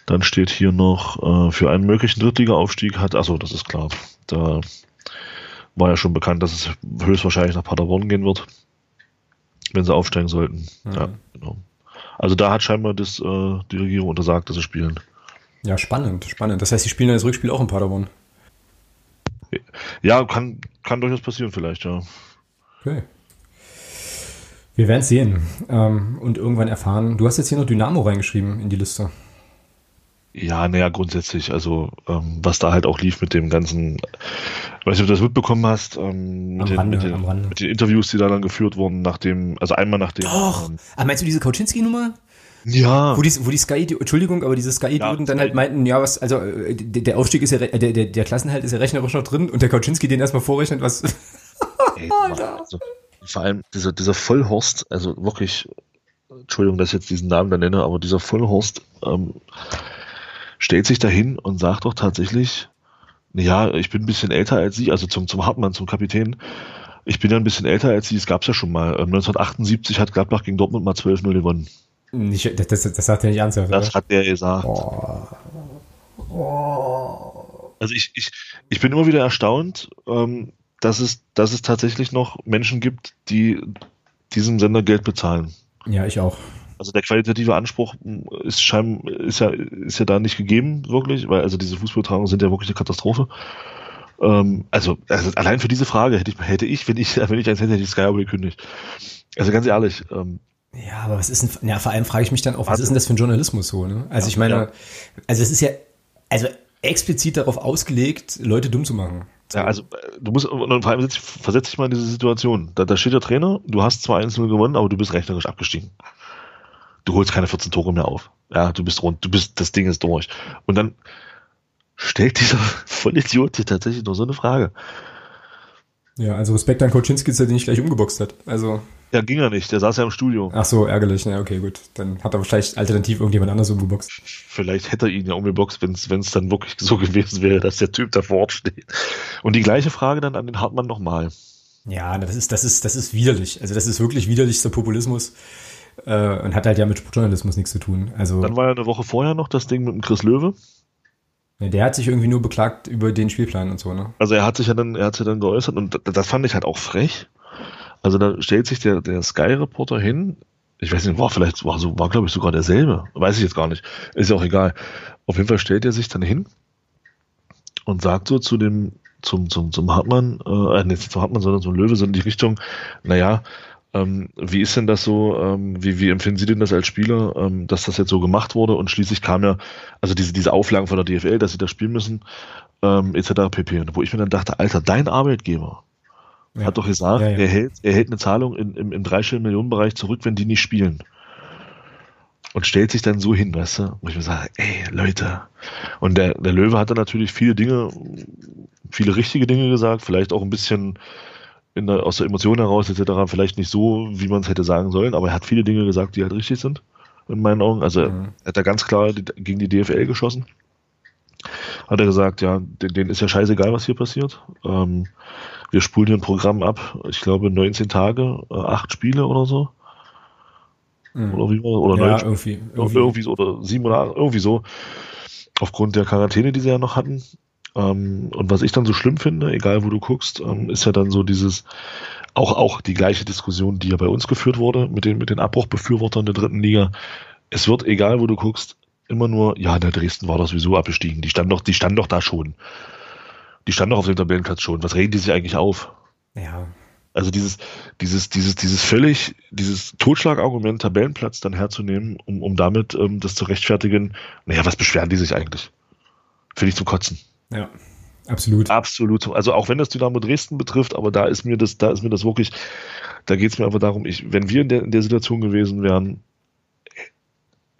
Speaker 2: dann steht hier noch, äh, für einen möglichen Drittliga-Aufstieg hat, achso, das ist klar. Da war ja schon bekannt, dass es höchstwahrscheinlich nach Paderborn gehen wird, wenn sie aufsteigen sollten. Mhm. Ja, genau. Also da hat scheinbar das, äh, die Regierung untersagt, dass sie spielen.
Speaker 1: Ja, spannend, spannend. Das heißt, sie spielen das Rückspiel auch in Paderborn.
Speaker 2: Ja, kann, kann durchaus passieren vielleicht, ja.
Speaker 1: Okay. Wir werden es sehen ähm, und irgendwann erfahren. Du hast jetzt hier noch Dynamo reingeschrieben in die Liste.
Speaker 2: Ja, naja, grundsätzlich, also ähm, was da halt auch lief mit dem ganzen, weiß nicht, ob du das mitbekommen hast, ähm, mit, den, Rande, mit, den, mit, den, Interviews, die da dann geführt wurden, nachdem, also einmal nach dem.
Speaker 1: Doch! Ähm, ah, meinst du diese Kauczynski-Nummer?
Speaker 2: Ja.
Speaker 1: Wo die, wo die Sky, die, Entschuldigung, aber diese Sky-Idioten ja, dann halt meinten, ja, was, also äh, der, Aufstieg ist ja, der, der, der Klassenhalt ist ja rechnerisch noch drin und der Kauczynski den erstmal vorrechnet, was.
Speaker 2: Ey, [LAUGHS] also, vor allem dieser, dieser Vollhorst, also wirklich, Entschuldigung, dass ich jetzt diesen Namen da nenne, aber dieser Vollhorst ähm, stellt sich dahin und sagt doch tatsächlich, ja, ich bin ein bisschen älter als Sie, also zum, zum Hartmann, zum Kapitän, ich bin ja ein bisschen älter als Sie, es gab es ja schon mal. 1978 ähm, hat Gladbach gegen Dortmund mal 12-0 gewonnen.
Speaker 1: Nicht, das, das, das sagt er nicht ernsthaft.
Speaker 2: Das oder? hat der gesagt. Oh. Oh. Also ich, ich, ich bin immer wieder erstaunt, ähm, dass es, dass es tatsächlich noch Menschen gibt, die diesem Sender Geld bezahlen.
Speaker 1: Ja, ich auch.
Speaker 2: Also der qualitative Anspruch ist scheinbar ist ja ist ja da nicht gegeben wirklich, weil also diese Fußballtragungen sind ja wirklich eine Katastrophe. Ähm, also, also, allein für diese Frage hätte ich hätte ich wenn ich wenn ich eins hätte hätte ich Sky aber gekündigt. Also ganz ehrlich. Ähm,
Speaker 1: ja, aber was ist denn? Ja, vor allem frage ich mich dann auch, was ist denn das für ein Journalismus so? Ne? Also ja, ich meine, ja. also es ist ja also explizit darauf ausgelegt, Leute dumm zu machen.
Speaker 2: Ja, also du musst, und vor allem versetz dich mal in diese Situation. Da, da steht der Trainer, du hast zwar 1-0 gewonnen, aber du bist rechnerisch abgestiegen. Du holst keine 14 Tore mehr auf. Ja, du bist rund, du bist, das Ding ist durch. Und dann stellt dieser [LAUGHS] Vollidiot dir tatsächlich nur so eine Frage.
Speaker 1: Ja, also Respekt an Koczynski, dass er den nicht gleich umgeboxt hat. Also.
Speaker 2: Ja, ging er nicht. Der saß ja im Studio.
Speaker 1: Ach so, ärgerlich. Ja, okay, gut. Dann hat er vielleicht alternativ irgendjemand anders umgeboxt.
Speaker 2: Vielleicht hätte er ihn ja umgeboxt, wenn es dann wirklich so [LAUGHS] gewesen wäre, dass der Typ da vor Ort steht. Und die gleiche Frage dann an den Hartmann nochmal.
Speaker 1: Ja, das ist, das ist, das ist widerlich. Also das ist wirklich widerlichster Populismus. Äh, und hat halt ja mit Sportjournalismus nichts zu tun. Also.
Speaker 2: Dann war ja eine Woche vorher noch das Ding mit dem Chris Löwe.
Speaker 1: Ja, der hat sich irgendwie nur beklagt über den Spielplan und so, ne?
Speaker 2: Also er hat sich ja dann, er hat sich dann geäußert und das fand ich halt auch frech. Also da stellt sich der, der Sky-Reporter hin, ich weiß nicht, war vielleicht, war so, war glaube ich sogar derselbe, weiß ich jetzt gar nicht, ist ja auch egal. Auf jeden Fall stellt er sich dann hin und sagt so zu dem, zum, zum, zum Hartmann, äh, nicht zum Hartmann, sondern zum Löwe, so in die Richtung, naja, ähm, wie ist denn das so, ähm, wie, wie empfinden Sie denn das als Spieler, ähm, dass das jetzt so gemacht wurde und schließlich kam ja, also diese, diese Auflagen von der DFL, dass sie das spielen müssen, ähm, etc. pp. Und wo ich mir dann dachte, Alter, dein Arbeitgeber ja. hat doch gesagt, ja, ja. Er, hält, er hält eine Zahlung in, im, im dreistelligen Millionenbereich zurück, wenn die nicht spielen. Und stellt sich dann so hin, weißt du, wo ich mir sage, ey, Leute. Und der, der Löwe hat dann natürlich viele Dinge, viele richtige Dinge gesagt, vielleicht auch ein bisschen in der, aus der Emotion heraus etc. vielleicht nicht so, wie man es hätte sagen sollen, aber er hat viele Dinge gesagt, die halt richtig sind, in meinen Augen. Also mhm. er hat da ganz klar die, gegen die DFL geschossen. Hat er gesagt, ja, denen ist ja scheißegal, was hier passiert. Ähm, wir spulen hier ein Programm ab, ich glaube 19 Tage, äh, acht Spiele oder so. Mhm. Oder wie Oder ja, irgendwie, irgendwie. irgendwie so, oder sieben oder acht, irgendwie so. Aufgrund der Quarantäne, die sie ja noch hatten. Ähm, und was ich dann so schlimm finde, egal wo du guckst, ähm, ist ja dann so dieses, auch, auch die gleiche Diskussion, die ja bei uns geführt wurde, mit den, mit den Abbruchbefürwortern der dritten Liga. Es wird, egal wo du guckst, immer nur, ja, der Dresden war doch sowieso abgestiegen. Die stand doch, die stand doch da schon. Die stand doch auf dem Tabellenplatz schon. Was regen die sich eigentlich auf?
Speaker 1: Ja.
Speaker 2: Also dieses, dieses, dieses, dieses völlig, dieses Totschlagargument, Tabellenplatz dann herzunehmen, um, um damit ähm, das zu rechtfertigen, naja, was beschweren die sich eigentlich? Finde ich zum Kotzen.
Speaker 1: Ja, absolut.
Speaker 2: Absolut. Also auch wenn das Dynamo Dresden betrifft, aber da ist mir das, da ist mir das wirklich, da geht es mir einfach darum, ich, wenn wir in der, in der Situation gewesen wären,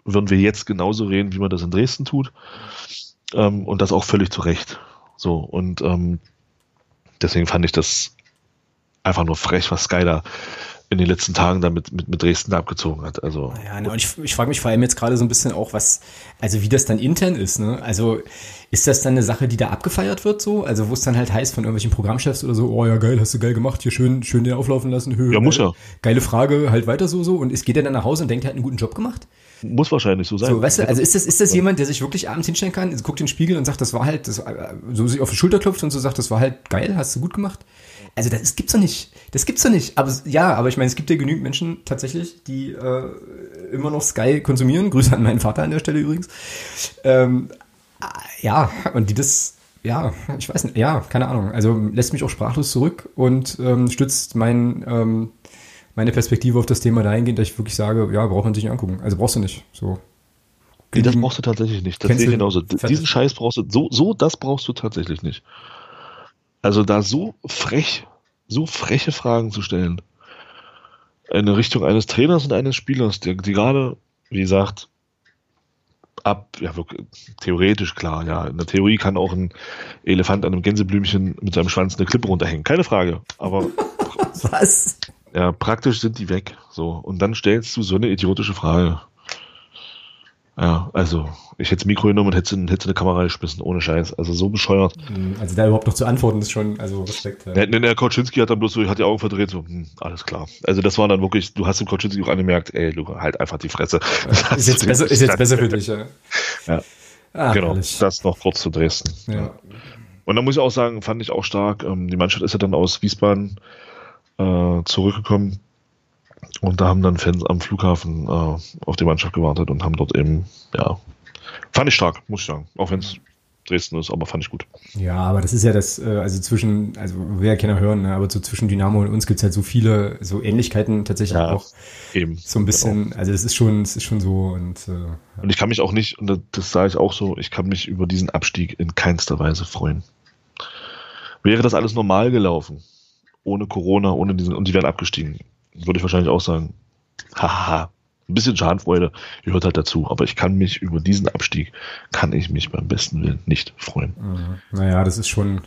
Speaker 2: würden wir jetzt genauso reden, wie man das in Dresden tut. Ähm, und das auch völlig zu Recht. So, und ähm, deswegen fand ich das einfach nur frech, was Sky da in den letzten Tagen damit mit, mit Dresden abgezogen hat. Also
Speaker 1: ja, ne, und ich, ich frage mich vor allem jetzt gerade so ein bisschen auch, was, also wie das dann intern ist. Ne? Also ist das dann eine Sache, die da abgefeiert wird, so? Also wo es dann halt heißt von irgendwelchen Programmchefs oder so, oh ja geil, hast du geil gemacht, hier schön, schön den auflaufen lassen, Höhe.
Speaker 2: Ja, muss ja.
Speaker 1: Geile Frage, halt weiter so so. Und es geht er dann nach Hause und denkt, er hat einen guten Job gemacht?
Speaker 2: Muss wahrscheinlich so sein. So,
Speaker 1: weißt du, also ist das, ist das jemand, der sich wirklich abends hinstellen kann, guckt in den Spiegel und sagt, das war halt, das, so sich auf die Schulter klopft und so sagt, das war halt geil, hast du gut gemacht? Also das gibt's doch nicht. Das gibt's doch nicht. Aber ja, aber ich meine, es gibt ja genügend Menschen tatsächlich, die äh, immer noch Sky konsumieren. [LAUGHS] Grüße an meinen Vater an der Stelle übrigens. Ähm, ja, und die das, ja, ich weiß nicht, ja, keine Ahnung. Also lässt mich auch sprachlos zurück und ähm, stützt mein, ähm, meine Perspektive auf das Thema dahingehend, dass ich wirklich sage, ja, braucht man sich nicht angucken. Also brauchst du nicht. So.
Speaker 2: Nee, das brauchst du tatsächlich nicht. Das sehe ich genauso. Diesen Scheiß brauchst du, so, so, das brauchst du tatsächlich nicht. Also da so frech, so freche Fragen zu stellen. In Richtung eines Trainers und eines Spielers, der, die gerade, wie gesagt, ab, ja, wirklich, theoretisch klar, ja. In der Theorie kann auch ein Elefant an einem Gänseblümchen mit seinem Schwanz eine Klippe runterhängen. Keine Frage. Aber. [LAUGHS]
Speaker 1: Was?
Speaker 2: Ja, praktisch sind die weg. So. Und dann stellst du so eine idiotische Frage. Ja, also ich hätte das Mikro genommen und hätte, hätte eine Kamera geschmissen, ohne Scheiß. Also so bescheuert.
Speaker 1: Hm, also da überhaupt noch zu antworten ist schon, also Respekt. Ja.
Speaker 2: Der, der Koczynski hat dann bloß so, hat die Augen verdreht, so, hm, alles klar. Also das war dann wirklich, du hast dem Koczynski auch angemerkt, ey, du halt einfach die Fresse.
Speaker 1: ist jetzt, besser, ist jetzt besser für dich, ja. [LAUGHS]
Speaker 2: ja. Ah, genau, herrlich. das noch kurz zu Dresden. Ja. ja. Und da muss ich auch sagen, fand ich auch stark, ähm, die Mannschaft ist ja dann aus Wiesbaden äh, zurückgekommen und da haben dann Fans am Flughafen äh, auf die Mannschaft gewartet und haben dort eben, ja, fand ich stark, muss ich sagen. Auch wenn es Dresden ist, aber fand ich gut.
Speaker 1: Ja, aber das ist ja das, äh, also zwischen, also wer ja keiner hören, ne, aber so zwischen Dynamo und uns gibt es halt so viele so Ähnlichkeiten tatsächlich ja, auch. Eben. So ein bisschen, genau. also es ist schon, es ist schon so und
Speaker 2: äh, Und ich kann mich auch nicht, und das sage ich auch so, ich kann mich über diesen Abstieg in keinster Weise freuen Wäre das alles normal gelaufen, ohne Corona, ohne diesen, und die wären abgestiegen, würde ich wahrscheinlich auch sagen, haha, ein bisschen Schadenfreude gehört halt dazu, aber ich kann mich über diesen Abstieg, kann ich mich beim besten Willen nicht freuen.
Speaker 1: Mhm. Naja, das ist schon,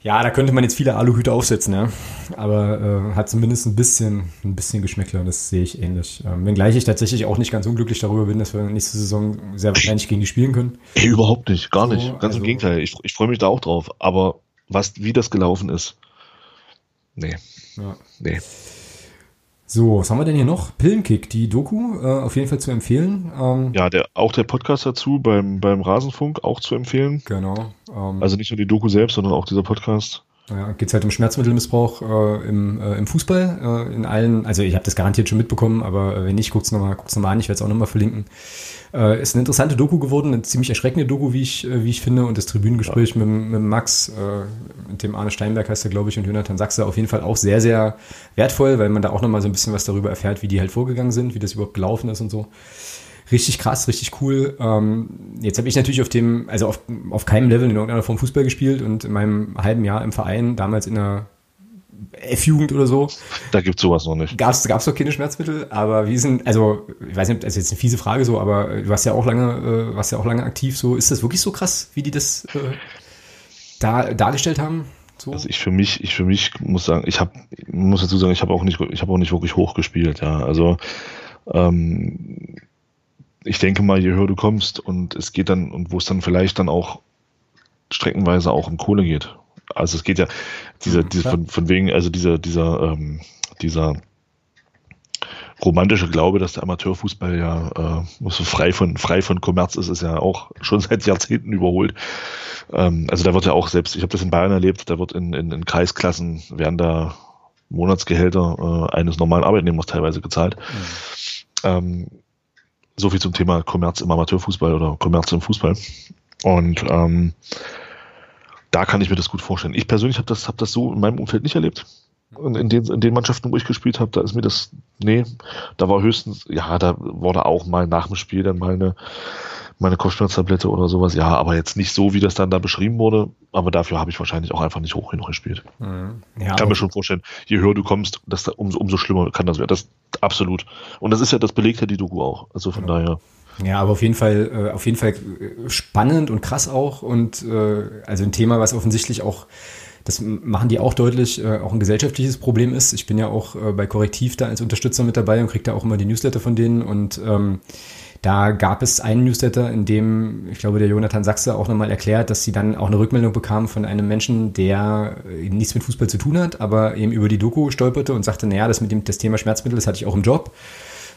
Speaker 1: ja, da könnte man jetzt viele Aluhüte aufsetzen, ja. Aber äh, hat zumindest ein bisschen, ein bisschen Geschmäckler, das sehe ich ähnlich. Ähm, wenngleich ich tatsächlich auch nicht ganz unglücklich darüber bin, dass wir nächste Saison sehr wahrscheinlich gegen die spielen können.
Speaker 2: Ey, überhaupt nicht, gar so, nicht. Ganz also, im Gegenteil. Ich, ich freue mich da auch drauf. Aber was, wie das gelaufen ist, nee. Ja. Nee.
Speaker 1: So, was haben wir denn hier noch? Pillenkick, die Doku, äh, auf jeden Fall zu empfehlen.
Speaker 2: Ähm, ja, der, auch der Podcast dazu beim, beim Rasenfunk, auch zu empfehlen.
Speaker 1: Genau.
Speaker 2: Ähm, also nicht nur die Doku selbst, sondern auch dieser Podcast.
Speaker 1: Ja, geht es halt um Schmerzmittelmissbrauch äh, im, äh, im Fußball, äh, in allen, also ich habe das garantiert schon mitbekommen, aber äh, wenn nicht, guckt's nochmal guckt's noch mal an, ich werde es auch nochmal verlinken. Äh, ist eine interessante Doku geworden, eine ziemlich erschreckende Doku, wie ich, äh, wie ich finde. Und das Tribünengespräch ja. mit, mit Max, äh, mit dem Arne Steinberg heißt er, glaube ich, und Jonathan Sachse auf jeden Fall auch sehr, sehr wertvoll, weil man da auch nochmal so ein bisschen was darüber erfährt, wie die halt vorgegangen sind, wie das überhaupt gelaufen ist und so. Richtig krass, richtig cool. Ähm, jetzt habe ich natürlich auf dem, also auf, auf keinem Level in irgendeiner Form Fußball gespielt und in meinem halben Jahr im Verein, damals in der F-Jugend oder so.
Speaker 2: Da gibt's sowas noch nicht.
Speaker 1: Gab's gab's doch keine Schmerzmittel, aber wie sind, also ich weiß nicht, das ist jetzt eine fiese Frage so, aber du warst ja auch lange, äh, warst ja auch lange aktiv. So, ist das wirklich so krass, wie die das äh, da dargestellt haben?
Speaker 2: So? Also ich für mich, ich für mich muss sagen, ich habe, muss dazu sagen, ich habe auch nicht, ich habe auch nicht wirklich hoch gespielt. Ja, also ähm, ich denke mal, je höher du kommst und es geht dann und wo es dann vielleicht dann auch streckenweise auch um Kohle geht also es geht ja, dieser, mhm, dieser von, von wegen, also dieser, dieser, ähm, dieser romantische Glaube, dass der Amateurfußball ja äh, so frei von frei von Kommerz ist, ist ja auch schon [LAUGHS] seit Jahrzehnten überholt. Ähm, also da wird ja auch selbst, ich habe das in Bayern erlebt, da wird in, in, in Kreisklassen werden da Monatsgehälter äh, eines normalen Arbeitnehmers teilweise gezahlt. Mhm. Ähm, so viel zum Thema Kommerz im Amateurfußball oder Kommerz im Fußball. Und ähm, da kann ich mir das gut vorstellen. Ich persönlich habe das, hab das so in meinem Umfeld nicht erlebt. In den, in den Mannschaften, wo ich gespielt habe, da ist mir das, nee, da war höchstens, ja, da wurde auch mal nach dem Spiel dann mal eine, meine Kopfschmerztablette oder sowas, ja, aber jetzt nicht so, wie das dann da beschrieben wurde, aber dafür habe ich wahrscheinlich auch einfach nicht hoch genug gespielt. Mhm. Ja, ich kann mir schon vorstellen, je höher du kommst, das, umso, umso schlimmer kann das werden. Das absolut. Und das ist ja, das belegt ja die Doku auch. Also von ja. daher.
Speaker 1: Ja, aber auf jeden Fall, äh, auf jeden Fall äh, spannend und krass auch und äh, also ein Thema, was offensichtlich auch das machen die auch deutlich, äh, auch ein gesellschaftliches Problem ist. Ich bin ja auch äh, bei Korrektiv da als Unterstützer mit dabei und kriege da auch immer die Newsletter von denen und ähm, da gab es einen Newsletter, in dem, ich glaube, der Jonathan Sachse auch nochmal erklärt, dass sie dann auch eine Rückmeldung bekamen von einem Menschen, der äh, nichts mit Fußball zu tun hat, aber eben über die Doku stolperte und sagte, naja, das mit dem das Thema Schmerzmittel, das hatte ich auch im Job.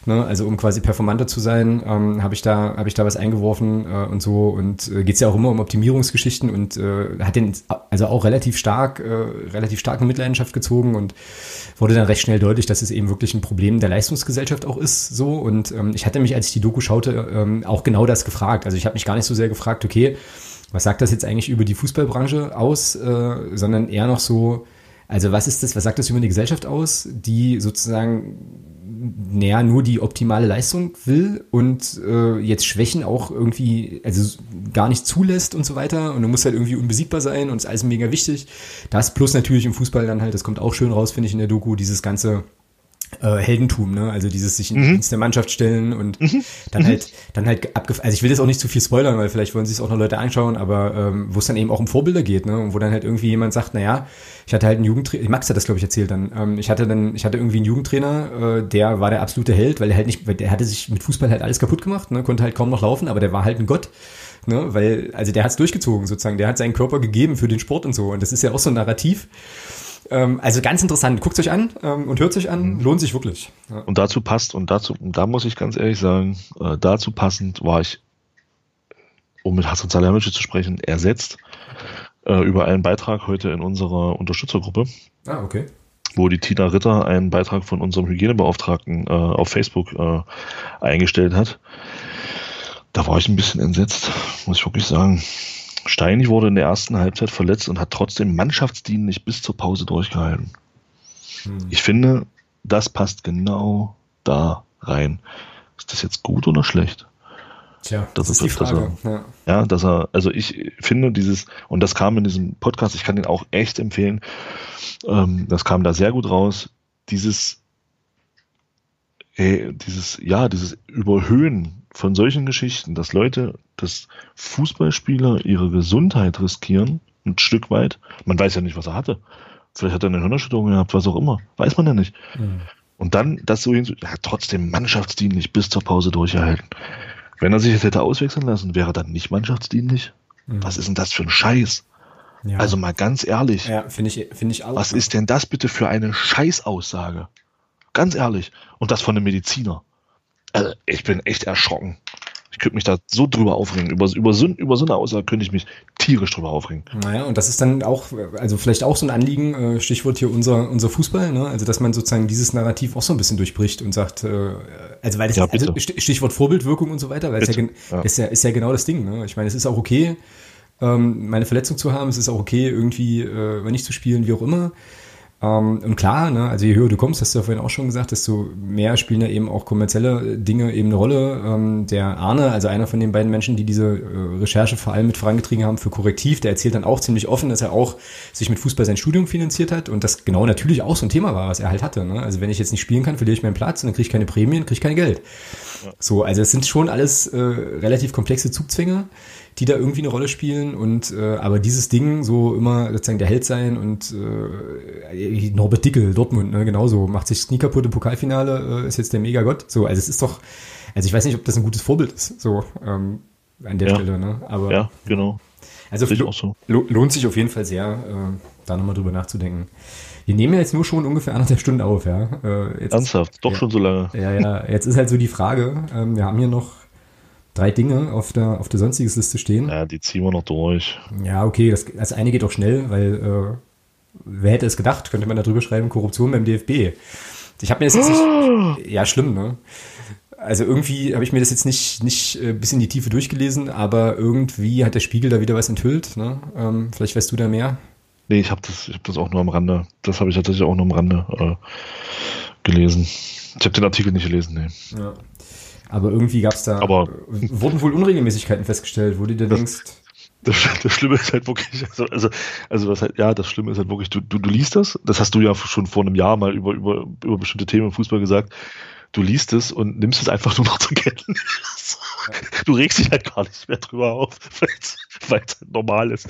Speaker 1: Ne? Also um quasi performanter zu sein, ähm, habe ich da habe ich da was eingeworfen äh, und so und äh, geht es ja auch immer um Optimierungsgeschichten und äh, hat den also auch relativ stark äh, relativ stark in Mitleidenschaft gezogen und wurde dann recht schnell deutlich, dass es eben wirklich ein Problem der Leistungsgesellschaft auch ist so und ähm, ich hatte mich als ich die Doku schaute ähm, auch genau das gefragt. Also ich habe mich gar nicht so sehr gefragt, okay, was sagt das jetzt eigentlich über die Fußballbranche aus, äh, sondern eher noch so also was ist das, was sagt das über die Gesellschaft aus, die sozusagen naja, nur die optimale Leistung will und äh, jetzt Schwächen auch irgendwie, also gar nicht zulässt und so weiter. Und du musst halt irgendwie unbesiegbar sein und ist alles mega wichtig. Das plus natürlich im Fußball dann halt, das kommt auch schön raus, finde ich, in der Doku, dieses ganze äh, Heldentum, ne? Also dieses sich in mhm. Dienst der Mannschaft stellen und mhm. dann mhm. halt, dann halt abgef Also ich will jetzt auch nicht zu viel spoilern, weil vielleicht wollen sich es auch noch Leute anschauen, aber ähm, wo es dann eben auch um Vorbilder geht, ne? Und wo dann halt irgendwie jemand sagt, naja, ich hatte halt einen Jugendtrainer, Max hat das, glaube ich, erzählt dann. Ähm, ich hatte dann, ich hatte irgendwie einen Jugendtrainer, äh, der war der absolute Held, weil er halt nicht, weil der hatte sich mit Fußball halt alles kaputt gemacht, ne? Konnte halt kaum noch laufen, aber der war halt ein Gott. Ne, weil, also der hat es durchgezogen sozusagen, der hat seinen Körper gegeben für den Sport und so. Und das ist ja auch so ein Narrativ. Ähm, also ganz interessant. Guckt euch an ähm, und hört sich an. Mhm. Lohnt sich wirklich.
Speaker 2: Ja. Und dazu passt, und dazu, da muss ich ganz ehrlich sagen, äh, dazu passend war ich, um mit Hassan Salihamidzic zu sprechen, ersetzt äh, über einen Beitrag heute in unserer Unterstützergruppe.
Speaker 1: Ah, okay.
Speaker 2: Wo die Tina Ritter einen Beitrag von unserem Hygienebeauftragten äh, auf Facebook äh, eingestellt hat. Da war ich ein bisschen entsetzt, muss ich wirklich sagen. Steini wurde in der ersten Halbzeit verletzt und hat trotzdem mannschaftsdienlich bis zur Pause durchgehalten. Hm. Ich finde, das passt genau da rein. Ist das jetzt gut oder schlecht?
Speaker 1: Tja, das, das ist die Frage.
Speaker 2: Er, ja. ja, dass er, also ich finde dieses, und das kam in diesem Podcast, ich kann den auch echt empfehlen, ähm, das kam da sehr gut raus, dieses, ey, dieses, ja, dieses Überhöhen von solchen Geschichten, dass Leute, dass Fußballspieler ihre Gesundheit riskieren, ein Stück weit. Man weiß ja nicht, was er hatte. Vielleicht hat er eine Hirnerschütterung gehabt, was auch immer. Weiß man ja nicht. Mhm. Und dann das so hinzu, ja, trotzdem mannschaftsdienlich bis zur Pause durchgehalten. Wenn er sich jetzt hätte auswechseln lassen, wäre er dann nicht mannschaftsdienlich? Mhm. Was ist denn das für ein Scheiß? Ja. Also mal ganz ehrlich.
Speaker 1: Ja, finde ich, finde ich auch.
Speaker 2: Was ist denn das bitte für eine Scheißaussage? Ganz ehrlich. Und das von einem Mediziner. Also, ich bin echt erschrocken. Ich könnte mich da so drüber aufregen. Über, über, so, über so eine Aussage könnte ich mich tierisch drüber aufregen.
Speaker 1: Naja, und das ist dann auch, also vielleicht auch so ein Anliegen, äh, Stichwort hier unser, unser Fußball, ne? also dass man sozusagen dieses Narrativ auch so ein bisschen durchbricht und sagt, äh, also weil das ja, also Stichwort Vorbildwirkung und so weiter, weil es ja, ja. Ist, ja, ist ja genau das Ding. Ne? Ich meine, es ist auch okay, ähm, meine Verletzung zu haben, es ist auch okay, irgendwie äh, nicht zu spielen, wie auch immer. Ähm, und klar, ne, also je höher du kommst, hast du ja vorhin auch schon gesagt, desto mehr spielen da eben auch kommerzielle Dinge eben eine Rolle. Ähm, der Arne, also einer von den beiden Menschen, die diese äh, Recherche vor allem mit vorangetrieben haben für Korrektiv, der erzählt dann auch ziemlich offen, dass er auch sich mit Fußball sein Studium finanziert hat und das genau natürlich auch so ein Thema war, was er halt hatte. Ne? Also wenn ich jetzt nicht spielen kann, verliere ich meinen Platz und dann kriege ich keine Prämien, kriege ich kein Geld. So, also es sind schon alles äh, relativ komplexe Zugzwänge die da irgendwie eine Rolle spielen. Und äh, aber dieses Ding, so immer sozusagen der Held sein und äh, Norbert Dickel, Dortmund, ne, genauso, macht sich nie kaputt im Pokalfinale, äh, ist jetzt der Megagott. So, also es ist doch, also ich weiß nicht, ob das ein gutes Vorbild ist, so ähm, an der
Speaker 2: ja.
Speaker 1: Stelle, ne?
Speaker 2: Aber ja, genau.
Speaker 1: Also so. lohnt sich auf jeden Fall sehr, äh, da nochmal drüber nachzudenken. Wir nehmen ja jetzt nur schon ungefähr anderthalb Stunden auf, ja.
Speaker 2: Äh, jetzt, Ernsthaft? Doch
Speaker 1: ja,
Speaker 2: schon so lange.
Speaker 1: Ja, ja. Jetzt ist halt so die Frage, ähm, wir haben hier noch drei Dinge auf der, auf der sonstiges Liste stehen.
Speaker 2: Ja, die ziehen wir noch durch.
Speaker 1: Ja, okay, das, das eine geht auch schnell, weil äh, wer hätte es gedacht, könnte man da drüber schreiben, Korruption beim DFB. Ich habe mir das jetzt nicht. [GASPS] Ja, schlimm, ne? Also irgendwie habe ich mir das jetzt nicht, nicht äh, bis in die Tiefe durchgelesen, aber irgendwie hat der Spiegel da wieder was enthüllt. Ne? Ähm, vielleicht weißt du da mehr.
Speaker 2: Nee, ich habe das, hab das auch nur am Rande. Das habe ich tatsächlich auch nur am Rande äh, gelesen. Ich habe den Artikel nicht gelesen, nee.
Speaker 1: Ja. Aber irgendwie gab es da,
Speaker 2: aber,
Speaker 1: wurden wohl Unregelmäßigkeiten festgestellt, wo du dir denkst.
Speaker 2: Das, das, Schlimme ist halt wirklich, also, also, also was halt, ja, das Schlimme ist halt wirklich, du, du, du liest das, das hast du ja schon vor einem Jahr mal über, über, über bestimmte Themen im Fußball gesagt, du liest es und nimmst es einfach nur noch zur Kenntnis. Du regst dich halt gar nicht mehr drüber auf, weil es halt normal ist.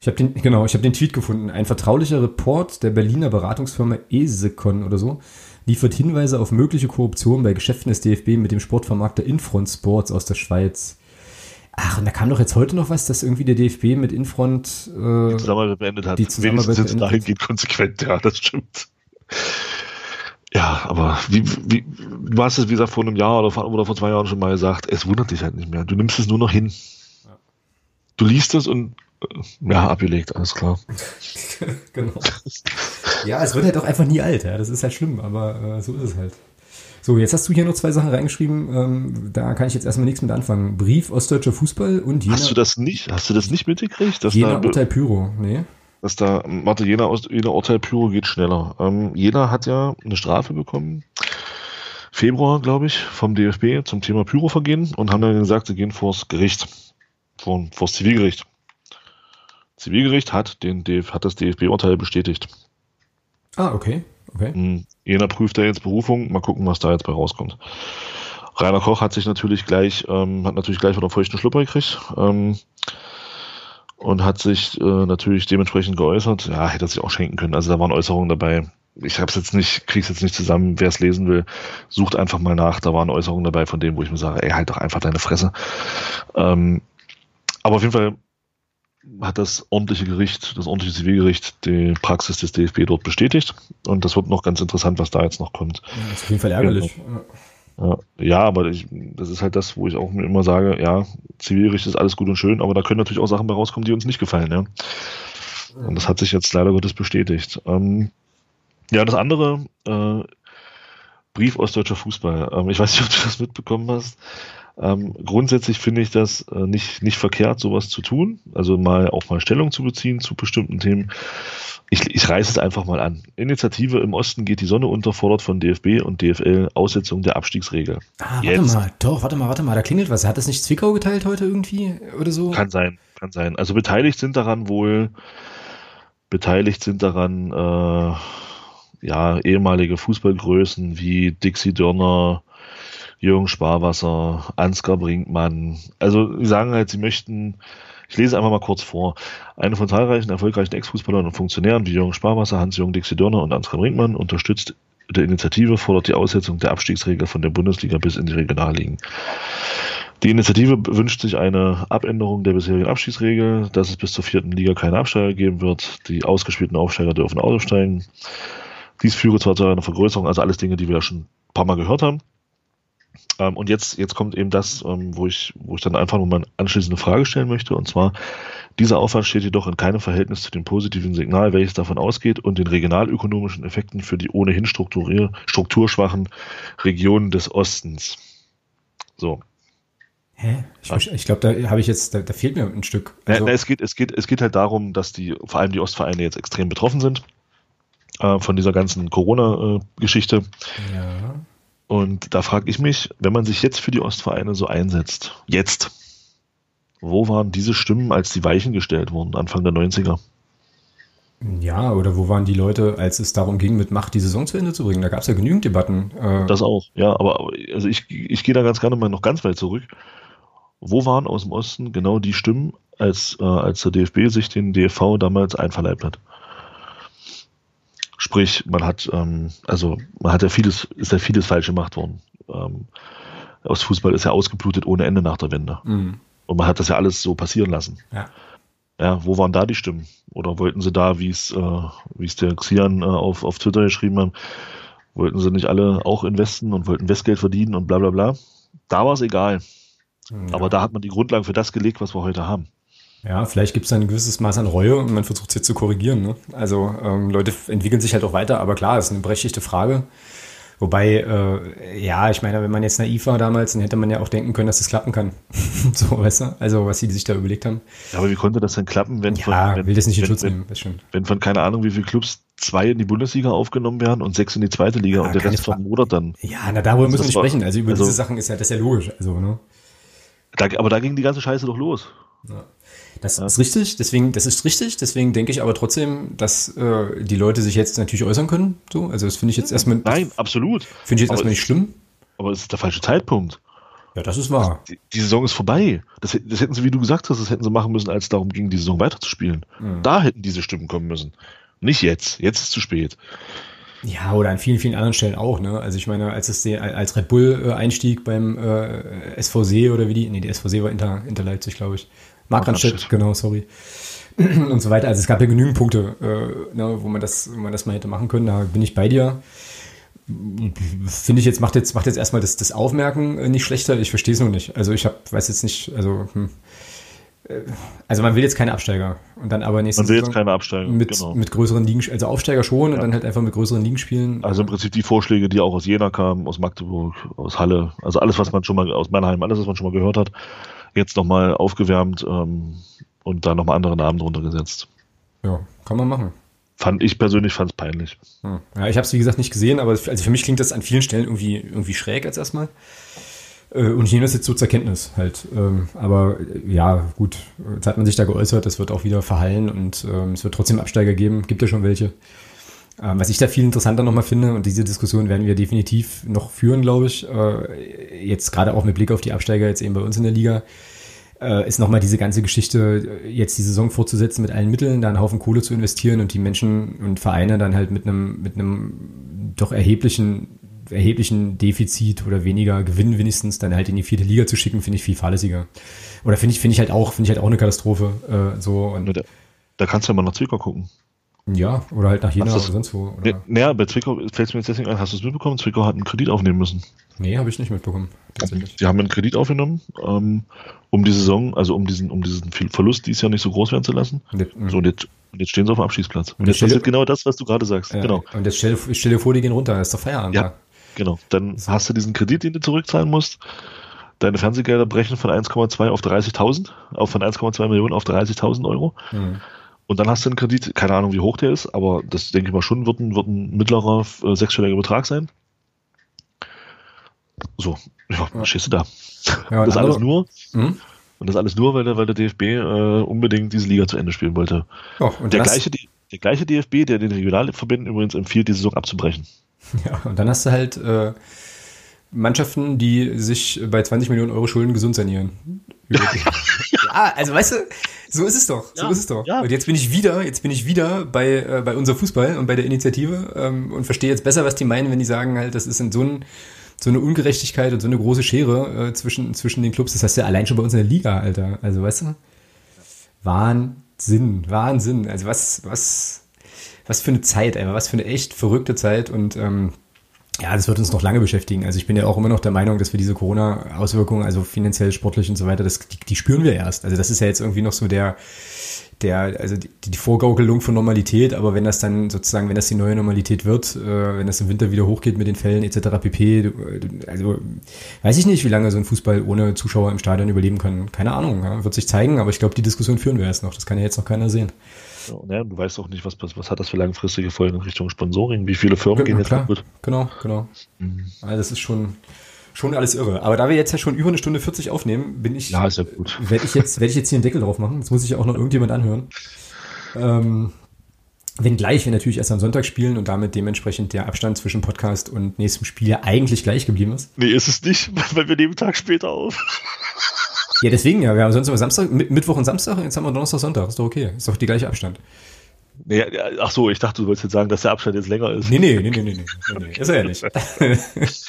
Speaker 1: Ich habe den, genau, ich habe den Tweet gefunden. Ein vertraulicher Report der Berliner Beratungsfirma Esecon oder so liefert Hinweise auf mögliche Korruption bei Geschäften des DFB mit dem Sportvermarkter Infront Sports aus der Schweiz. Ach, und da kam doch jetzt heute noch was, dass irgendwie der DFB mit Infront
Speaker 2: äh, die Zusammenarbeit beendet hat.
Speaker 1: Die Zusammenarbeit
Speaker 2: Wenigstens beendet dahin geht konsequent, ja, das stimmt. Ja, aber wie, wie, du hast es, wie gesagt, vor einem Jahr oder vor, oder vor zwei Jahren schon mal gesagt, es wundert dich halt nicht mehr. Du nimmst es nur noch hin. Du liest es und ja, abgelegt, alles klar. [LAUGHS]
Speaker 1: genau. Ja, es wird halt auch einfach nie alt, ja. Das ist halt schlimm, aber äh, so ist es halt. So, jetzt hast du hier noch zwei Sachen reingeschrieben. Ähm, da kann ich jetzt erstmal nichts mit anfangen. Brief Ostdeutscher Fußball und
Speaker 2: Jena. Hast du das nicht? Hast du das nicht mitgekriegt?
Speaker 1: Dass Jena da, Urteil Pyro, nee.
Speaker 2: Dass da, warte, Jena, Jena Urteil Pyro geht schneller. Ähm, Jena hat ja eine Strafe bekommen. Februar, glaube ich, vom DFB zum Thema Pyrovergehen und haben dann gesagt, sie gehen vors Gericht. Vor, vors Zivilgericht. Zivilgericht hat, den hat das DFB-Urteil bestätigt.
Speaker 1: Ah, okay. okay.
Speaker 2: Hm, jener prüft da jetzt Berufung. Mal gucken, was da jetzt bei rauskommt. Rainer Koch hat sich natürlich gleich, ähm, hat natürlich gleich von der feuchten Schlupper gekriegt. Ähm, und hat sich äh, natürlich dementsprechend geäußert. Ja, hätte er sich auch schenken können. Also da waren Äußerungen dabei. Ich habe es jetzt nicht, krieg's jetzt nicht zusammen. Wer es lesen will, sucht einfach mal nach. Da waren Äußerungen dabei von dem, wo ich mir sage, ey, halt doch einfach deine Fresse. Ähm, aber auf jeden Fall hat das ordentliche Gericht, das ordentliche Zivilgericht, die Praxis des DFB dort bestätigt. Und das wird noch ganz interessant, was da jetzt noch kommt.
Speaker 1: Ja, das ist auf jeden Fall ärgerlich.
Speaker 2: Ja, ja aber ich, das ist halt das, wo ich auch mir immer sage, ja, Zivilgericht ist alles gut und schön, aber da können natürlich auch Sachen bei rauskommen, die uns nicht gefallen. Ja? Und das hat sich jetzt leider Gottes bestätigt. Ähm, ja, das andere, äh, Brief Ostdeutscher Fußball. Ähm, ich weiß nicht, ob du das mitbekommen hast. Ähm, grundsätzlich finde ich das äh, nicht, nicht verkehrt, sowas zu tun, also mal auch mal Stellung zu beziehen zu bestimmten Themen. Ich, ich reiße es einfach mal an. Initiative im Osten geht die Sonne unter, fordert von DFB und DFL Aussetzung der Abstiegsregel.
Speaker 1: Ah, warte Jetzt. mal, doch, warte mal, warte mal, da klingelt was. Hat das nicht Zwickau geteilt heute irgendwie oder so?
Speaker 2: Kann sein, kann sein. Also beteiligt sind daran wohl, beteiligt sind daran, äh, ja, ehemalige Fußballgrößen wie Dixie Dörner, Jürgen Sparwasser, Ansgar Brinkmann. Also, sie sagen halt, sie möchten ich lese einfach mal kurz vor. Eine von zahlreichen erfolgreichen Ex-Fußballern und Funktionären wie Jürgen Sparwasser, Hans-Jürgen Dixie Dörner und Ansgar Brinkmann unterstützt der Initiative, fordert die Aussetzung der Abstiegsregel von der Bundesliga bis in die Regionalligen. Die Initiative wünscht sich eine Abänderung der bisherigen Abstiegsregel, dass es bis zur vierten Liga keine Absteiger geben wird. Die ausgespielten Aufsteiger dürfen aufsteigen. Dies führe zwar zu einer Vergrößerung, also alles Dinge, die wir ja schon ein paar Mal gehört haben. Ähm, und jetzt, jetzt kommt eben das, ähm, wo, ich, wo ich dann einfach nur mal eine anschließende Frage stellen möchte. Und zwar, dieser Aufwand steht jedoch in keinem Verhältnis zu dem positiven Signal, welches davon ausgeht und den regionalökonomischen Effekten für die ohnehin strukturschwachen Regionen des Ostens. So.
Speaker 1: Hä? Ich, ich glaube, da habe ich jetzt, da, da, fehlt mir ein Stück.
Speaker 2: Also, na, na, es, geht, es, geht, es geht halt darum, dass die, vor allem die Ostvereine jetzt extrem betroffen sind äh, von dieser ganzen Corona-Geschichte. Äh, ja. Und da frage ich mich, wenn man sich jetzt für die Ostvereine so einsetzt, jetzt, wo waren diese Stimmen, als die Weichen gestellt wurden, Anfang der 90er?
Speaker 1: Ja, oder wo waren die Leute, als es darum ging, mit Macht die Saison zu Ende zu bringen? Da gab es ja genügend Debatten.
Speaker 2: Äh das auch, ja, aber also ich, ich gehe da ganz gerne mal noch ganz weit zurück. Wo waren aus dem Osten genau die Stimmen, als, äh, als der DFB sich den DFV damals einverleibt hat? Sprich, man hat, ähm, also man hat ja vieles, ist ja vieles falsch gemacht worden. Ähm, aus Fußball ist ja ausgeblutet ohne Ende nach der Wende. Mhm. Und man hat das ja alles so passieren lassen. Ja. Ja, wo waren da die Stimmen? Oder wollten sie da, wie es, äh, wie es der Xian äh, auf, auf Twitter geschrieben hat, wollten sie nicht alle auch investen und wollten Westgeld verdienen und bla bla bla? Da war es egal. Ja. Aber da hat man die Grundlagen für das gelegt, was wir heute haben.
Speaker 1: Ja, vielleicht gibt es ein gewisses Maß an Reue und man versucht es jetzt zu korrigieren. Ne? Also ähm, Leute entwickeln sich halt auch weiter, aber klar, das ist eine berechtigte Frage. Wobei, äh, ja, ich meine, wenn man jetzt naiv war damals, dann hätte man ja auch denken können, dass das klappen kann. [LAUGHS] so, weißt du? Also, was sie sich da überlegt haben.
Speaker 2: Ja, aber wie konnte das denn klappen, wenn
Speaker 1: ja, von, wenn, will das nicht in Schutz wenn, nehmen,
Speaker 2: das schon. Wenn von keine Ahnung, wie viele Clubs zwei in die Bundesliga aufgenommen werden und sechs in die zweite Liga ja, und der Rest vermodert dann.
Speaker 1: Ja, na, darüber also müssen wir nicht sprechen. Also über also, diese Sachen ist ja das ist ja logisch. Also, ne?
Speaker 2: Da, aber da ging die ganze Scheiße doch los.
Speaker 1: Ja. Das ja. ist richtig, deswegen, das ist richtig, deswegen denke ich aber trotzdem, dass äh, die Leute sich jetzt natürlich äußern können. So, also das finde ich jetzt erstmal.
Speaker 2: Nein, absolut.
Speaker 1: Finde ich jetzt aber erstmal nicht schlimm.
Speaker 2: Aber es ist der falsche Zeitpunkt.
Speaker 1: Ja, das ist wahr.
Speaker 2: Die, die, Saison ist vorbei. Das, das, hätten sie, wie du gesagt hast, das hätten sie machen müssen, als es darum ging, die Saison weiterzuspielen. Mhm. Da hätten diese Stimmen kommen müssen. Nicht jetzt. Jetzt ist zu spät.
Speaker 1: Ja, oder an vielen, vielen anderen Stellen auch. Ne? Also ich meine, als es die, als Red Bull äh, einstieg beim äh, SVC oder wie die, nee, die SVC war Inter, Inter Leipzig, glaube ich. Markranstädt, genau, sorry. [CLEARS THROAT] Und so weiter. Also es gab ja genügend Punkte, äh, ne, wo man das, wo man das mal hätte machen können. Da bin ich bei dir. Finde ich jetzt, macht jetzt, macht jetzt erstmal das, das Aufmerken äh, nicht schlechter. Ich verstehe es noch nicht. Also ich hab, weiß jetzt nicht, also hm. Äh, also man will jetzt keine Absteiger und dann aber nächstes
Speaker 2: Man will jetzt keine Absteiger,
Speaker 1: mit, genau. mit größeren Ligen, also Aufsteiger schon ja. und dann halt einfach mit größeren Ligen spielen.
Speaker 2: Also im Prinzip die Vorschläge, die auch aus Jena kamen, aus Magdeburg, aus Halle, also alles, was man schon mal aus Mannheim, alles, was man schon mal gehört hat, jetzt nochmal aufgewärmt ähm, und da nochmal andere Namen drunter gesetzt.
Speaker 1: Ja, kann man machen.
Speaker 2: Fand ich persönlich fand es peinlich.
Speaker 1: Hm. Ja, ich habe es wie gesagt nicht gesehen, aber also für mich klingt das an vielen Stellen irgendwie, irgendwie schräg als erstmal. Äh, und ich nehme das jetzt so zur Kenntnis halt. Ähm, aber äh, ja, gut, jetzt hat man sich da geäußert, das wird auch wieder verhallen und ähm, es wird trotzdem Absteiger geben, gibt ja schon welche. Ähm, was ich da viel interessanter nochmal finde, und diese Diskussion werden wir definitiv noch führen, glaube ich, äh, jetzt gerade auch mit Blick auf die Absteiger jetzt eben bei uns in der Liga, äh, ist nochmal diese ganze Geschichte, jetzt die Saison fortzusetzen mit allen Mitteln, da einen Haufen Kohle zu investieren und die Menschen und Vereine dann halt mit einem, mit einem doch erheblichen, erheblichen Defizit oder weniger Gewinn wenigstens dann halt in die vierte Liga zu schicken, finde ich viel fahrlässiger. Oder finde ich, finde ich halt auch, finde ich halt auch eine Katastrophe. Äh, so und
Speaker 2: da, da kannst du ja mal nach Zwickau gucken.
Speaker 1: Ja, oder halt nach Jena oder sonst wo. Oder?
Speaker 2: Naja, bei Zwickau fällt es mir jetzt deswegen ein, hast du es mitbekommen? Zwickau hat einen Kredit aufnehmen müssen.
Speaker 1: Nee, habe ich nicht mitbekommen.
Speaker 2: Die haben einen Kredit aufgenommen, ähm, um die Saison, also um diesen, um diesen Verlust dieses Jahr nicht so groß werden zu lassen. Und, so, und jetzt, jetzt stehen sie auf dem Abschießplatz. Und, und jetzt passiert genau das, was du gerade sagst.
Speaker 1: Ja,
Speaker 2: genau.
Speaker 1: Und jetzt stell, stell dir vor, die gehen runter, das ist doch Feierabend.
Speaker 2: Ja, genau. Dann so. hast du diesen Kredit, den du zurückzahlen musst deine Fernsehgelder brechen von 1,2 auf 30.000, auf von 1,2 Millionen auf 30.000 Euro. Mhm. Und dann hast du einen Kredit, keine Ahnung, wie hoch der ist, aber das denke ich mal schon, wird ein, wird ein mittlerer äh, sechsstelliger Betrag sein. So, ja, ja. stehst du da. Ja, das alles nur. Hm? Und das alles nur, weil der, weil der DFB äh, unbedingt diese Liga zu Ende spielen wollte. Oh, und der, gleiche, der gleiche DFB, der den Regionalverbänden übrigens empfiehlt, die Saison abzubrechen. [LAUGHS]
Speaker 1: Ja, und dann hast du halt äh, Mannschaften, die sich bei 20 Millionen Euro Schulden gesund sanieren. [LAUGHS] ja, also weißt du, so ist es doch. So ja, ist es doch. Ja. Und jetzt bin ich wieder, jetzt bin ich wieder bei, äh, bei unser Fußball und bei der Initiative ähm, und verstehe jetzt besser, was die meinen, wenn die sagen halt, das ist in so ein so eine Ungerechtigkeit und so eine große Schere äh, zwischen, zwischen den Clubs. Das heißt ja allein schon bei uns in der Liga, Alter. Also weißt du? Wahnsinn, Wahnsinn. Also was, was, was für eine Zeit, ey, was für eine echt verrückte Zeit und ähm, ja, das wird uns noch lange beschäftigen. Also ich bin ja auch immer noch der Meinung, dass wir diese Corona-Auswirkungen, also finanziell, sportlich und so weiter, das, die, die spüren wir erst. Also das ist ja jetzt irgendwie noch so der, der, also die, die Vorgaukelung von Normalität, aber wenn das dann sozusagen, wenn das die neue Normalität wird, äh, wenn das im Winter wieder hochgeht mit den Fällen etc. pp, also weiß ich nicht, wie lange so ein Fußball ohne Zuschauer im Stadion überleben kann. Keine Ahnung, ja, wird sich zeigen, aber ich glaube, die Diskussion führen wir erst noch. Das kann ja jetzt noch keiner sehen.
Speaker 2: Ja, du weißt auch nicht, was, was, was hat das für langfristige Folgen in Richtung Sponsoring, wie viele Firmen ja, gehen jetzt klar. kaputt.
Speaker 1: Genau, genau. Mhm. Also das ist schon, schon alles irre. Aber da wir jetzt ja schon über eine Stunde 40 aufnehmen, bin ich.
Speaker 2: Ja, ist ja gut.
Speaker 1: Werde ich jetzt, werde ich jetzt hier einen Deckel drauf machen. Das muss sich auch noch irgendjemand anhören. Ähm, wenn gleich wir natürlich erst am Sonntag spielen und damit dementsprechend der Abstand zwischen Podcast und nächstem Spiel ja eigentlich gleich geblieben ist.
Speaker 2: Nee, ist es nicht, [LAUGHS] weil wir nehmen Tag später auf.
Speaker 1: Ja, deswegen ja. Wir haben sonst immer Samstag, Mittwoch und Samstag, jetzt haben wir Donnerstag, Sonntag. Ist doch okay. Ist doch die gleiche Abstand.
Speaker 2: Nee, ach so, ich dachte, du wolltest jetzt sagen, dass der Abstand jetzt länger ist.
Speaker 1: Nee, nee, nee, nee, nee, nee, nee, ist er ja nicht. [LAUGHS]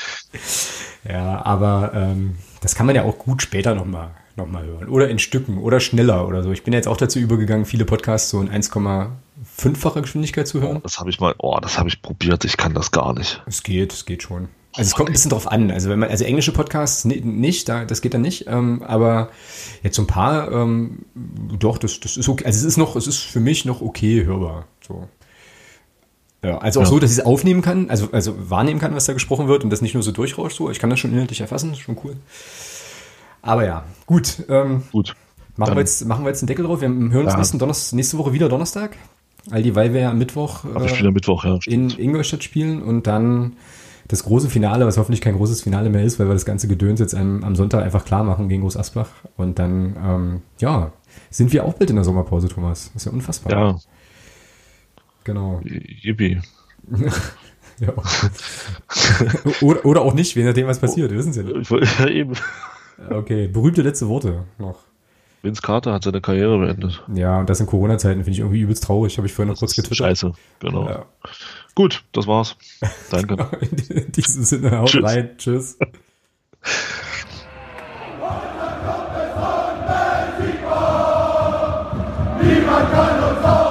Speaker 1: ja, aber ähm, das kann man ja auch gut später nochmal noch mal hören. Oder in Stücken oder schneller oder so. Ich bin jetzt auch dazu übergegangen, viele Podcasts so in 1,5-facher Geschwindigkeit zu hören.
Speaker 2: Oh, das habe ich mal, oh, das habe ich probiert, ich kann das gar nicht.
Speaker 1: Es geht, es geht schon. Also es kommt ein bisschen drauf an. Also wenn man, also englische Podcasts nicht, da, das geht dann nicht. Ähm, aber jetzt so ein paar, ähm, doch, das, das ist okay. Also es ist noch, es ist für mich noch okay hörbar. So. Ja, also auch ja. so, dass ich es aufnehmen kann, also, also wahrnehmen kann, was da gesprochen wird und das nicht nur so durchrauscht. So, ich kann das schon inhaltlich erfassen, ist schon cool. Aber ja, gut. Ähm,
Speaker 2: gut.
Speaker 1: Machen wir, jetzt, machen wir jetzt einen Deckel drauf. Wir hören uns ja. nächsten Donnerstag, nächste Woche wieder Donnerstag. All die, weil wir ja am Mittwoch
Speaker 2: äh, Mittwoch
Speaker 1: in Ingolstadt spielen und dann das große Finale, was hoffentlich kein großes Finale mehr ist, weil wir das ganze Gedöns jetzt am, am Sonntag einfach klar machen gegen Groß Asbach. Und dann, ähm, ja, sind wir auch bald in der Sommerpause, Thomas. Das ist ja unfassbar.
Speaker 2: Ja.
Speaker 1: Genau.
Speaker 2: Yippie. [LAUGHS]
Speaker 1: ja. oder, oder auch nicht, je nachdem, was passiert. Wir wissen es ja nicht. [LAUGHS] Ja, eben. Okay, berühmte letzte Worte noch.
Speaker 2: Vince Carter hat seine Karriere beendet.
Speaker 1: Ja, und das in Corona-Zeiten finde ich irgendwie übelst traurig. Habe ich vorhin noch kurz getwittert.
Speaker 2: Scheiße, genau. Ja. Gut, das war's. [LAUGHS] Danke.
Speaker 1: in diesem Sinne, haut Tschüss. rein. Tschüss. Niemand kann uns [LAUGHS]